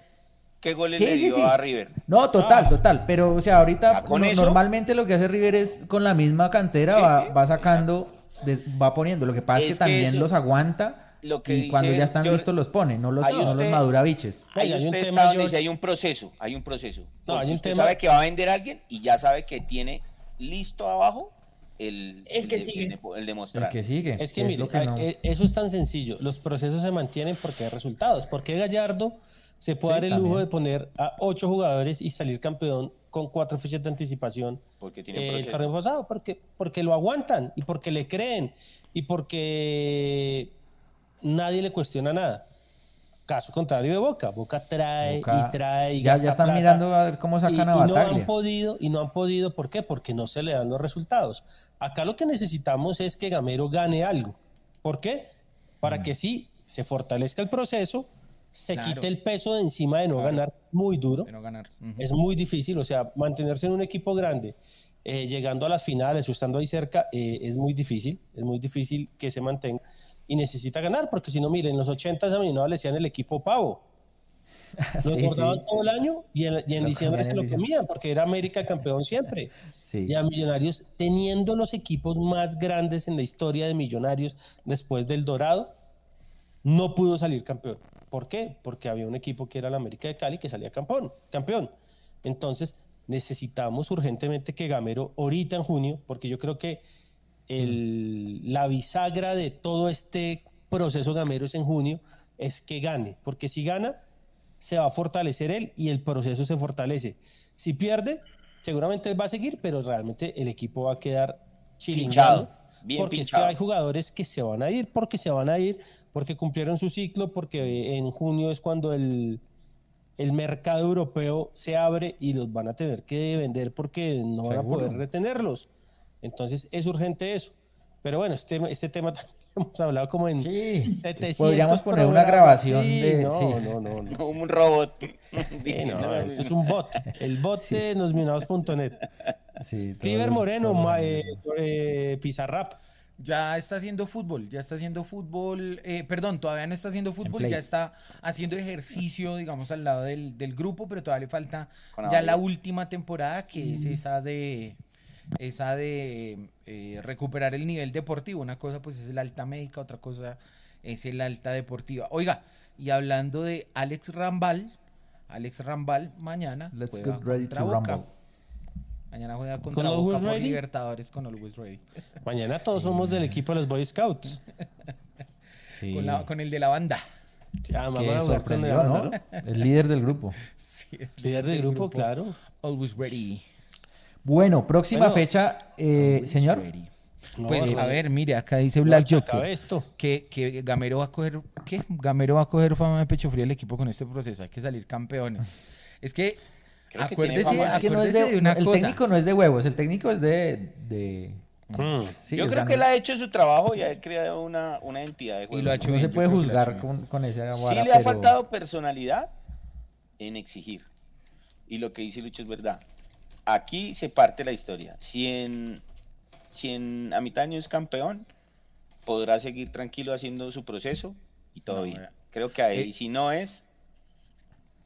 ¿qué goles Sí, le sí, dio sí. a River? No, total, total. Pero, o sea, ahorita no- eso- normalmente lo que hace River es con la misma cantera, Sí, va, sacando, de- va poniendo. Lo que pasa es, Es que que también eso- los aguanta lo que y cuando ya están yo- listos los pone, no los, no los madura biches. Oiga, hay un tema, donde George. dice, hay un proceso, hay un proceso. No, hay un usted tema- sabe que va a vender a alguien y ya sabe que tiene listo abajo el, El que de- sigue. el El demostrar. que sigue. Es que, es mire, que no- eh, eso es tan sencillo. Los procesos se mantienen porque hay resultados. Porque Gallardo se puede Sí, dar el lujo de poner a ocho jugadores y salir campeón con cuatro fechas de anticipación porque tiene eh, el torneo pasado, porque, porque lo aguantan y porque le creen y porque nadie le cuestiona nada. Caso contrario de Boca. Boca trae Boca- y trae y ya, gasta ya están plata. mirando a ver cómo sacan y a no han Bataglia. podido, y no han podido, ¿por qué? Porque no se le dan los resultados. Acá lo que necesitamos es que Gamero gane algo. ¿Por qué? Para Mm. que sí se fortalezca el proceso, se Claro. quite el peso de encima de no Claro. ganar muy duro. De no ganar. Ujú. Es muy difícil, o sea, mantenerse en un equipo grande, eh, llegando a las finales o estando ahí cerca, eh, es muy difícil, es muy difícil que se mantenga y necesita ganar, porque si no, miren, en los 80 a Millonarios le decían el equipo pavo. Lo Sí, sí. todo el año y en, y en diciembre se lo comían porque era América campeón siempre. Sí. Y a Millonarios, teniendo los equipos más grandes en la historia de Millonarios después del Dorado, no pudo salir campeón. ¿Por qué? Porque había un equipo que era el América de Cali que salía campeón. campeón. Entonces, necesitamos urgentemente que Gamero, ahorita en junio, porque yo creo que el- la bisagra de todo este proceso Gamero es en junio, es que gane. Porque si gana, se va a fortalecer él y el proceso se fortalece. Si pierde, seguramente él va a seguir, pero realmente el equipo va a quedar chilingado. Pinchado, bien porque pinchado. es que hay jugadores que se van a ir, porque se van a ir, porque cumplieron su ciclo, porque en junio es cuando el, el mercado europeo se abre y los van a tener que vender porque no van a poder retenerlos. Entonces es urgente eso. Pero bueno, este, este tema también hemos hablado como en Sí. 700 Podríamos poner una programas. grabación Sí, de- no, sí. no, no, no. Un robot. Sí, no, eso es un bot. El bot Sí. de losminados.net. Cliver Moreno, ma- eh, eh, Pizarrap. Ya está haciendo fútbol, ya está haciendo fútbol, eh, perdón, todavía no está haciendo fútbol, ya está haciendo ejercicio, digamos, al lado del, del grupo, pero todavía le falta Con ya la última temporada, que es esa de esa de eh, recuperar el nivel deportivo. Una cosa pues es el alta médica, otra cosa es el alta deportiva. Oiga, y hablando de Alex Rambal, Alex Rambal mañana Let's get ready to Boca. rumble. Mañana juega contra ¿Con Boca Always por Ready? Libertadores con Always Ready. Mañana todos somos del equipo de los Boy Scouts. Sí. Con, la- con el de la banda. Ya, a Que sorprendió, la ¿no? banda, Es líder del grupo. Sí, es Líder del grupo, claro. Always ready. Bueno, próxima Bueno, fecha, eh, Always señor. ready. No, Pues no, a ver, mire, acá dice Black Joker esto. que, que Gamero va a coger, ¿qué? Gamero va a coger fama de pecho frío al equipo con este proceso, hay que salir campeones. Es que Creo que acuérdese, tiene fama. Es que no es acuérdese de, de una el cosa. técnico no es de huevos, el técnico es de... de- Mm. sí, Yo creo sea, que él ha hecho su trabajo y ha creado una, una entidad de juego. lo ha hecho no se puede juzgar con, con esa Sí le ha pero- faltado personalidad en exigir. Y lo que dice Lucho es verdad. Aquí se parte la historia. Si en, si en a mitad de año es campeón, podrá seguir tranquilo haciendo su proceso y todo No, bien. Creo que ahí, Eh, si no es,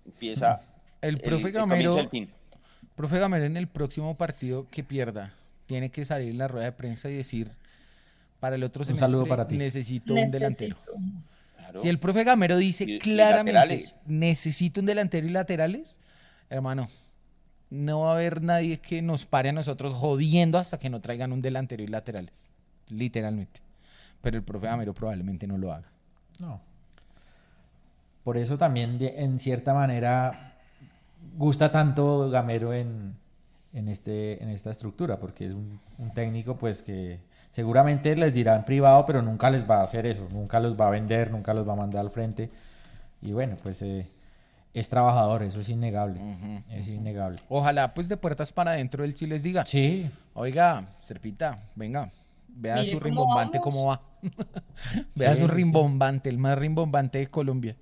empieza El profe Gamero, fin. profe Gamero en el próximo partido que pierda, tiene que salir en la rueda de prensa y decir, para el otro Un semestre saludo para ti. necesito un delantero. Claro. Si el profe Gamero dice Y- claramente, necesito un delantero y laterales, hermano, no va a haber nadie que nos pare a nosotros jodiendo hasta que no traigan un delantero y laterales. Literalmente. Pero el profe Gamero probablemente no lo haga. No. Por eso también, de- en cierta manera, gusta tanto Gamero en, en, este, en esta estructura, porque es un, un técnico pues que seguramente les dirá en privado, pero nunca les va a hacer eso, nunca los va a vender, nunca los va a mandar al frente. Y bueno, pues eh, es trabajador, eso es innegable, es innegable. Ojalá, pues de puertas para adentro él sí les diga, Sí, oiga, Serpita, venga, vea Mire su rimbombante cómo va. vea Sí, su sí. rimbombante, el más rimbombante de Colombia.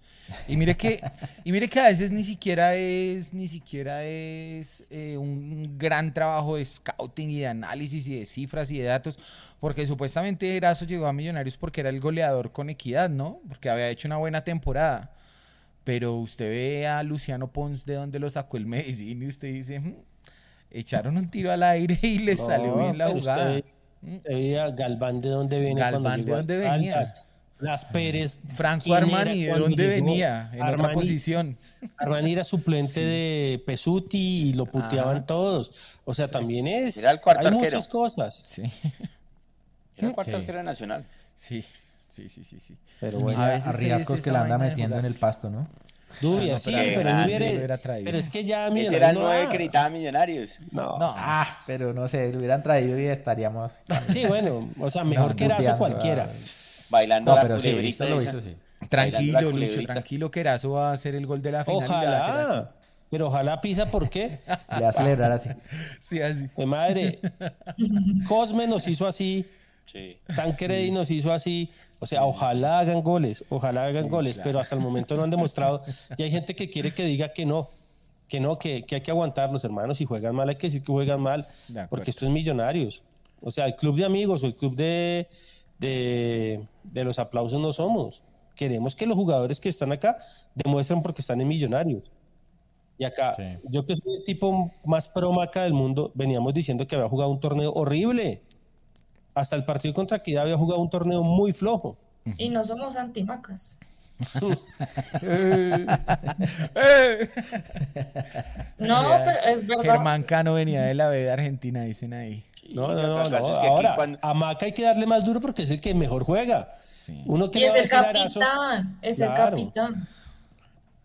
Y mire que, y mire que a veces ni siquiera es, ni siquiera es eh, un gran trabajo de scouting y de análisis y de cifras y de datos, porque supuestamente Erazo llegó a Millonarios porque era el goleador con equidad, ¿no? Porque había hecho una buena temporada. Pero usted ve a Luciano Pons de donde lo sacó el Medellín y usted dice, "Mm, echaron un tiro al aire y le salió bien la jugada. usted- Galván de dónde viene Galván, cuando ¿de dónde venía? Las Pérez. Franco ¿quién era Armani, ¿de dónde llegó? venía? En otra Armani- posición. Armani era suplente de Pesuti y lo puteaban Ajá. todos. O sea, también es. Era el cuarto hay arquero. muchas cosas. Sí, Era el cuarto Sí. arquero nacional. sí, sí, sí, sí. sí. Pero bueno. A mira veces a es riesgos que le anda metiendo en el pasto, ¿no? Dubia, no, sí, pero no sí, hubiera- lo hubiera traído. pero es que ya Millonarios era no nueve da. que necesitaba Millonarios. No. No, Ah, pero no sé, lo hubieran traído y estaríamos. Sí, bueno, o sea, mejor No, que Erazo cualquiera. ah. Bailando No, la pero sí, culebrita esto lo hizo, sí. tranquilo, la Lucho, tranquilo, que Erazo va a hacer el gol de la final. Ojalá. Pero ojalá pisa, ¿por qué? Le va a celebrar así. así. Sí, así. De madre. Cosme nos hizo así. Sí. Tancredi nos hizo así. O sea, ojalá hagan goles, ojalá hagan goles, pero hasta el momento no han demostrado. Y hay gente que quiere que diga que no, que no, que, que hay que aguantarlos, hermanos. Si juegan mal, hay que decir que juegan mal, porque esto es millonarios. O sea, el club de amigos o el club de, de, de los aplausos no somos. Queremos que los jugadores que están acá demuestren porque están en millonarios. Y acá, Sí. yo que soy el tipo más pro maca del mundo, veníamos diciendo que había jugado un torneo horrible. Hasta el partido contra Equidad había jugado un torneo muy flojo. Y no somos antimacas. No, pero es verdad. Germán Cano venía de la B de Argentina, dicen ahí. No, no, no, Ahora, cuando- a Maca hay que darle más duro porque es el que mejor juega. Sí. Uno que Y es el capitán, es el capitán.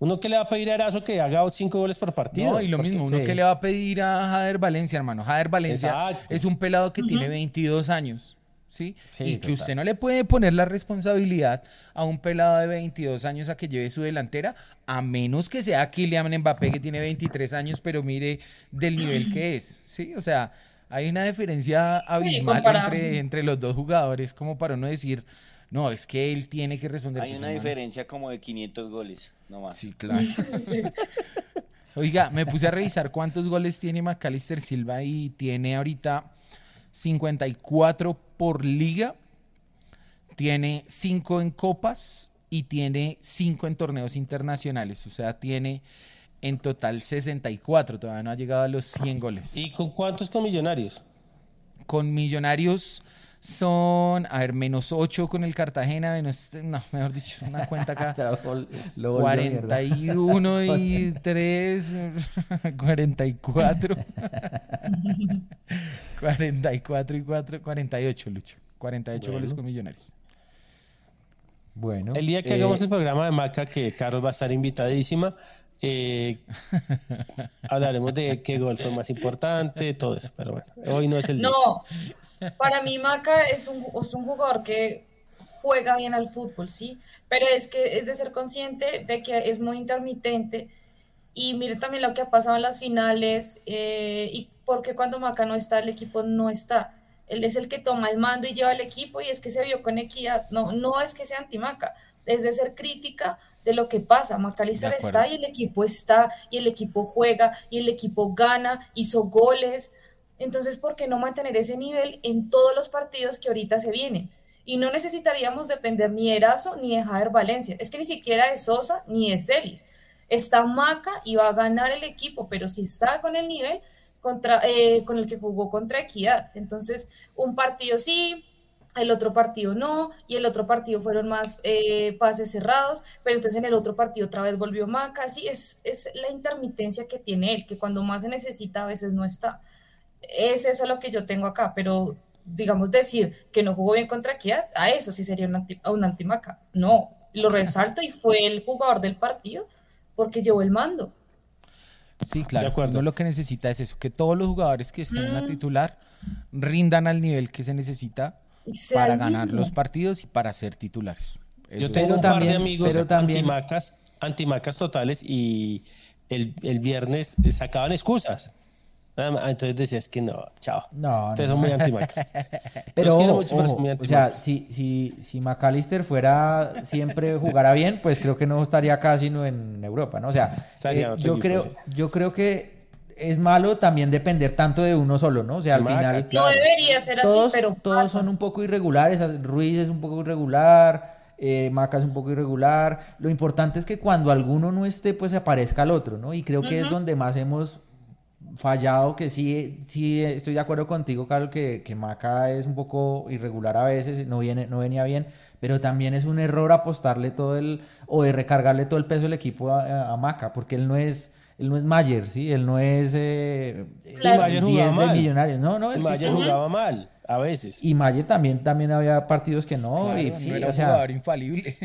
Uno que le va a pedir a Erazo que haga cinco goles por partido. No, y lo Porque- mismo, uno sí. que le va a pedir a Jader Valencia, hermano. Jader Valencia Exacto. es un pelado que tiene 22 años, ¿sí? Sí, y que total. usted no le puede poner la responsabilidad a un pelado de 22 años a que lleve su delantera, a menos que sea Kylian Mbappé que tiene 23 años, pero mire del nivel que es, ¿sí? O sea, hay una diferencia abismal entre, entre los dos jugadores como para no decir, no, es que él tiene que responder. Hay pues, una hermano. diferencia como de 500 goles, no más. Sí, claro. Oiga, me puse a revisar cuántos goles tiene Macalister Silva y tiene ahorita 54 por liga, tiene 5 en copas y tiene 5 en torneos internacionales, o sea, tiene en total 64, todavía no ha llegado a los 100 goles. ¿Y con cuántos con millonarios? Con Millonarios son, a ver, menos 8 con el Cartagena, menos, no, mejor dicho, una cuenta acá. Se lo vol- lo volvió mierda. 41 y 3, 44. 44 y 4, 48, Lucho. 48 goles con Millonarios. Bueno. El día que eh, hagamos el programa de Maca, que Carlos va a estar invitadísima, eh, hablaremos de qué gol fue más importante, todo eso. Pero bueno, hoy no es el día. Para mí Maca es un, es un jugador que juega bien al fútbol, sí, pero es que es de ser consciente de que es muy intermitente y mire también lo que ha pasado en las finales eh, y porque cuando Maca no está, el equipo no está. Él es el que toma el mando y lleva el equipo y es que se vio con equidad. No, no es que sea anti-Maca, es de ser crítica de lo que pasa. Macalister está y el equipo está y el equipo juega y el equipo gana, hizo goles. Entonces, ¿por qué no mantener ese nivel en todos los partidos que ahorita se vienen? Y no necesitaríamos depender ni de Erazo ni de Jader Valencia. Es que ni siquiera de Sosa ni de Celis. Está Maca y va a ganar el equipo, pero si está con el nivel contra, eh, con el que jugó contra Equidad. Entonces, un partido sí, el otro partido no, y el otro partido fueron más eh, pases cerrados, pero entonces en el otro partido otra vez volvió Maca. Así es, es la intermitencia que tiene él, que cuando más se necesita a veces no está. Es eso lo que yo tengo acá, pero digamos decir que no jugó bien contra Equidad, a eso sí sería un, anti, un antimaca. No, lo resalto y fue el jugador del partido porque llevó el mando. Sí, claro. De acuerdo. Uno lo que necesita es eso, que todos los jugadores que estén en la Mm. titular rindan al nivel que se necesita para ganar mismo. los partidos y para ser titulares. Eso Yo tengo un par también- de amigos pero también- antimacas, antimacas totales y el, el viernes sacaban excusas. Nada más, Entonces decías que no, chao. No, Ustedes no. son muy antimacas. Pero, ojo, mucho, ojo, muy o sea, si, si, si McAllister fuera siempre jugara bien, pues creo que no estaría acá sino en Europa, ¿no? O sea, eh, yo equipo, creo, sí. yo creo que es malo también depender tanto de uno solo, ¿no? O sea, al Maca, final claro. No debería ser todos, así, pero todos pasa. son un poco irregulares. Ruiz es un poco irregular, eh, Maca es un poco irregular. Lo importante es que cuando alguno no esté, pues aparezca el otro, ¿no? Y creo que es donde más hemos fallado, que sí, sí estoy de acuerdo contigo, Carlos, que, que Maca es un poco irregular a veces, no, viene, no venía bien, pero también es un error apostarle todo el, o de recargarle todo el peso del equipo a, a Maca, porque él no es, él no es Mayer, ¿sí? Él no es eh, Claro. Mayer el jugaba 10 del mal. Millonarios, no, no, el Mayer tipo- jugaba mal, a veces. y Mayer también, también había partidos que no, Claro, y no sí, era o un sea, jugador infalible.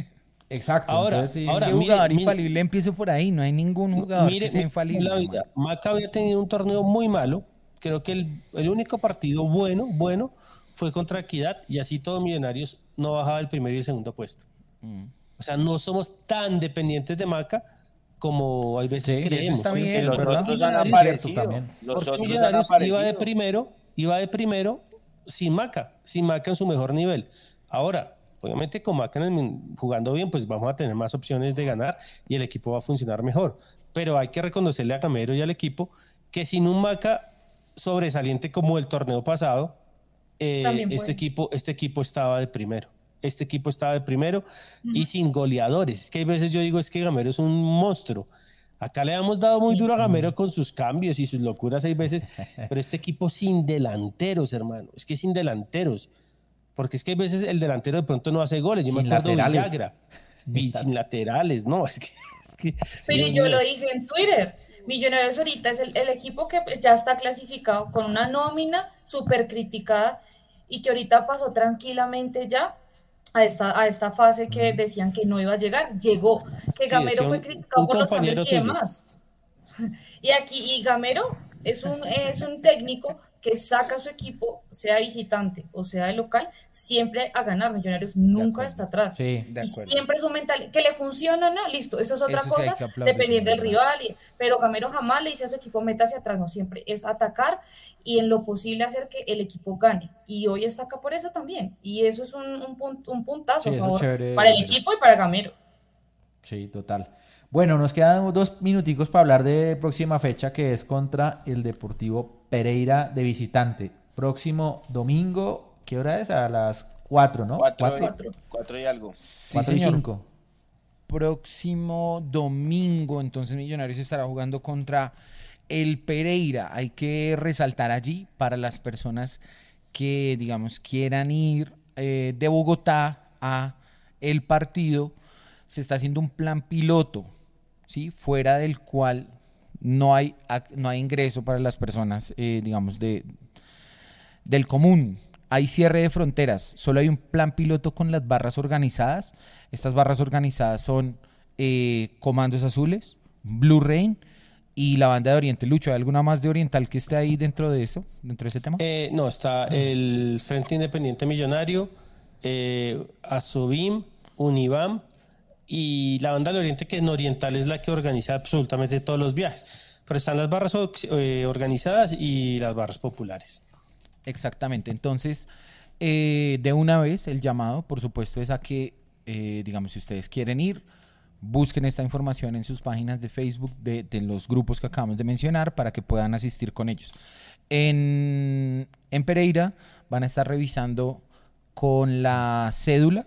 Exacto, Ahora, entonces ahora, ¿Qué mire, jugador mire- infalible empiece por ahí? No hay ningún jugador Mire, que sea mire infalible. la vida. Maca había tenido un torneo muy malo. Creo que el, el único partido bueno, bueno, fue contra Equidad y así todo Millonarios no bajaba el primero y el segundo puesto. Mm. O sea, no somos tan dependientes de Maca como hay veces Sí, creemos. está ¿sí? bien, Que los ¿verdad? otros han Es aparecido. también. Los Porque otros han Millonarios iba de primero, iba de primero sin Maca, sin Maca en su mejor nivel. Ahora, obviamente con Maca en el- jugando bien, pues vamos a tener más opciones de ganar y el equipo va a funcionar mejor. Pero hay que reconocerle a Camero y al equipo que sin un Maca sobresaliente como el torneo pasado, eh, este equipo, este equipo estaba de primero. Este equipo estaba de primero y sin goleadores. Es que hay veces yo digo, es que Gamero es un monstruo. Acá le hemos dado muy duro a Gamero con sus cambios y sus locuras hay veces, pero este equipo sin delanteros, hermano. Es que sin delanteros. Porque es que hay veces el delantero de pronto no hace goles. Yo Sin me acuerdo de laterales. Villagra. Y sin laterales, no, es que... Es que Pero yo mío. lo dije en Twitter. Millonarios ahorita es el, el equipo que pues, ya está clasificado con una nómina súper criticada y que ahorita pasó tranquilamente ya a esta, a esta fase que decían que no iba a llegar. Llegó. Que Sí, Gamero decía fue criticado un por los cambios y demás. Y aquí, y Gamero es un, es un técnico que saca a su equipo, sea visitante o sea de local, siempre a ganar. Millonarios nunca está atrás. Sí. De Y siempre su mentalidad, que le funciona, ¿no? Listo, eso es otra cosa, dependiendo del rival. y- pero Gamero jamás le dice a su equipo meta hacia atrás, no siempre, es atacar y en lo posible hacer que el equipo gane. Y hoy está acá por eso también. Y eso es un, un, un puntazo Sí, a eso favor chévere, para el equipo y para Gamero. Sí, total. Bueno, nos quedan dos minuticos para hablar de próxima fecha que es contra el Deportivo Pereira de visitante. Próximo domingo, ¿qué hora es? A las 4, ¿no? Cuatro, Cuatro. y- algo. Sí, Cuatro y señor. cinco. próximo domingo, entonces Millonarios estará jugando contra el Pereira. Hay que resaltar allí para las personas que, digamos, quieran ir eh, de Bogotá a el partido, se está haciendo un plan piloto, ¿sí? Fuera del cual no hay, no hay ingreso para las personas, eh, digamos, de, del común. Hay cierre de fronteras, solo hay un plan piloto con las barras organizadas. Estas barras organizadas son eh, Comandos Azules, Blue Rain y la banda de Oriente. Lucho, ¿hay alguna más de Oriental que esté ahí dentro de eso, dentro de ese tema? Eh, no, está el Frente Independiente Millonario, eh, Asobim, Unibam y la banda del Oriente, que en Oriental es la que organiza absolutamente todos los viajes. Pero están las barras eh, organizadas y las barras populares. Exactamente. Entonces, eh, de una vez, el llamado, por supuesto, es a que, eh, digamos, si ustedes quieren ir, busquen esta información en sus páginas de Facebook de, de los grupos que acabamos de mencionar para que puedan asistir con ellos. En, en Pereira van a estar revisando con la cédula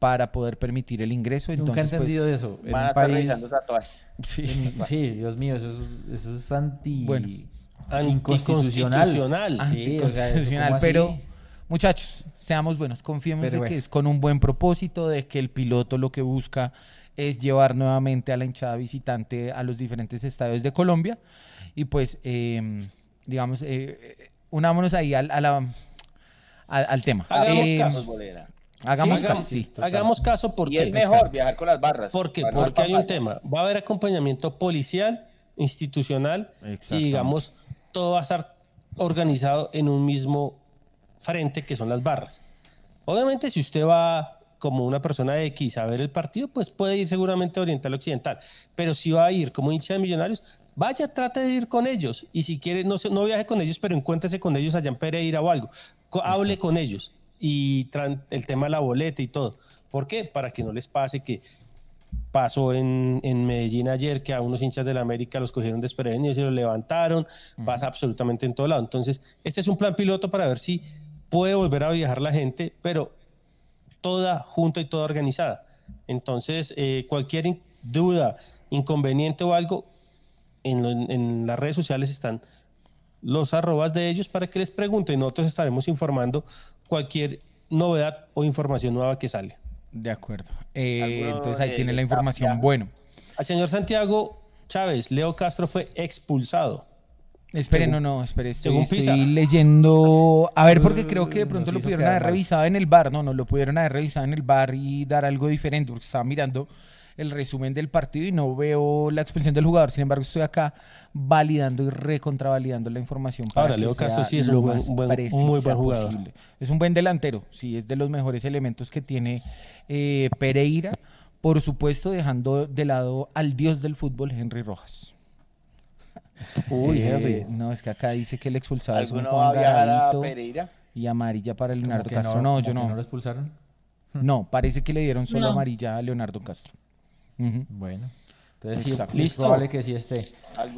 para poder permitir el ingreso. Nunca he pues, entendido eso. En Van a un estar país... revisando tatuajes. sí. Sí, Dios mío, eso es, eso es anti... Bueno. inconstitucional. Anticonstitucional. Ah, Sí, o sea, Anticonstitucional, pero muchachos, seamos buenos, confiemos Pero de bueno. que es con un buen propósito, de que el piloto lo que busca es llevar nuevamente a la hinchada visitante a los diferentes estadios de Colombia y pues, eh, digamos, eh, unámonos ahí al, a la- al, al tema. Hagamos Eh, caso. Bolera. Hagamos Sí, caso, hagamos- sí. Hagamos caso porque Y es mejor exacto. viajar con las barras. Porque hay un tema. Va a haber acompañamiento policial, institucional y digamos, todo va a estar organizado en un mismo frente que son las barras. Obviamente, si usted va como una persona X a ver el partido, pues puede ir seguramente Oriental Occidental. Pero si va a ir como hincha de millonarios, vaya, trate de ir con ellos. Y si quiere, no, no viaje con ellos, pero encuéntrese con ellos allá en Pereira o algo. Hable con ellos. Y el tema de la boleta y todo. ¿Por qué? Para que no les pase que pasó en, en Medellín ayer que a unos hinchas de la América los cogieron desprevenidos y los levantaron, pasa absolutamente en todo lado. Entonces, este es un plan piloto para ver si puede volver a viajar la gente, pero toda junta y toda organizada. Entonces, eh, cualquier in- duda, inconveniente o algo, en, lo- en las redes sociales están los arrobas de ellos para que les pregunten. Nosotros estaremos informando cualquier novedad o información nueva que sale. De acuerdo. Eh, ¿Alguno entonces ahí tiene la de información. Bueno, Al señor Santiago Chávez, Leo Castro fue expulsado. espere, Según- no, no, espere, estoy, según estoy Pisa. leyendo. A ver, porque creo que de Nos pronto lo pudieron haber mal. revisado en el bar. No, no, lo pudieron haber revisado en el bar y dar algo diferente, porque estaba mirando el resumen del partido y no veo la expulsión del jugador. Sin embargo, estoy acá validando y recontravalidando la información. Para Ahora, que Leo Castro sí es lo un buen- muy jugador. posible. Es un buen delantero, sí, es de los mejores elementos que tiene eh, Pereira. Por supuesto, dejando de lado al dios del fútbol, Henry Rojas. Uy, Eh, Henry. No, es que acá dice que el expulsado es un ¿Alguno va a Juan viajar a Garavito Pereira? y amarilla para Leonardo Castro. No, como yo no. no lo expulsaron. No, parece que le dieron solo No. amarilla a Leonardo Castro. Bueno. Entonces sí, Exacto. es Listo. probable que sí esté.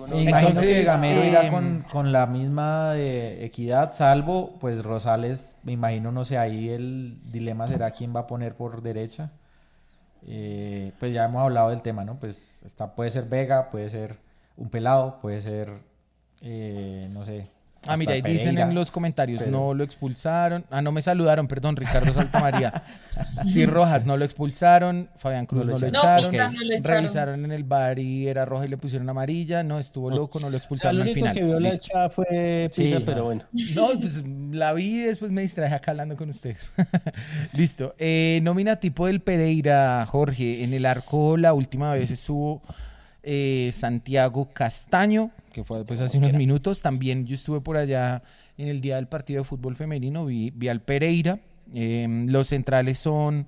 Me imagino que Gamero irá em, con, con la misma equidad, salvo pues Rosales, me imagino, no sé, ahí el dilema será quién va a poner por derecha. Eh, pues ya hemos hablado del tema, ¿no? Pues está, puede ser Vega, puede ser un pelado, puede ser, eh, no sé. Ah, mira, ahí hasta dicen en los comentarios, pero- no lo expulsaron. Ah, no me saludaron, perdón, Ricardo Santamaría. sí, Rojas no lo expulsaron, Fabián Cruz No no lo echaron. No. Pisa no lo echaron. Revisaron en el bar y era roja y le pusieron amarilla. No, estuvo loco, no lo O sea, expulsaron lo al único final. que vio la echada fue Pisa, Sí, pero bueno. No, pues la vi y después me distraje acá hablando con ustedes. Listo. Eh, nómina tipo del Pereira, Jorge. En el arco la última vez estuvo eh, Santiago Castaño, que fue pues hace unos minutos. También yo estuve por allá en el día del partido de fútbol femenino, vi, vi al Pereira. Eh, los centrales son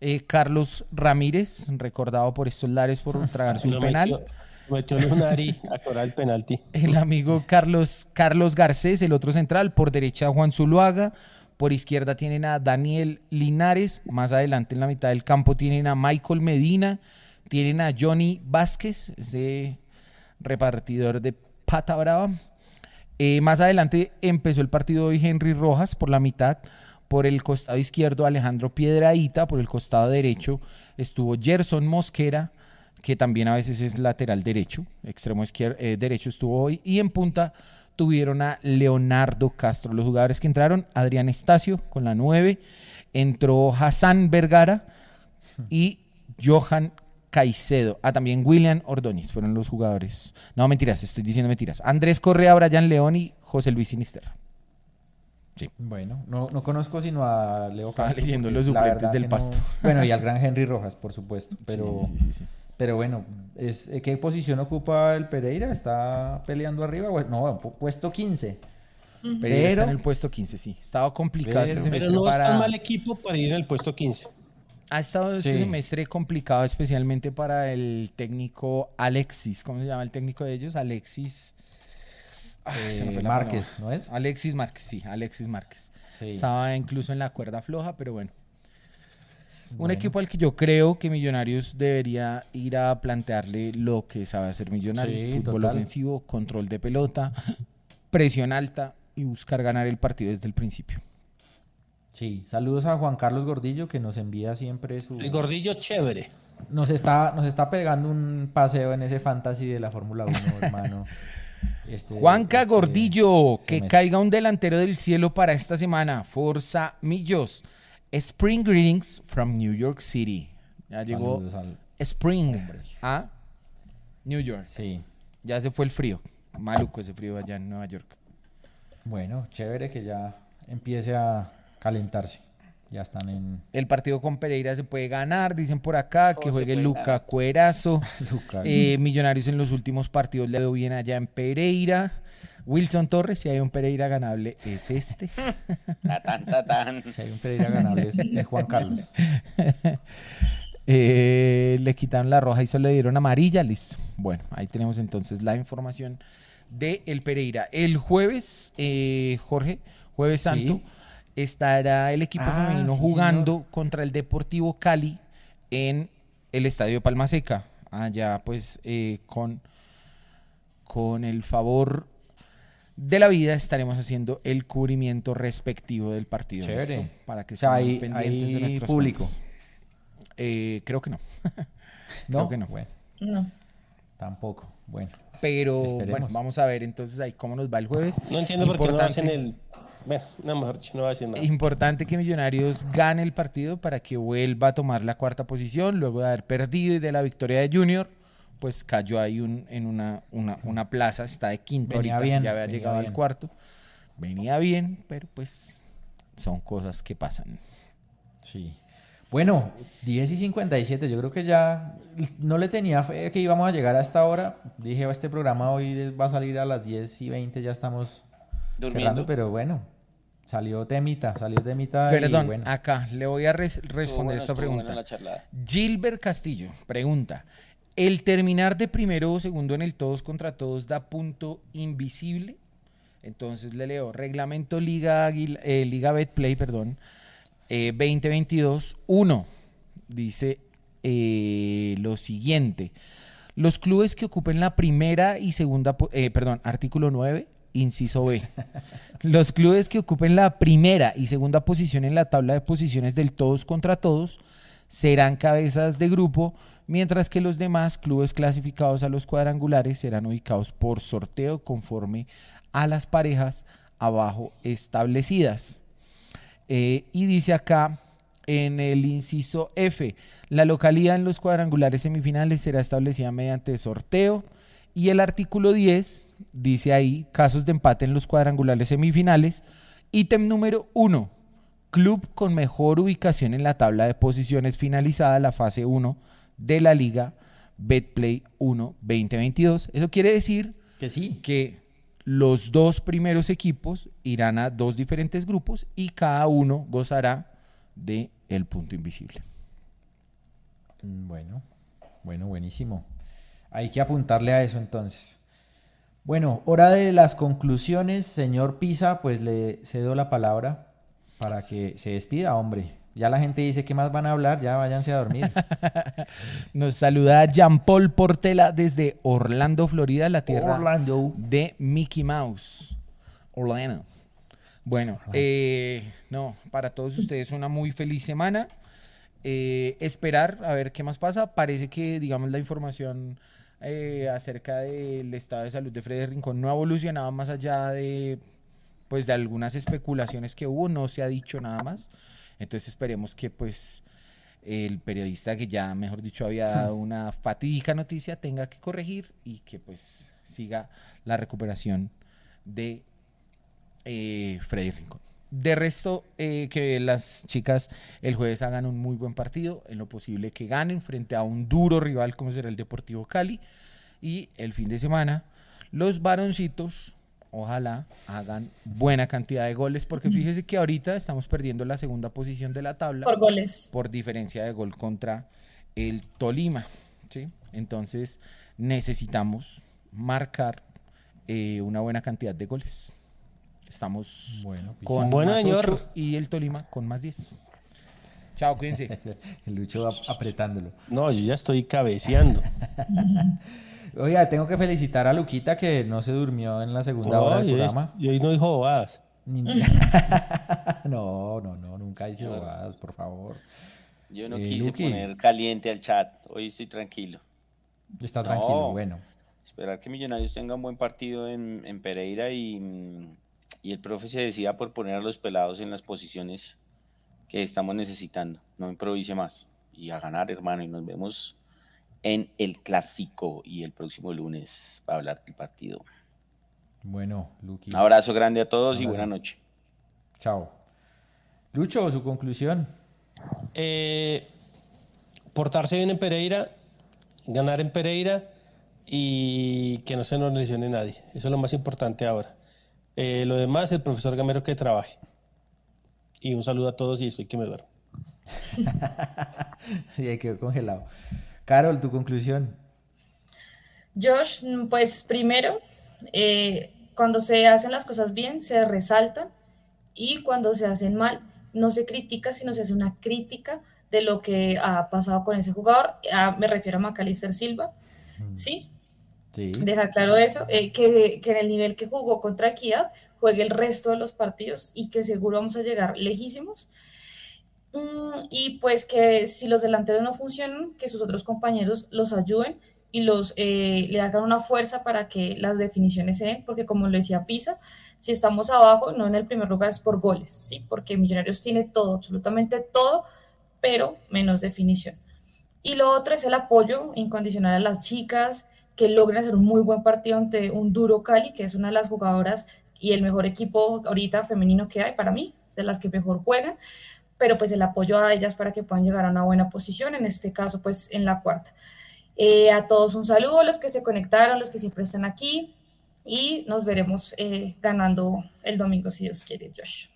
eh, Carlos Ramírez, recordado por estos lares por tragarse un penal. metió Lunari a cobrar el penalti. El amigo Carlos, Carlos Garcés, el otro central. Por derecha Juan Zuluaga. Por izquierda tienen a Daniel Linares. Más adelante en la mitad del campo tienen a Michael Medina. Tienen a Johnny Vázquez, ese repartidor de pata brava. Eh, más adelante empezó el partido hoy Henry Rojas por la mitad. Por el costado izquierdo Alejandro Piedraíta. Por el costado derecho estuvo Gerson Mosquera, que también a veces es lateral derecho. Extremo eh, derecho estuvo hoy. Y en punta tuvieron a Leonardo Castro. Los jugadores que entraron, Adrián Estacio con la 9. Entró Hassan Vergara y Johan Caicedo. Ah, también William Ordóñez fueron los jugadores. No, mentiras, estoy diciendo mentiras. Andrés Correa, Brian León y José Luis Sinisterra. Bueno, no, no conozco sino a Leo Estaba Castro, leyendo los suplentes del Pasto. Bueno, y al gran Henry Rojas, por supuesto. Pero, Sí, sí, sí, sí. pero bueno, es, eh, ¿qué posición ocupa el Pereira? ¿Está peleando arriba? No, pu- puesto 15. Pereira está Pero- en el puesto 15, sí. Estaba complicado este Pero- Pero no es para- tan mal equipo para ir en el puesto 15. Ha estado este Sí. semestre complicado, especialmente para el técnico Alexis. ¿Cómo se llama el técnico de ellos? Alexis. Ah, se me Eh, fue la Márquez, palabra. ¿no es? Alexis Márquez, sí, Alexis Márquez. Sí. Estaba incluso en la cuerda floja, pero bueno. Un equipo al que yo creo que Millonarios debería ir a plantearle lo que sabe hacer Millonarios: Sí, fútbol total. ofensivo, control de pelota, presión alta y buscar ganar el partido desde el principio. Sí, saludos a Juan Carlos Gordillo que nos envía siempre su... El gordillo chévere. Nos está, nos está pegando un paseo en ese fantasy de la Fórmula 1, hermano. Este- Juanca este Gordillo, que caiga un delantero del cielo para esta semana. Forza Millos. Spring Greetings from New York City. Ya llegó al- Spring Hombre. a New York. Sí, Ya se fue el frío. Maluco ese frío allá en Nueva York. bueno, chévere que ya empiece a calentarse. Ya están en El partido con Pereira se puede ganar, dicen por acá, que juegue Luca ganar. Cuerazo. Luca. Eh, Millonarios en los últimos partidos le dio bien allá en Pereira. Wilson Torres, si hay un Pereira ganable, es este. Tatán, tatán. Si hay un Pereira ganable es, es Juan Carlos. Eh, le quitaron la roja y solo le dieron amarilla, listo. Bueno, ahí tenemos entonces la información de el Pereira. El jueves, eh, Jorge, jueves Sí. Estará el equipo Ah, femenino sí, jugando contra el Deportivo Cali en el Estadio Palma Seca. Allá pues eh, con, con el favor de la vida estaremos haciendo el cubrimiento respectivo del partido. Chévere. Para que O sea, estén hay- pendientes de hay nuestras público. Eh, creo que no. No, Creo que no. Bueno, No. tampoco. Bueno, Pero Esperemos. bueno, vamos a ver entonces ahí cómo nos va el jueves. No entiendo por qué no Importante- hacen el. Bueno, no, mejor dicho, no voy a decir nada. Importante que Millonarios gane el partido para que vuelva a tomar la cuarta posición luego de haber perdido y de la victoria de Junior. Pues cayó ahí un- en una, una, una plaza, está de quinto Venía ahorita, bien, ya había llegado bien. al cuarto. Venía bien, pero pues son cosas que pasan. Sí. Bueno, 10 y 57, yo creo que ya no le tenía fe que íbamos a llegar a esta hora. Dije, este programa hoy va a salir a las 10 y 20, ya estamos Durmiendo. cerrando, pero bueno, salió temita, salió temita. y Perdón, bueno. acá le voy a res- responder buena, esta pregunta. Gilbert Castillo pregunta: ¿El terminar de primero o segundo en el todos contra todos da punto invisible? Entonces le leo: Reglamento Liga, eh, Liga Betplay, perdón, eh, 2022 1. Dice eh, lo siguiente: Los clubes que ocupen la primera y segunda, eh, perdón, artículo 9, inciso B. Los clubes que ocupen la primera y segunda posición en la tabla de posiciones del todos contra todos serán cabezas de grupo, mientras que los demás clubes clasificados a los cuadrangulares serán ubicados por sorteo conforme a las parejas abajo establecidas. Eh, y dice acá en el inciso F, la localidad en los cuadrangulares semifinales será establecida mediante sorteo. Y el artículo 10 dice ahí, casos de empate en los cuadrangulares semifinales. Ítem número 1, club con mejor ubicación en la tabla de posiciones finalizada la fase 1 de la liga Betplay 1 2022. Eso quiere decir Que sí. que los dos primeros equipos irán a dos diferentes grupos y cada uno gozará de el punto invisible. Mm, Bueno, bueno, buenísimo. Hay que apuntarle a eso entonces. Bueno, hora de las conclusiones, señor Pisa, pues le cedo la palabra para que se despida, hombre. Ya la gente dice que más van a hablar, ya váyanse a dormir. Nos saluda Jean Paul Portela desde Orlando, Florida, la tierra Orlando. de Mickey Mouse. Orlando. Bueno, eh, no, para todos ustedes una muy feliz semana. Eh, esperar a ver qué más pasa. Parece que, digamos, la información eh, acerca del estado de salud de Freddy Rincón no ha evolucionado más allá de, pues, de algunas especulaciones que hubo. No se ha dicho nada más. Entonces esperemos que, pues, el periodista que ya, mejor dicho, había dado una fatídica noticia tenga que corregir y que, pues, siga la recuperación de eh, Freddy Rincón. De resto, eh, que las chicas el jueves hagan un muy buen partido, en lo posible que ganen frente a un duro rival como será el Deportivo Cali. Y el fin de semana, los varoncitos, ojalá hagan buena cantidad de goles, porque fíjese que ahorita estamos perdiendo la segunda posición de la tabla por goles. por diferencia de gol contra el Tolima. ¿sí? Entonces necesitamos marcar eh, una buena cantidad de goles. Estamos Bueno, Pisa. con Bueno, más señor. 8 y el Tolima con más 10. Chao, cuídense. El Lucho ap- apretándolo. No, yo ya estoy cabeceando. Oiga, tengo que felicitar a Luquita que no se durmió en la segunda hora del y, es- programa. y hoy no dijo bobadas. No, no, no, nunca hice bobadas, por favor. Yo no Eh, quise Luqui. poner caliente al chat. Hoy estoy tranquilo. Está No. tranquilo, bueno. Esperar que Millonarios tenga un buen partido en, en Pereira y, mm, y el profe se decida por poner a los pelados en las posiciones que estamos necesitando. No improvise más. Y a ganar, hermano. Y nos vemos en el clásico y el próximo lunes para hablar del partido. Bueno, Luqui. Un abrazo grande a todos y buena noche. Chao. Lucho, su conclusión. Eh, portarse bien en Pereira, ganar en Pereira y que no se nos lesione nadie. Eso es lo más importante ahora. Eh, lo demás, el profesor Gamero que trabaje. Y un saludo a todos y estoy que me duermo. Sí, ahí quedó congelado. Carol, tu conclusión. Josh, pues primero, eh, cuando se hacen las cosas bien, se resaltan y cuando se hacen mal, no se critica, sino se hace una crítica de lo que ha pasado con ese jugador. Ah, me refiero a Macalister Silva, ¿sí? Sí. Dejar claro eso, eh, que, que en el nivel que jugó contra Equidad, juegue el resto de los partidos y que seguro vamos a llegar lejísimos. Mm, y pues que si los delanteros no funcionan, que sus otros compañeros los ayuden y los, eh, le hagan una fuerza para que las definiciones se den, porque como lo decía Pisa, si estamos abajo, no en el primer lugar es por goles, ¿sí? porque Millonarios tiene todo, absolutamente todo, pero menos definición. Y lo otro es el apoyo incondicional a las chicas que logran hacer un muy buen partido ante un duro Cali, que es una de las jugadoras y el mejor equipo ahorita femenino que hay para mí, de las que mejor juegan, pero pues el apoyo a ellas para que puedan llegar a una buena posición, en este caso pues en la cuarta. Eh, a todos un saludo, los que se conectaron, los que siempre están aquí y nos veremos eh, ganando el domingo si Dios quiere, Josh.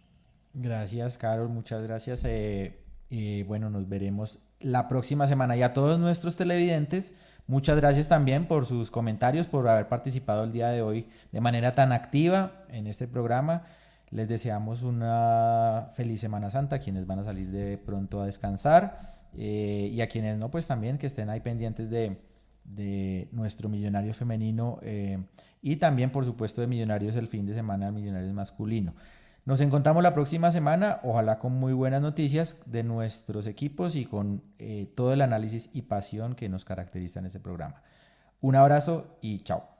Gracias, Carol, muchas gracias. Eh, bueno, nos veremos la próxima semana y a todos nuestros televidentes. Muchas gracias también por sus comentarios, por haber participado el día de hoy de manera tan activa en este programa. Les deseamos una feliz Semana Santa, quienes van a salir de pronto a descansar. Eh, y a quienes no, pues también que estén ahí pendientes de, nuestro millonario femenino eh, y también, por supuesto, de millonarios el fin de semana, millonarios masculino. Nos encontramos la próxima semana, ojalá con muy buenas noticias de nuestros equipos y con eh, todo el análisis y pasión que nos caracteriza en este programa. Un abrazo y chao.